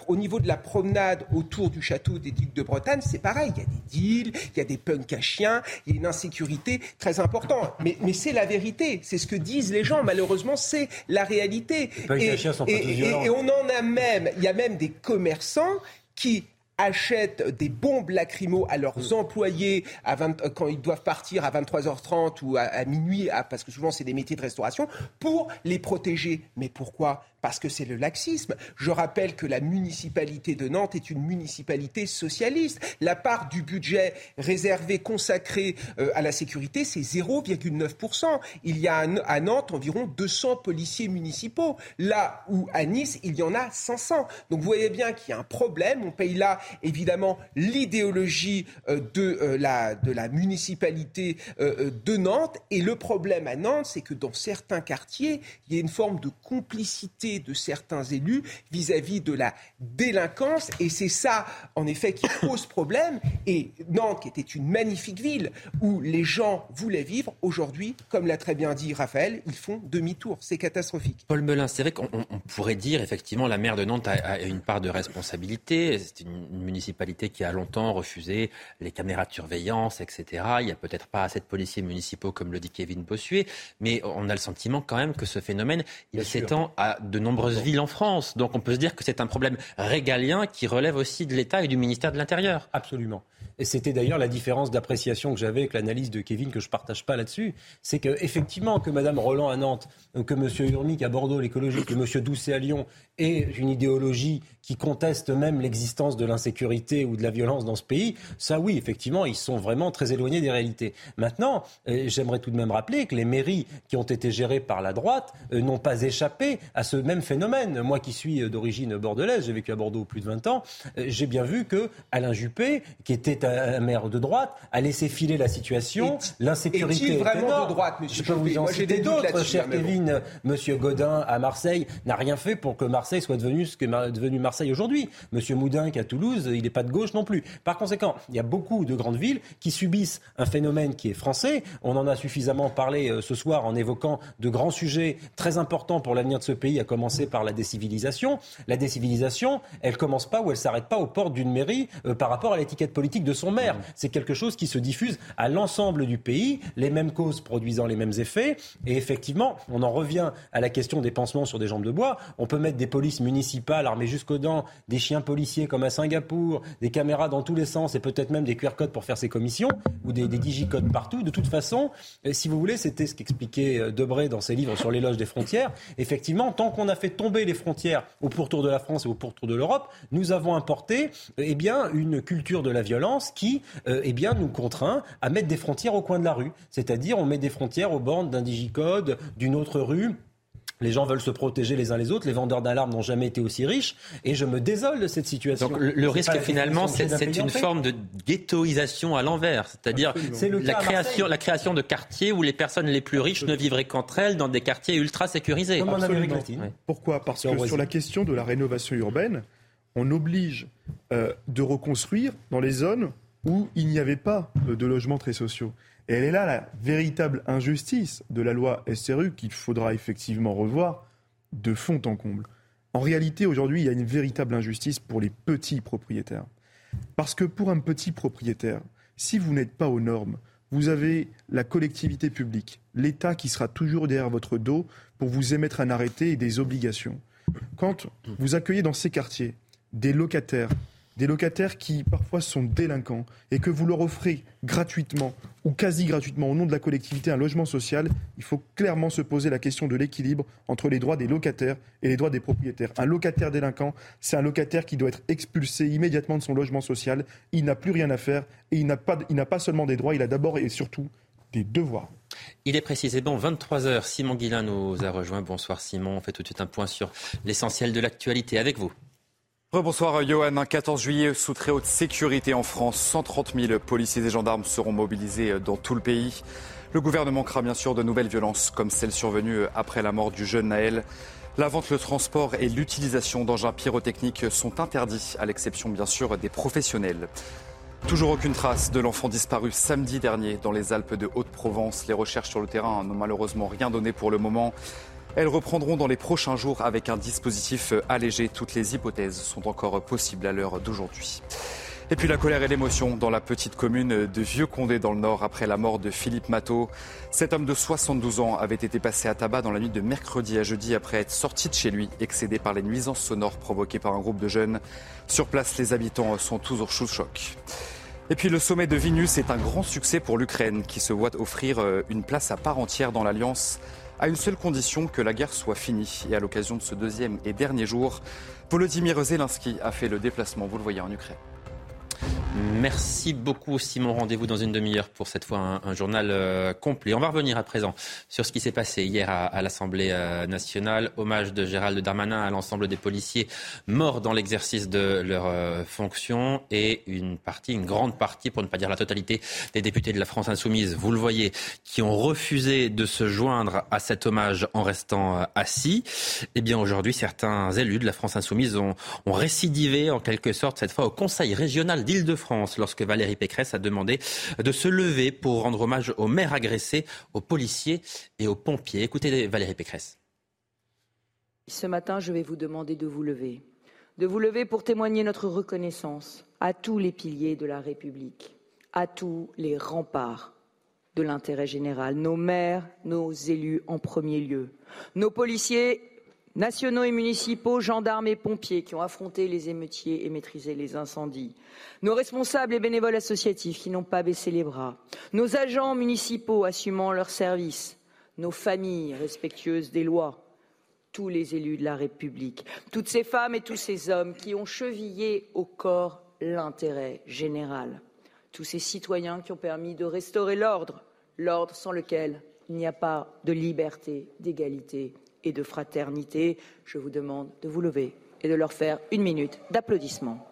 au niveau de la promenade autour du château des Ducs de Bretagne, c'est pareil. Il y a des deals, il y a des punks à chiens, il y a une insécurité très importante. Mais, mais c'est la vérité. C'est ce que disent les gens. Malheureusement, c'est la réalité. Les et, sont et, et, on en a même, il y a même des commerçants qui achètent des bombes lacrymo à leurs employés à 20, quand ils doivent partir à 23h30 ou à, à minuit, à, parce que souvent c'est des métiers de restauration, pour les protéger. Mais pourquoi? Parce que c'est le laxisme. Je rappelle que la municipalité de Nantes est une municipalité socialiste. La part du budget réservé, consacré euh, à la sécurité, c'est 0,9%. Il y a à Nantes environ 200 policiers municipaux, là où à Nice, il y en a 500. Donc vous voyez bien qu'il y a un problème. On paye là évidemment l'idéologie euh, de, euh, la, de la municipalité euh, de Nantes. Et le problème à Nantes, c'est que dans certains quartiers, il y a une forme de complicité de certains élus vis-à-vis de la délinquance. Et c'est ça, en effet, qui pose problème. Et Nantes, qui était une magnifique ville où les gens voulaient vivre, aujourd'hui, comme l'a très bien dit Raphaël, ils font demi-tour. C'est catastrophique. Paul Melun, c'est vrai qu'on pourrait dire, effectivement, la maire de Nantes a, une part de responsabilité. C'est une, municipalité qui a longtemps refusé les caméras de surveillance, etc. Il n'y a peut-être pas assez de policiers municipaux, comme le dit Kevin Bossuet, mais on a le sentiment quand même que ce phénomène, il s'étend à de nombreuses villes en France. Donc on peut se dire que c'est un problème régalien qui relève aussi de l'État et du ministère de l'Intérieur. Absolument. C'était d'ailleurs la différence d'appréciation que j'avais avec l'analyse de Kevin, que je ne partage pas là-dessus. C'est qu'effectivement, que Mme Roland à Nantes, que M. Urmic à Bordeaux, l'écologie, que M. Doucet à Lyon aient une idéologie qui contestent même l'existence de l'insécurité ou de la violence dans ce pays, ça oui, effectivement, ils sont vraiment très éloignés des réalités. Maintenant, euh, j'aimerais tout de même rappeler que les mairies qui ont été gérées par la droite euh, n'ont pas échappé à ce même phénomène. Moi qui suis euh, d'origine bordelaise, j'ai vécu à Bordeaux plus de 20 ans, j'ai bien vu que Alain Juppé, qui était un maire de droite, a laissé filer la situation. L'insécurité est vraiment de droite, monsieur Je peux vous en citer d'autres, cher Kevin. Monsieur Godin à Marseille n'a rien fait pour que Marseille soit devenu ce que devenu Marseille aujourd'hui. Monsieur Moudin, qui à Toulouse, il n'est pas de gauche non plus. Par conséquent, il y a beaucoup de grandes villes qui subissent un phénomène qui est français. On en a suffisamment parlé euh, ce soir en évoquant de grands sujets très importants pour l'avenir de ce pays, à commencer par la décivilisation. La décivilisation, elle commence pas ou elle s'arrête pas aux portes d'une mairie euh, par rapport à l'étiquette politique de son maire. C'est quelque chose qui se diffuse à l'ensemble du pays, les mêmes causes produisant les mêmes effets. Et effectivement, on en revient à la question des pansements sur des jambes de bois. On peut mettre des polices municipales armées jusqu'aux dents des chiens policiers comme à Singapour, des caméras dans tous les sens et peut-être même des QR codes pour faire ses commissions ou des, des digicodes partout. De toute façon, euh, si vous voulez, c'était ce qu'expliquait euh, Debré dans ses livres sur l'éloge des frontières. Effectivement, tant qu'on a fait tomber les frontières au pourtour de la France et au pourtour de l'Europe, nous avons importé euh, eh bien, une culture de la violence qui eh bien, nous contraint à mettre des frontières au coin de la rue. C'est-à-dire, on met des frontières aux bornes d'un digicode, d'une autre rue les gens veulent se protéger les uns les autres. Les vendeurs d'alarmes n'ont jamais été aussi riches. Et je me désole de cette situation. Donc le, risque finalement, c'est une forme de ghettoisation à l'envers. C'est-à-dire la création, la création de quartiers où les personnes les plus riches ne vivraient qu'entre elles dans des quartiers ultra sécurisés. Comme en Amérique latine. Pourquoi? Parce que sur la question de la rénovation urbaine, on oblige euh, de reconstruire dans les zones où il n'y avait pas de logements très sociaux. Et elle est là la véritable injustice de la loi SRU qu'il faudra effectivement revoir de fond en comble. En réalité, aujourd'hui, il y a une véritable injustice pour les petits propriétaires. Parce que pour un petit propriétaire, si vous n'êtes pas aux normes, vous avez la collectivité publique, l'État qui sera toujours derrière votre dos pour vous émettre un arrêté et des obligations. Quand vous accueillez dans ces quartiers des locataires des locataires qui parfois sont délinquants et que vous leur offrez gratuitement ou quasi gratuitement au nom de la collectivité un logement social, il faut clairement se poser la question de l'équilibre entre les droits des locataires et les droits des propriétaires. Un locataire délinquant, c'est un locataire qui doit être expulsé immédiatement de son logement social. Il n'a plus rien à faire et il n'a pas, seulement des droits, il a d'abord et surtout des devoirs. Il est précisément 23h. Simon Guillain nous a rejoint. Bonsoir Simon. On fait tout de suite un point sur l'essentiel de l'actualité avec vous. Bonsoir Johan. 14 juillet sous très haute sécurité en France. 130 000 policiers et gendarmes seront mobilisés dans tout le pays. Le gouvernement craint bien sûr de nouvelles violences comme celle survenue après la mort du jeune Naël. La vente, le transport et l'utilisation d'engins pyrotechniques sont interdits, à l'exception bien sûr des professionnels. Toujours aucune trace de l'enfant disparu samedi dernier dans les Alpes de Haute-Provence. Les recherches sur le terrain n'ont malheureusement rien donné pour le moment. Elles reprendront dans les prochains jours avec un dispositif allégé. Toutes les hypothèses sont encore possibles à l'heure d'aujourd'hui. Et puis la colère et l'émotion dans la petite commune de Vieux-Condé dans le Nord après la mort de Philippe Matteau. Cet homme de 72 ans avait été passé à tabac dans la nuit de mercredi à jeudi après être sorti de chez lui, excédé par les nuisances sonores provoquées par un groupe de jeunes. Sur place, les habitants sont toujours sous choc. Et puis le sommet de Vilnius est un grand succès pour l'Ukraine qui se voit offrir euh, une place à part entière dans l'Alliance à une seule condition que la guerre soit finie. Et à l'occasion de ce deuxième et dernier jour, Volodymyr Zelensky a fait le déplacement, vous le voyez, en Ukraine. Merci beaucoup Simon. Rendez-vous dans une demi-heure pour cette fois un, journal euh, complet. On va revenir à présent sur ce qui s'est passé hier à, l'Assemblée euh, nationale. Hommage de Gérald Darmanin à l'ensemble des policiers morts dans l'exercice de leurs euh, fonctions et une partie, une grande partie, pour ne pas dire la totalité, des députés de la France insoumise, vous le voyez, qui ont refusé de se joindre à cet hommage en restant assis. Eh bien aujourd'hui, certains élus de la France insoumise ont, ont récidivé en quelque sorte cette fois au Conseil régional d'Île-de-France France lorsque Valérie Pécresse a demandé de se lever pour rendre hommage aux maires agressés, aux policiers et aux pompiers. Écoutez Valérie Pécresse. Ce matin, je vais vous demander de vous lever. De vous lever pour témoigner notre reconnaissance à tous les piliers de la République, à tous les remparts de l'intérêt général, nos maires, nos élus en premier lieu, nos policiers nationaux et municipaux, gendarmes et pompiers qui ont affronté les émeutiers et maîtrisé les incendies, nos responsables et bénévoles associatifs qui n'ont pas baissé les bras, nos agents municipaux assumant leur service, nos familles respectueuses des lois, tous les élus de la République, toutes ces femmes et tous ces hommes qui ont chevillé au corps l'intérêt général, tous ces citoyens qui ont permis de restaurer l'ordre, l'ordre sans lequel il n'y a pas de liberté, d'égalité et de fraternité. Je vous demande de vous lever et de leur faire une minute d'applaudissement.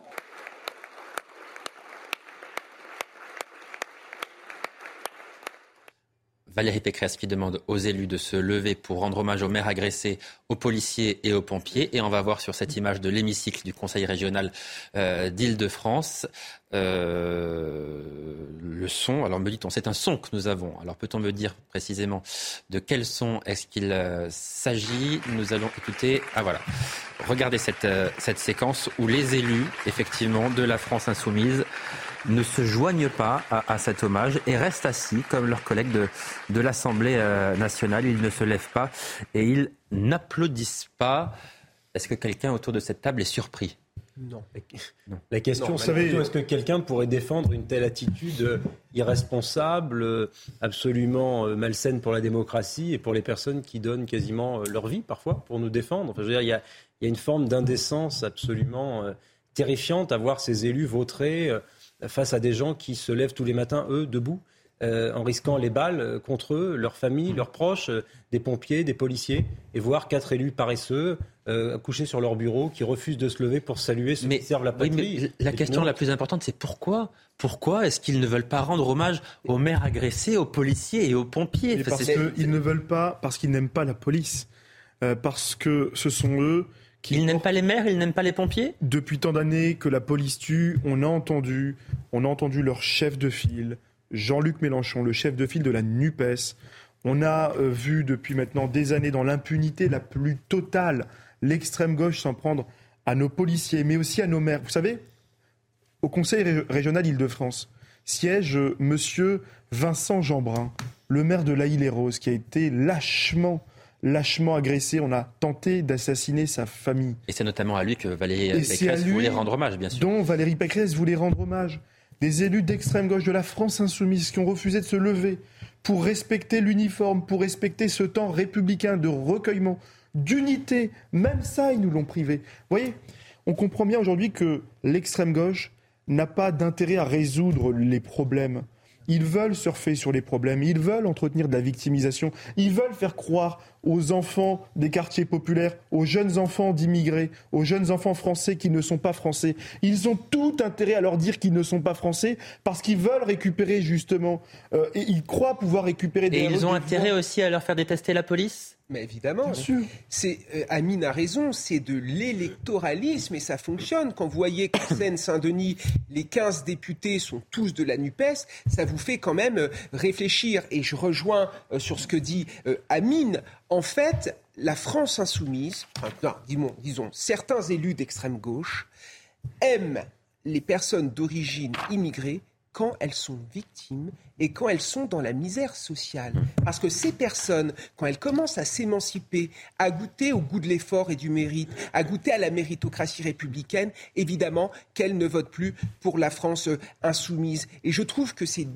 Valérie Pécresse qui demande aux élus de se lever pour rendre hommage aux maires agressés, aux policiers et aux pompiers. Et on va voir sur cette image de l'hémicycle du Conseil régional euh, d'Île-de-France euh, le son. Alors me dit-on, c'est un son que nous avons. Alors peut-on me dire précisément de quel son est-ce qu'il euh, s'agit? Nous allons écouter. Ah voilà. Regardez cette, cette séquence où les élus, effectivement, de la France insoumise ne se joignent pas à, cet hommage et restent assis comme leurs collègues de, de l'Assemblée euh, nationale. Ils ne se lèvent pas et ils n'applaudissent pas. Est-ce que quelqu'un autour de cette table est surpris? Non. La question, c'est est-ce que quelqu'un pourrait défendre une telle attitude irresponsable, absolument euh, malsaine pour la démocratie et pour les personnes qui donnent quasiment euh, leur vie parfois pour nous défendre? Enfin, je veux dire, il, y a, il y a une forme d'indécence absolument terrifiante à voir ces élus vautrer face à des gens qui se lèvent tous les matins, eux, debout, euh, en risquant les balles euh, contre eux, leurs familles, leurs proches, euh, des pompiers, des policiers, et voir quatre élus paresseux couchés sur leur bureau qui refusent de se lever pour saluer ceux qui servent la patrie. la question la plus importante, c'est pourquoi Pourquoi est-ce qu'ils ne veulent pas rendre hommage aux maires agressés, aux policiers et aux pompiers? Parce qu'ils ne veulent pas, parce qu'ils n'aiment pas la police, parce que ce sont eux ils n'aiment pas les maires, ils n'aiment pas les pompiers Depuis tant d'années que la police tue, on a entendu, on a entendu leur chef de file, Jean-Luc Mélenchon, le chef de file de la NUPES. On a euh, vu depuis maintenant des années dans l'impunité la plus totale l'extrême gauche s'en prendre à nos policiers, mais aussi à nos maires. Vous savez, au Conseil régional Île-de-France siège euh, Monsieur Vincent Jeanbrun, le maire de La Île-et-Rose, qui a été lâchement lâchement agressé. On a tenté d'assassiner sa famille. Et c'est notamment à lui que Valérie Pécresse voulait rendre hommage, bien sûr. Dont Valérie Pécresse voulait rendre hommage. Des élus d'extrême gauche de la France insoumise qui ont refusé de se lever pour respecter l'uniforme, pour respecter ce temps républicain de recueillement, d'unité. Même ça, ils nous l'ont privé. Vous voyez, on comprend bien aujourd'hui que l'extrême gauche n'a pas d'intérêt à résoudre les problèmes. Ils veulent surfer sur les problèmes, ils veulent entretenir de la victimisation, ils veulent faire croire aux enfants des quartiers populaires, aux jeunes enfants d'immigrés, aux jeunes enfants français qui ne sont pas français. Ils ont tout intérêt à leur dire qu'ils ne sont pas français parce qu'ils veulent récupérer justement, euh, et ils croient pouvoir récupérer des... Et ils ont intérêt aussi à leur faire détester la police? Mais évidemment, c'est euh, Amine a raison, c'est de l'électoralisme et ça fonctionne. Quand vous voyez qu'en [coughs] Seine-Saint-Denis, les 15 députés sont tous de la NUPES, ça vous fait quand même euh, réfléchir. Et je rejoins euh, sur ce que dit Amine. En fait, la France insoumise, disons, disons certains élus d'extrême gauche aiment les personnes d'origine immigrée quand elles sont victimes et quand elles sont dans la misère sociale. Parce que ces personnes, quand elles commencent à s'émanciper, à goûter au goût de l'effort et du mérite, à goûter à la méritocratie républicaine, évidemment qu'elles ne votent plus pour la France insoumise. Et je trouve que ces,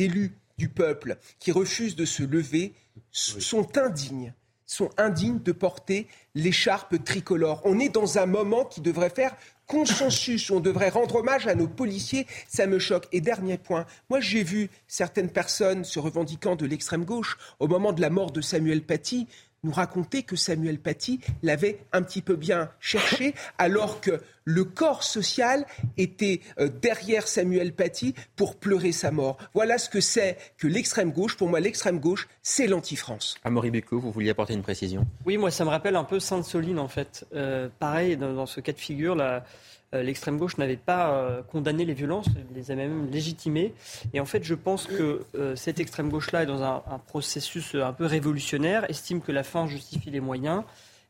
élus du peuple qui refusent de se lever sont indignes sont indignes de porter l'écharpe tricolore. On est dans un moment qui devrait faire consensus, on devrait rendre hommage à nos policiers, ça me choque. Et dernier point, moi j'ai vu certaines personnes se revendiquant de l'extrême gauche au moment de la mort de Samuel Paty nous raconter que Samuel Paty l'avait un petit peu bien cherché, alors que le corps social était euh, derrière Samuel Paty pour pleurer sa mort. Voilà ce que c'est que l'extrême gauche. Pour moi, l'extrême gauche, c'est l'anti-France. Amaury Becot, vous vouliez apporter une précision? Oui, moi, ça me rappelle un peu Sainte-Soline, en fait. Euh, pareil, dans, ce cas de figure, là. L'extrême gauche n'avait pas euh, condamné les violences, les avait même légitimées. Et en fait, je pense que euh, cette extrême gauche-là est dans un, processus un peu révolutionnaire, estime que la fin justifie les moyens.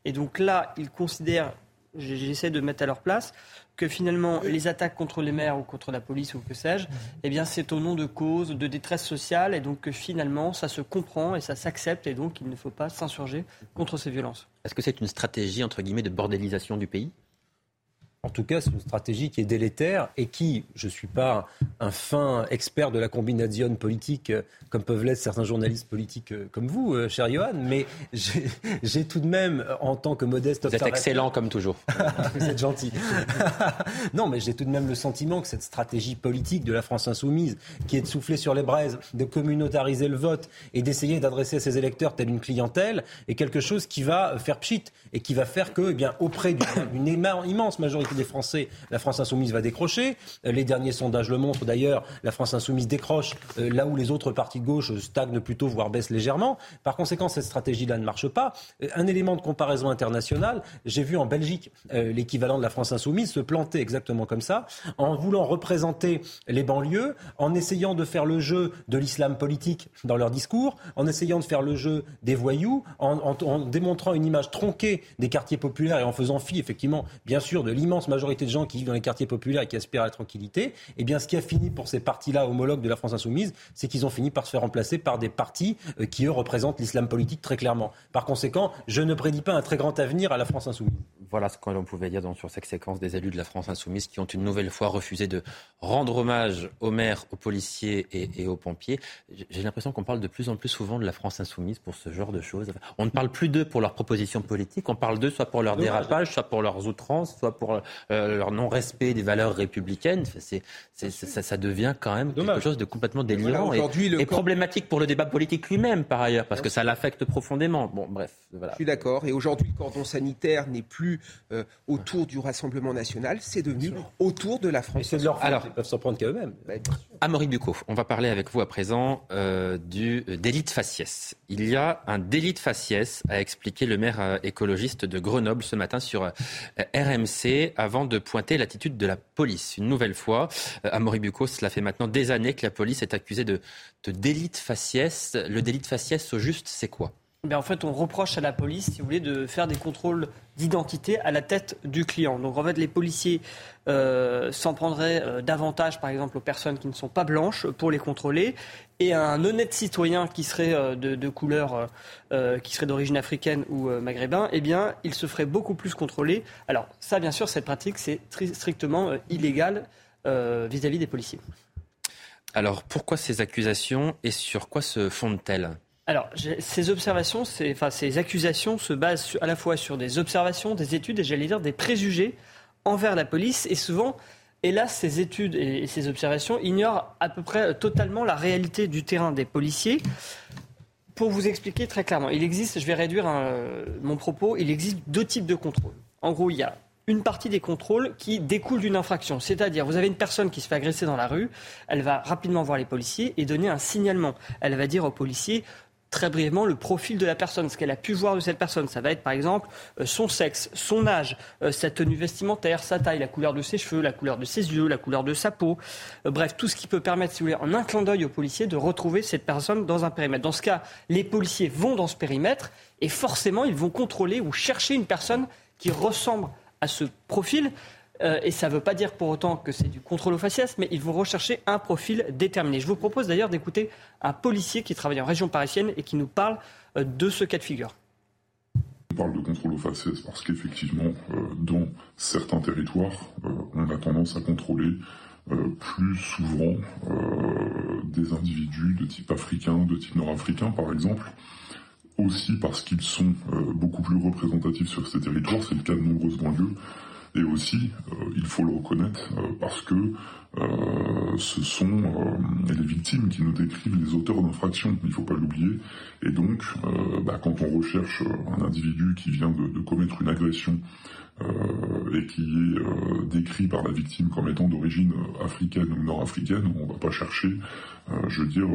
Et donc là, il considère, j'essaie de mettre à leur place, que finalement les attaques contre les maires ou contre la police ou que sais-je, eh bien c'est au nom de causes de détresse sociale et donc que finalement ça se comprend et ça s'accepte et donc il ne faut pas s'insurger contre ces violences. Est-ce que c'est une stratégie entre guillemets de bordélisation du pays? En tout cas, c'est une stratégie qui est délétère et qui, je ne suis pas un fin expert de la combinaison politique euh, comme peuvent l'être certains journalistes politiques euh, comme vous, euh, cher Johan, mais j'ai tout de même, en tant que modeste Vous êtes excellent comme toujours. [laughs] vous êtes gentil. [laughs] non, mais j'ai tout de même le sentiment que cette stratégie politique de la France insoumise, qui est de souffler sur les braises, de communautariser le vote et d'essayer d'adresser à ses électeurs telle une clientèle, est quelque chose qui va faire pchit et qui va faire que, eh bien, auprès d'une immense majorité des Français, la France insoumise va décrocher. Euh, les derniers sondages le montrent d'ailleurs, la France insoumise décroche euh, là où les autres partis de gauche stagnent plutôt, voire baissent légèrement. Par conséquent, cette stratégie-là ne marche pas. Euh, un élément de comparaison internationale, j'ai vu en Belgique l'équivalent de la France insoumise se planter exactement comme ça, en voulant représenter les banlieues, en essayant de faire le jeu de l'islam politique dans leur discours, en essayant de faire le jeu des voyous, en, en démontrant une image tronquée des quartiers populaires et en faisant fi, effectivement, bien sûr, de l'immense majorité de gens qui vivent dans les quartiers populaires et qui aspirent à la tranquillité, eh bien, ce qui a fini pour ces partis-là homologues de la France insoumise, c'est qu'ils ont fini par se faire remplacer par des partis euh, qui, eux, représentent l'islam politique très clairement. Par conséquent, je ne prédis pas un très grand avenir à la France insoumise. Voilà ce qu'on pouvait dire sur cette séquence des élus de la France insoumise qui ont une nouvelle fois refusé de rendre hommage aux maires, aux policiers et, aux pompiers. J'ai l'impression qu'on parle de plus en plus souvent de la France insoumise pour ce genre de choses. On ne parle plus d'eux pour leurs propositions politiques, on parle d'eux soit pour leur dérapage, soit pour leurs outrances, soit pour euh, leur non-respect des valeurs républicaines. C'est, ça, ça, devient quand même quelque chose de complètement délirant et, problématique pour le débat politique lui-même, par ailleurs, parce que ça l'affecte profondément. Bon, bref. Voilà. Je suis d'accord. Et aujourd'hui, le cordon sanitaire n'est plus euh, autour du Rassemblement national, c'est devenu autour de la France. c'est de leur Alors, ils peuvent s'en prendre qu'à eux-mêmes. Amaury Bucco, on va parler avec vous à présent euh, du délit de faciès. Il y a un délit de faciès, a expliqué le maire écologiste de Grenoble ce matin sur RMC avant de pointer l'attitude de la police. Une nouvelle fois, euh, Amaury Bucco, cela fait maintenant des années que la police est accusée de, de délit de faciès. Le délit de faciès, au juste, c'est quoi? Ben en fait, on reproche à la police, si vous voulez, de faire des contrôles d'identité à la tête du client. Donc, en fait, les policiers euh, s'en prendraient euh, davantage, par exemple, aux personnes qui ne sont pas blanches pour les contrôler, et un honnête citoyen qui serait euh, de, couleur, qui serait d'origine africaine ou maghrébin, eh bien, il se ferait beaucoup plus contrôler. Alors, ça, bien sûr, cette pratique, c'est strictement illégal vis-à-vis des policiers. Alors, pourquoi ces accusations et sur quoi se fondent-elles alors, ces observations, ces, enfin, ces accusations se basent à la fois sur des observations, des études et j'allais dire des préjugés envers la police. Et souvent, hélas, ces études et ces observations ignorent à peu près totalement la réalité du terrain des policiers. Pour vous expliquer très clairement, il existe, je vais réduire mon propos, il existe deux types de contrôles. En gros, il y a une partie des contrôles qui découle d'une infraction. C'est-à-dire, vous avez une personne qui se fait agresser dans la rue, elle va rapidement voir les policiers et donner un signalement. Elle va dire aux policiers, très brièvement le profil de la personne, ce qu'elle a pu voir de cette personne. Ça va être par exemple euh, son sexe, son âge, euh, sa tenue vestimentaire, sa taille, la couleur de ses cheveux, la couleur de ses yeux, la couleur de sa peau. Euh, bref, tout ce qui peut permettre, si vous voulez, en un clin d'œil aux policiers de retrouver cette personne dans un périmètre. Dans ce cas, les policiers vont dans ce périmètre et forcément, ils vont contrôler ou chercher une personne qui ressemble à ce profil. Euh, et ça ne veut pas dire pour autant que c'est du contrôle au faciès, mais ils vont rechercher un profil déterminé. Je vous propose d'ailleurs d'écouter un policier qui travaille en région parisienne et qui nous parle euh, de ce cas de figure. On parle de contrôle au faciès parce qu'effectivement, euh, dans certains territoires, on a tendance à contrôler plus souvent des individus de type africain, de type nord-africain par exemple, aussi parce qu'ils sont beaucoup plus représentatifs sur ces territoires, c'est le cas de nombreuses banlieues, et aussi, il faut le reconnaître, parce que euh, ce sont euh, les victimes qui nous décrivent les auteurs d'infractions, il ne faut pas l'oublier. Et donc, euh, bah, quand on recherche un individu qui vient de, de commettre une agression et qui est décrit par la victime comme étant d'origine africaine ou nord-africaine, on ne va pas chercher, je veux dire,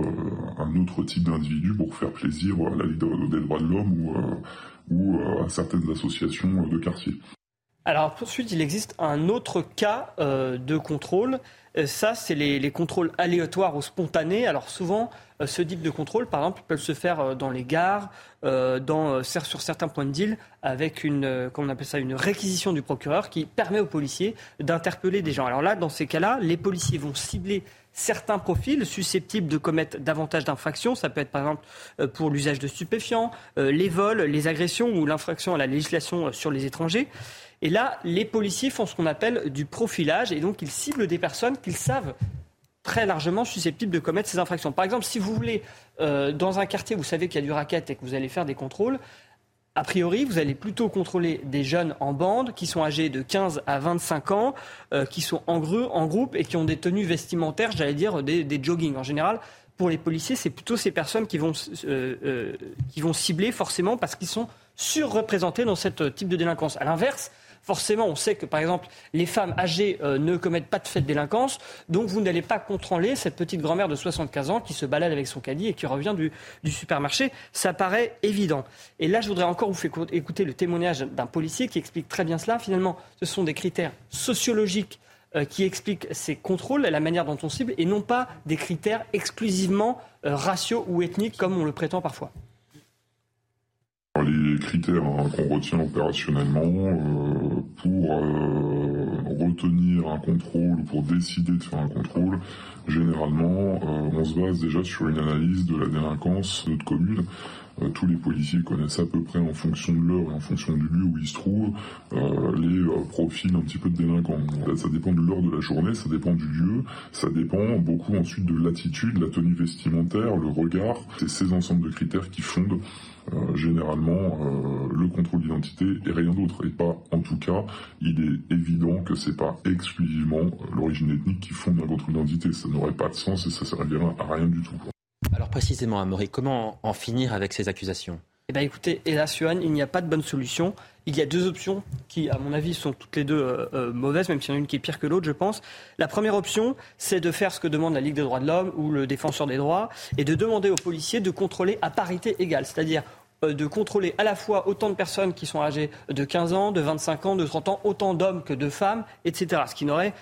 un autre type d'individu pour faire plaisir à la leader des droits de l'homme ou, ou à certaines associations de quartier. Alors ensuite, il existe un autre cas de contrôle euh, ça, c'est les, contrôles aléatoires ou spontanés. Alors souvent, euh, ce type de contrôle, par exemple, peut se faire euh, dans les gares, sur certains points de deal, avec une, on appelle ça, une réquisition du procureur qui permet aux policiers d'interpeller des gens. Alors là, dans ces cas-là, les policiers vont cibler certains profils susceptibles de commettre davantage d'infractions. Ça peut être par exemple pour l'usage de stupéfiants, les vols, les agressions ou l'infraction à la législation sur les étrangers. Et là, les policiers font ce qu'on appelle du profilage et donc ils ciblent des personnes qu'ils savent très largement susceptibles de commettre ces infractions. Par exemple, si vous voulez, euh, dans un quartier, vous savez qu'il y a du racket et que vous allez faire des contrôles, a priori, vous allez plutôt contrôler des jeunes en bande qui sont âgés de 15 à 25 ans, euh, qui sont en, en, groupe et qui ont des tenues vestimentaires, j'allais dire des, des joggings. En général, pour les policiers, c'est plutôt ces personnes qui vont, euh, qui vont cibler forcément parce qu'ils sont surreprésentés dans ce type de délinquance. À l'inverse, forcément, on sait que, par exemple, les femmes âgées euh, ne commettent pas de fait de délinquance, donc vous n'allez pas contrôler cette petite grand-mère de 75 ans qui se balade avec son caddie et qui revient du, supermarché. Ça paraît évident. Et là, je voudrais encore vous faire écouter le témoignage d'un policier qui explique très bien cela. Finalement, ce sont des critères sociologiques euh, qui expliquent ces contrôles, la manière dont on cible, et non pas des critères exclusivement euh, raciaux ou ethniques comme on le prétend parfois. Critères hein, qu'on retient opérationnellement euh, pour euh, retenir un contrôle ou pour décider de faire un contrôle, généralement, euh, on se base déjà sur une analyse de la délinquance de notre commune. tous les policiers connaissent à peu près en fonction de l'heure et en fonction du lieu où ils se trouvent les profils un petit peu de délinquants. Ça dépend de l'heure de la journée, ça dépend du lieu, ça dépend beaucoup ensuite de l'attitude, la tenue vestimentaire, le regard. C'est ces ensembles de critères qui fondent euh, généralement euh, le contrôle d'identité et rien d'autre. Et pas, en tout cas, il est évident que c'est pas exclusivement euh, l'origine ethnique qui fonde un contrôle d'identité. Ça n'aurait pas de sens et ça servirait à rien du tout. Alors précisément, Amaury, comment en finir avec ces accusations? Eh bien, écoutez, hélas, Johan, il n'y a pas de bonne solution. Il y a deux options qui, à mon avis, sont toutes les deux mauvaises, même s'il y en a une qui est pire que l'autre, je pense. La première option, c'est de faire ce que demande la Ligue des droits de l'homme ou le défenseur des droits, et de demander aux policiers de contrôler à parité égale. C'est-à-dire euh, de contrôler à la fois autant de personnes qui sont âgées de 15 ans, de 25 ans, de 30 ans, autant d'hommes que de femmes, etc. Ce qui n'aurait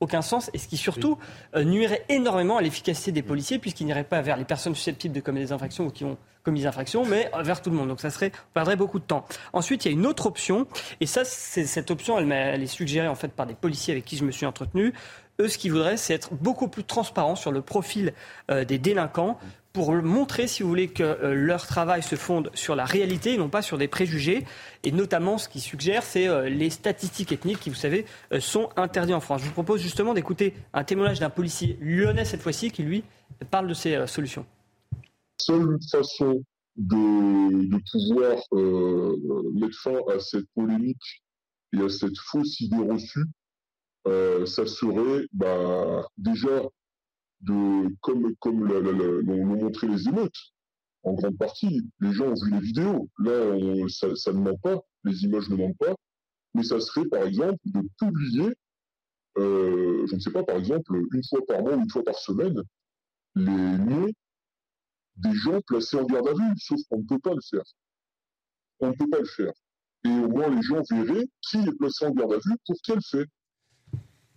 aucun sens et ce qui surtout euh, nuirait énormément à l'efficacité des policiers puisqu'ils n'iraient pas vers les personnes susceptibles de commettre des infractions ou qui ont commis des infractions, mais vers tout le monde. Donc ça serait, on perdrait beaucoup de temps. Ensuite, il y a une autre option et ça, c'est cette option, elle, elle est suggérée en fait par des policiers avec qui je me suis entretenu. Eux, ce qu'ils voudraient, c'est être beaucoup plus transparent sur le profil euh, des délinquants pour montrer, si vous voulez, que euh, leur travail se fonde sur la réalité et non pas sur des préjugés. Et notamment, ce qu'ils suggèrent, c'est euh, les statistiques ethniques qui, vous savez, euh, sont interdites en France. Je vous propose justement d'écouter un témoignage d'un policier lyonnais cette fois-ci qui, lui, parle de ces solutions. Seule façon de, pouvoir mettre fin à cette polémique et à cette fausse idée reçue, ça serait bah, déjà comme comme montré les émeutes en grande partie. Les gens ont vu les vidéos. Là, ça, ça, ne ment pas, les images ne mentent pas. Mais ça serait, par exemple, de publier, euh, je ne sais pas, par exemple, une fois par mois une fois par semaine, les noms des gens placés en garde à vue. Sauf qu'on ne peut pas le faire. On ne peut pas le faire. Et au moins, les gens verraient qui est placé en garde à vue pour quel fait.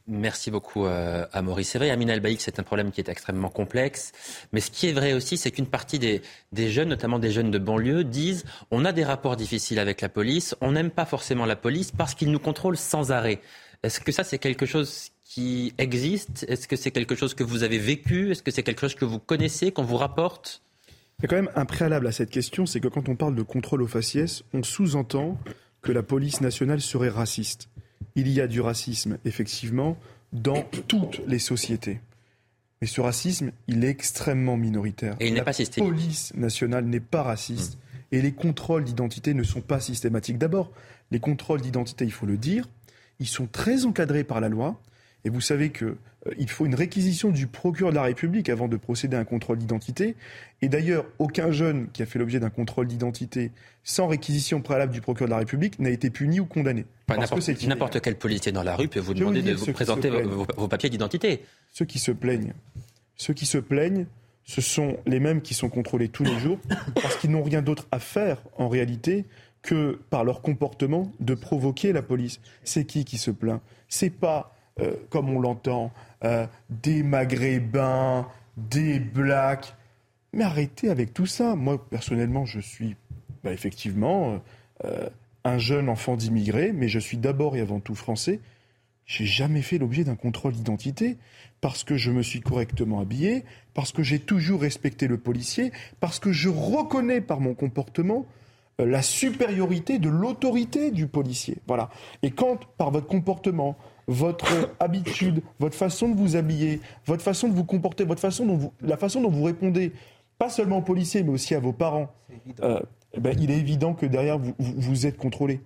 Merci beaucoup euh, à Maurice. C'est vrai, Amin Albaïk, c'est un problème qui est extrêmement complexe. Mais ce qui est vrai aussi, c'est qu'une partie des, jeunes, notamment des jeunes de banlieue, disent on a des rapports difficiles avec la police, on n'aime pas forcément la police parce qu'ils nous contrôlent sans arrêt. Est-ce que ça, c'est quelque chose qui existe? Est-ce que c'est quelque chose que vous avez vécu? Est-ce que c'est quelque chose que vous connaissez, qu'on vous rapporte? Il y a quand même un préalable à cette question, c'est que quand on parle de contrôle aux faciès, on sous-entend que la police nationale serait raciste il y a du racisme, effectivement, dans toutes les sociétés. Mais ce racisme, il est extrêmement minoritaire. Et il n'est pas systémique. La police nationale n'est pas raciste. Et les contrôles d'identité ne sont pas systématiques. D'abord, les contrôles d'identité, il faut le dire, ils sont très encadrés par la loi. Et vous savez qu'il euh, faut une réquisition du procureur de la République avant de procéder à un contrôle d'identité. Et d'ailleurs, aucun jeune qui a fait l'objet d'un contrôle d'identité sans réquisition préalable du procureur de la République n'a été puni ou condamné. N'importe quel policier dans la rue peut vous demander de vous présenter vos, papiers d'identité. Ceux qui se plaignent, ceux qui se plaignent, ce sont les mêmes qui sont contrôlés tous les jours parce qu'ils n'ont rien d'autre à faire en réalité que par leur comportement de provoquer la police. C'est qui qui se plaint? C'est pas euh, comme on l'entend, euh, des maghrébins, des blacks. Mais arrêtez avec tout ça. Moi, personnellement, je suis bah, effectivement euh, un jeune enfant d'immigrés, mais je suis d'abord et avant tout français. J'ai jamais fait l'objet d'un contrôle d'identité parce que je me suis correctement habillé, parce que j'ai toujours respecté le policier, parce que je reconnais par mon comportement la supériorité de l'autorité du policier. Voilà. Et quand, par votre comportement, votre habitude, votre façon de vous habiller, votre façon de vous comporter, votre façon dont vous, la façon dont vous répondez, pas seulement aux policiers, mais aussi à vos parents, euh, eh ben, il est évident que derrière, vous, vous, êtes contrôlé.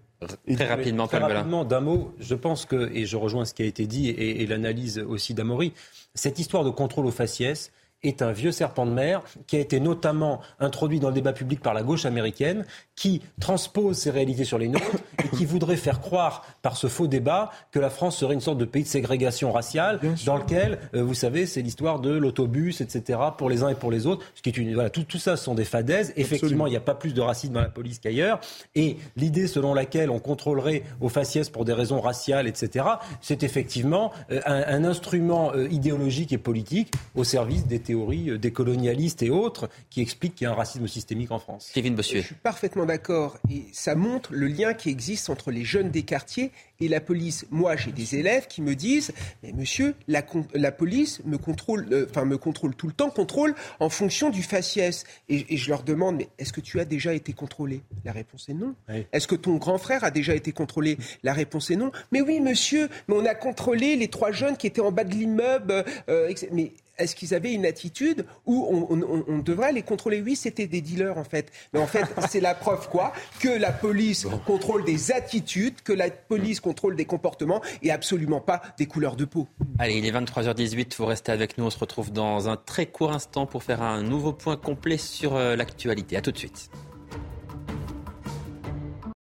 très rapidement, très rapidement, d'un mot, je pense que, et je rejoins ce qui a été dit et, et l'analyse aussi d'Amaury, cette histoire de contrôle aux faciès, est un vieux serpent de mer qui a été notamment introduit dans le débat public par la gauche américaine, qui transpose ces réalités sur les nôtres [coughs] et qui voudrait faire croire par ce faux débat que la France serait une sorte de pays de ségrégation raciale dans lequel, euh, vous savez, c'est l'histoire de l'autobus, etc., pour les uns et pour les autres. Ce qui est une, voilà, tout, tout ça sont des fadaises. Effectivement, il n'y a pas plus de racisme dans la police qu'ailleurs. Et l'idée selon laquelle on contrôlerait aux faciès pour des raisons raciales, etc., c'est effectivement euh, un, instrument euh, idéologique et politique au service des théories euh, décolonialistes et autres qui expliquent qu'il y a un racisme systémique en France. Kevin Bossuet. Je suis parfaitement d'accord. Et ça montre le lien qui existe entre les jeunes des quartiers et la police. Moi, j'ai des élèves qui me disent Mais monsieur, la, la police me contrôle, euh, enfin, me contrôle tout le temps, contrôle en fonction du faciès. Et, je leur demande Mais est-ce que tu as déjà été contrôlé? La réponse est non. Est-ce que ton grand frère a déjà été contrôlé? La réponse est non. Mais oui, monsieur, mais on a contrôlé les trois jeunes qui étaient en bas de l'immeuble. Euh, mais est-ce qu'ils avaient une attitude où on, devrait les contrôler? Oui, c'était des dealers en fait. Mais en fait, c'est la preuve quoi Que la police contrôle des attitudes, que la police contrôle des comportements et absolument pas des couleurs de peau. Allez, il est 23h18, vous restez avec nous. On se retrouve dans un très court instant pour faire un nouveau point complet sur euh, l'actualité. A tout de suite.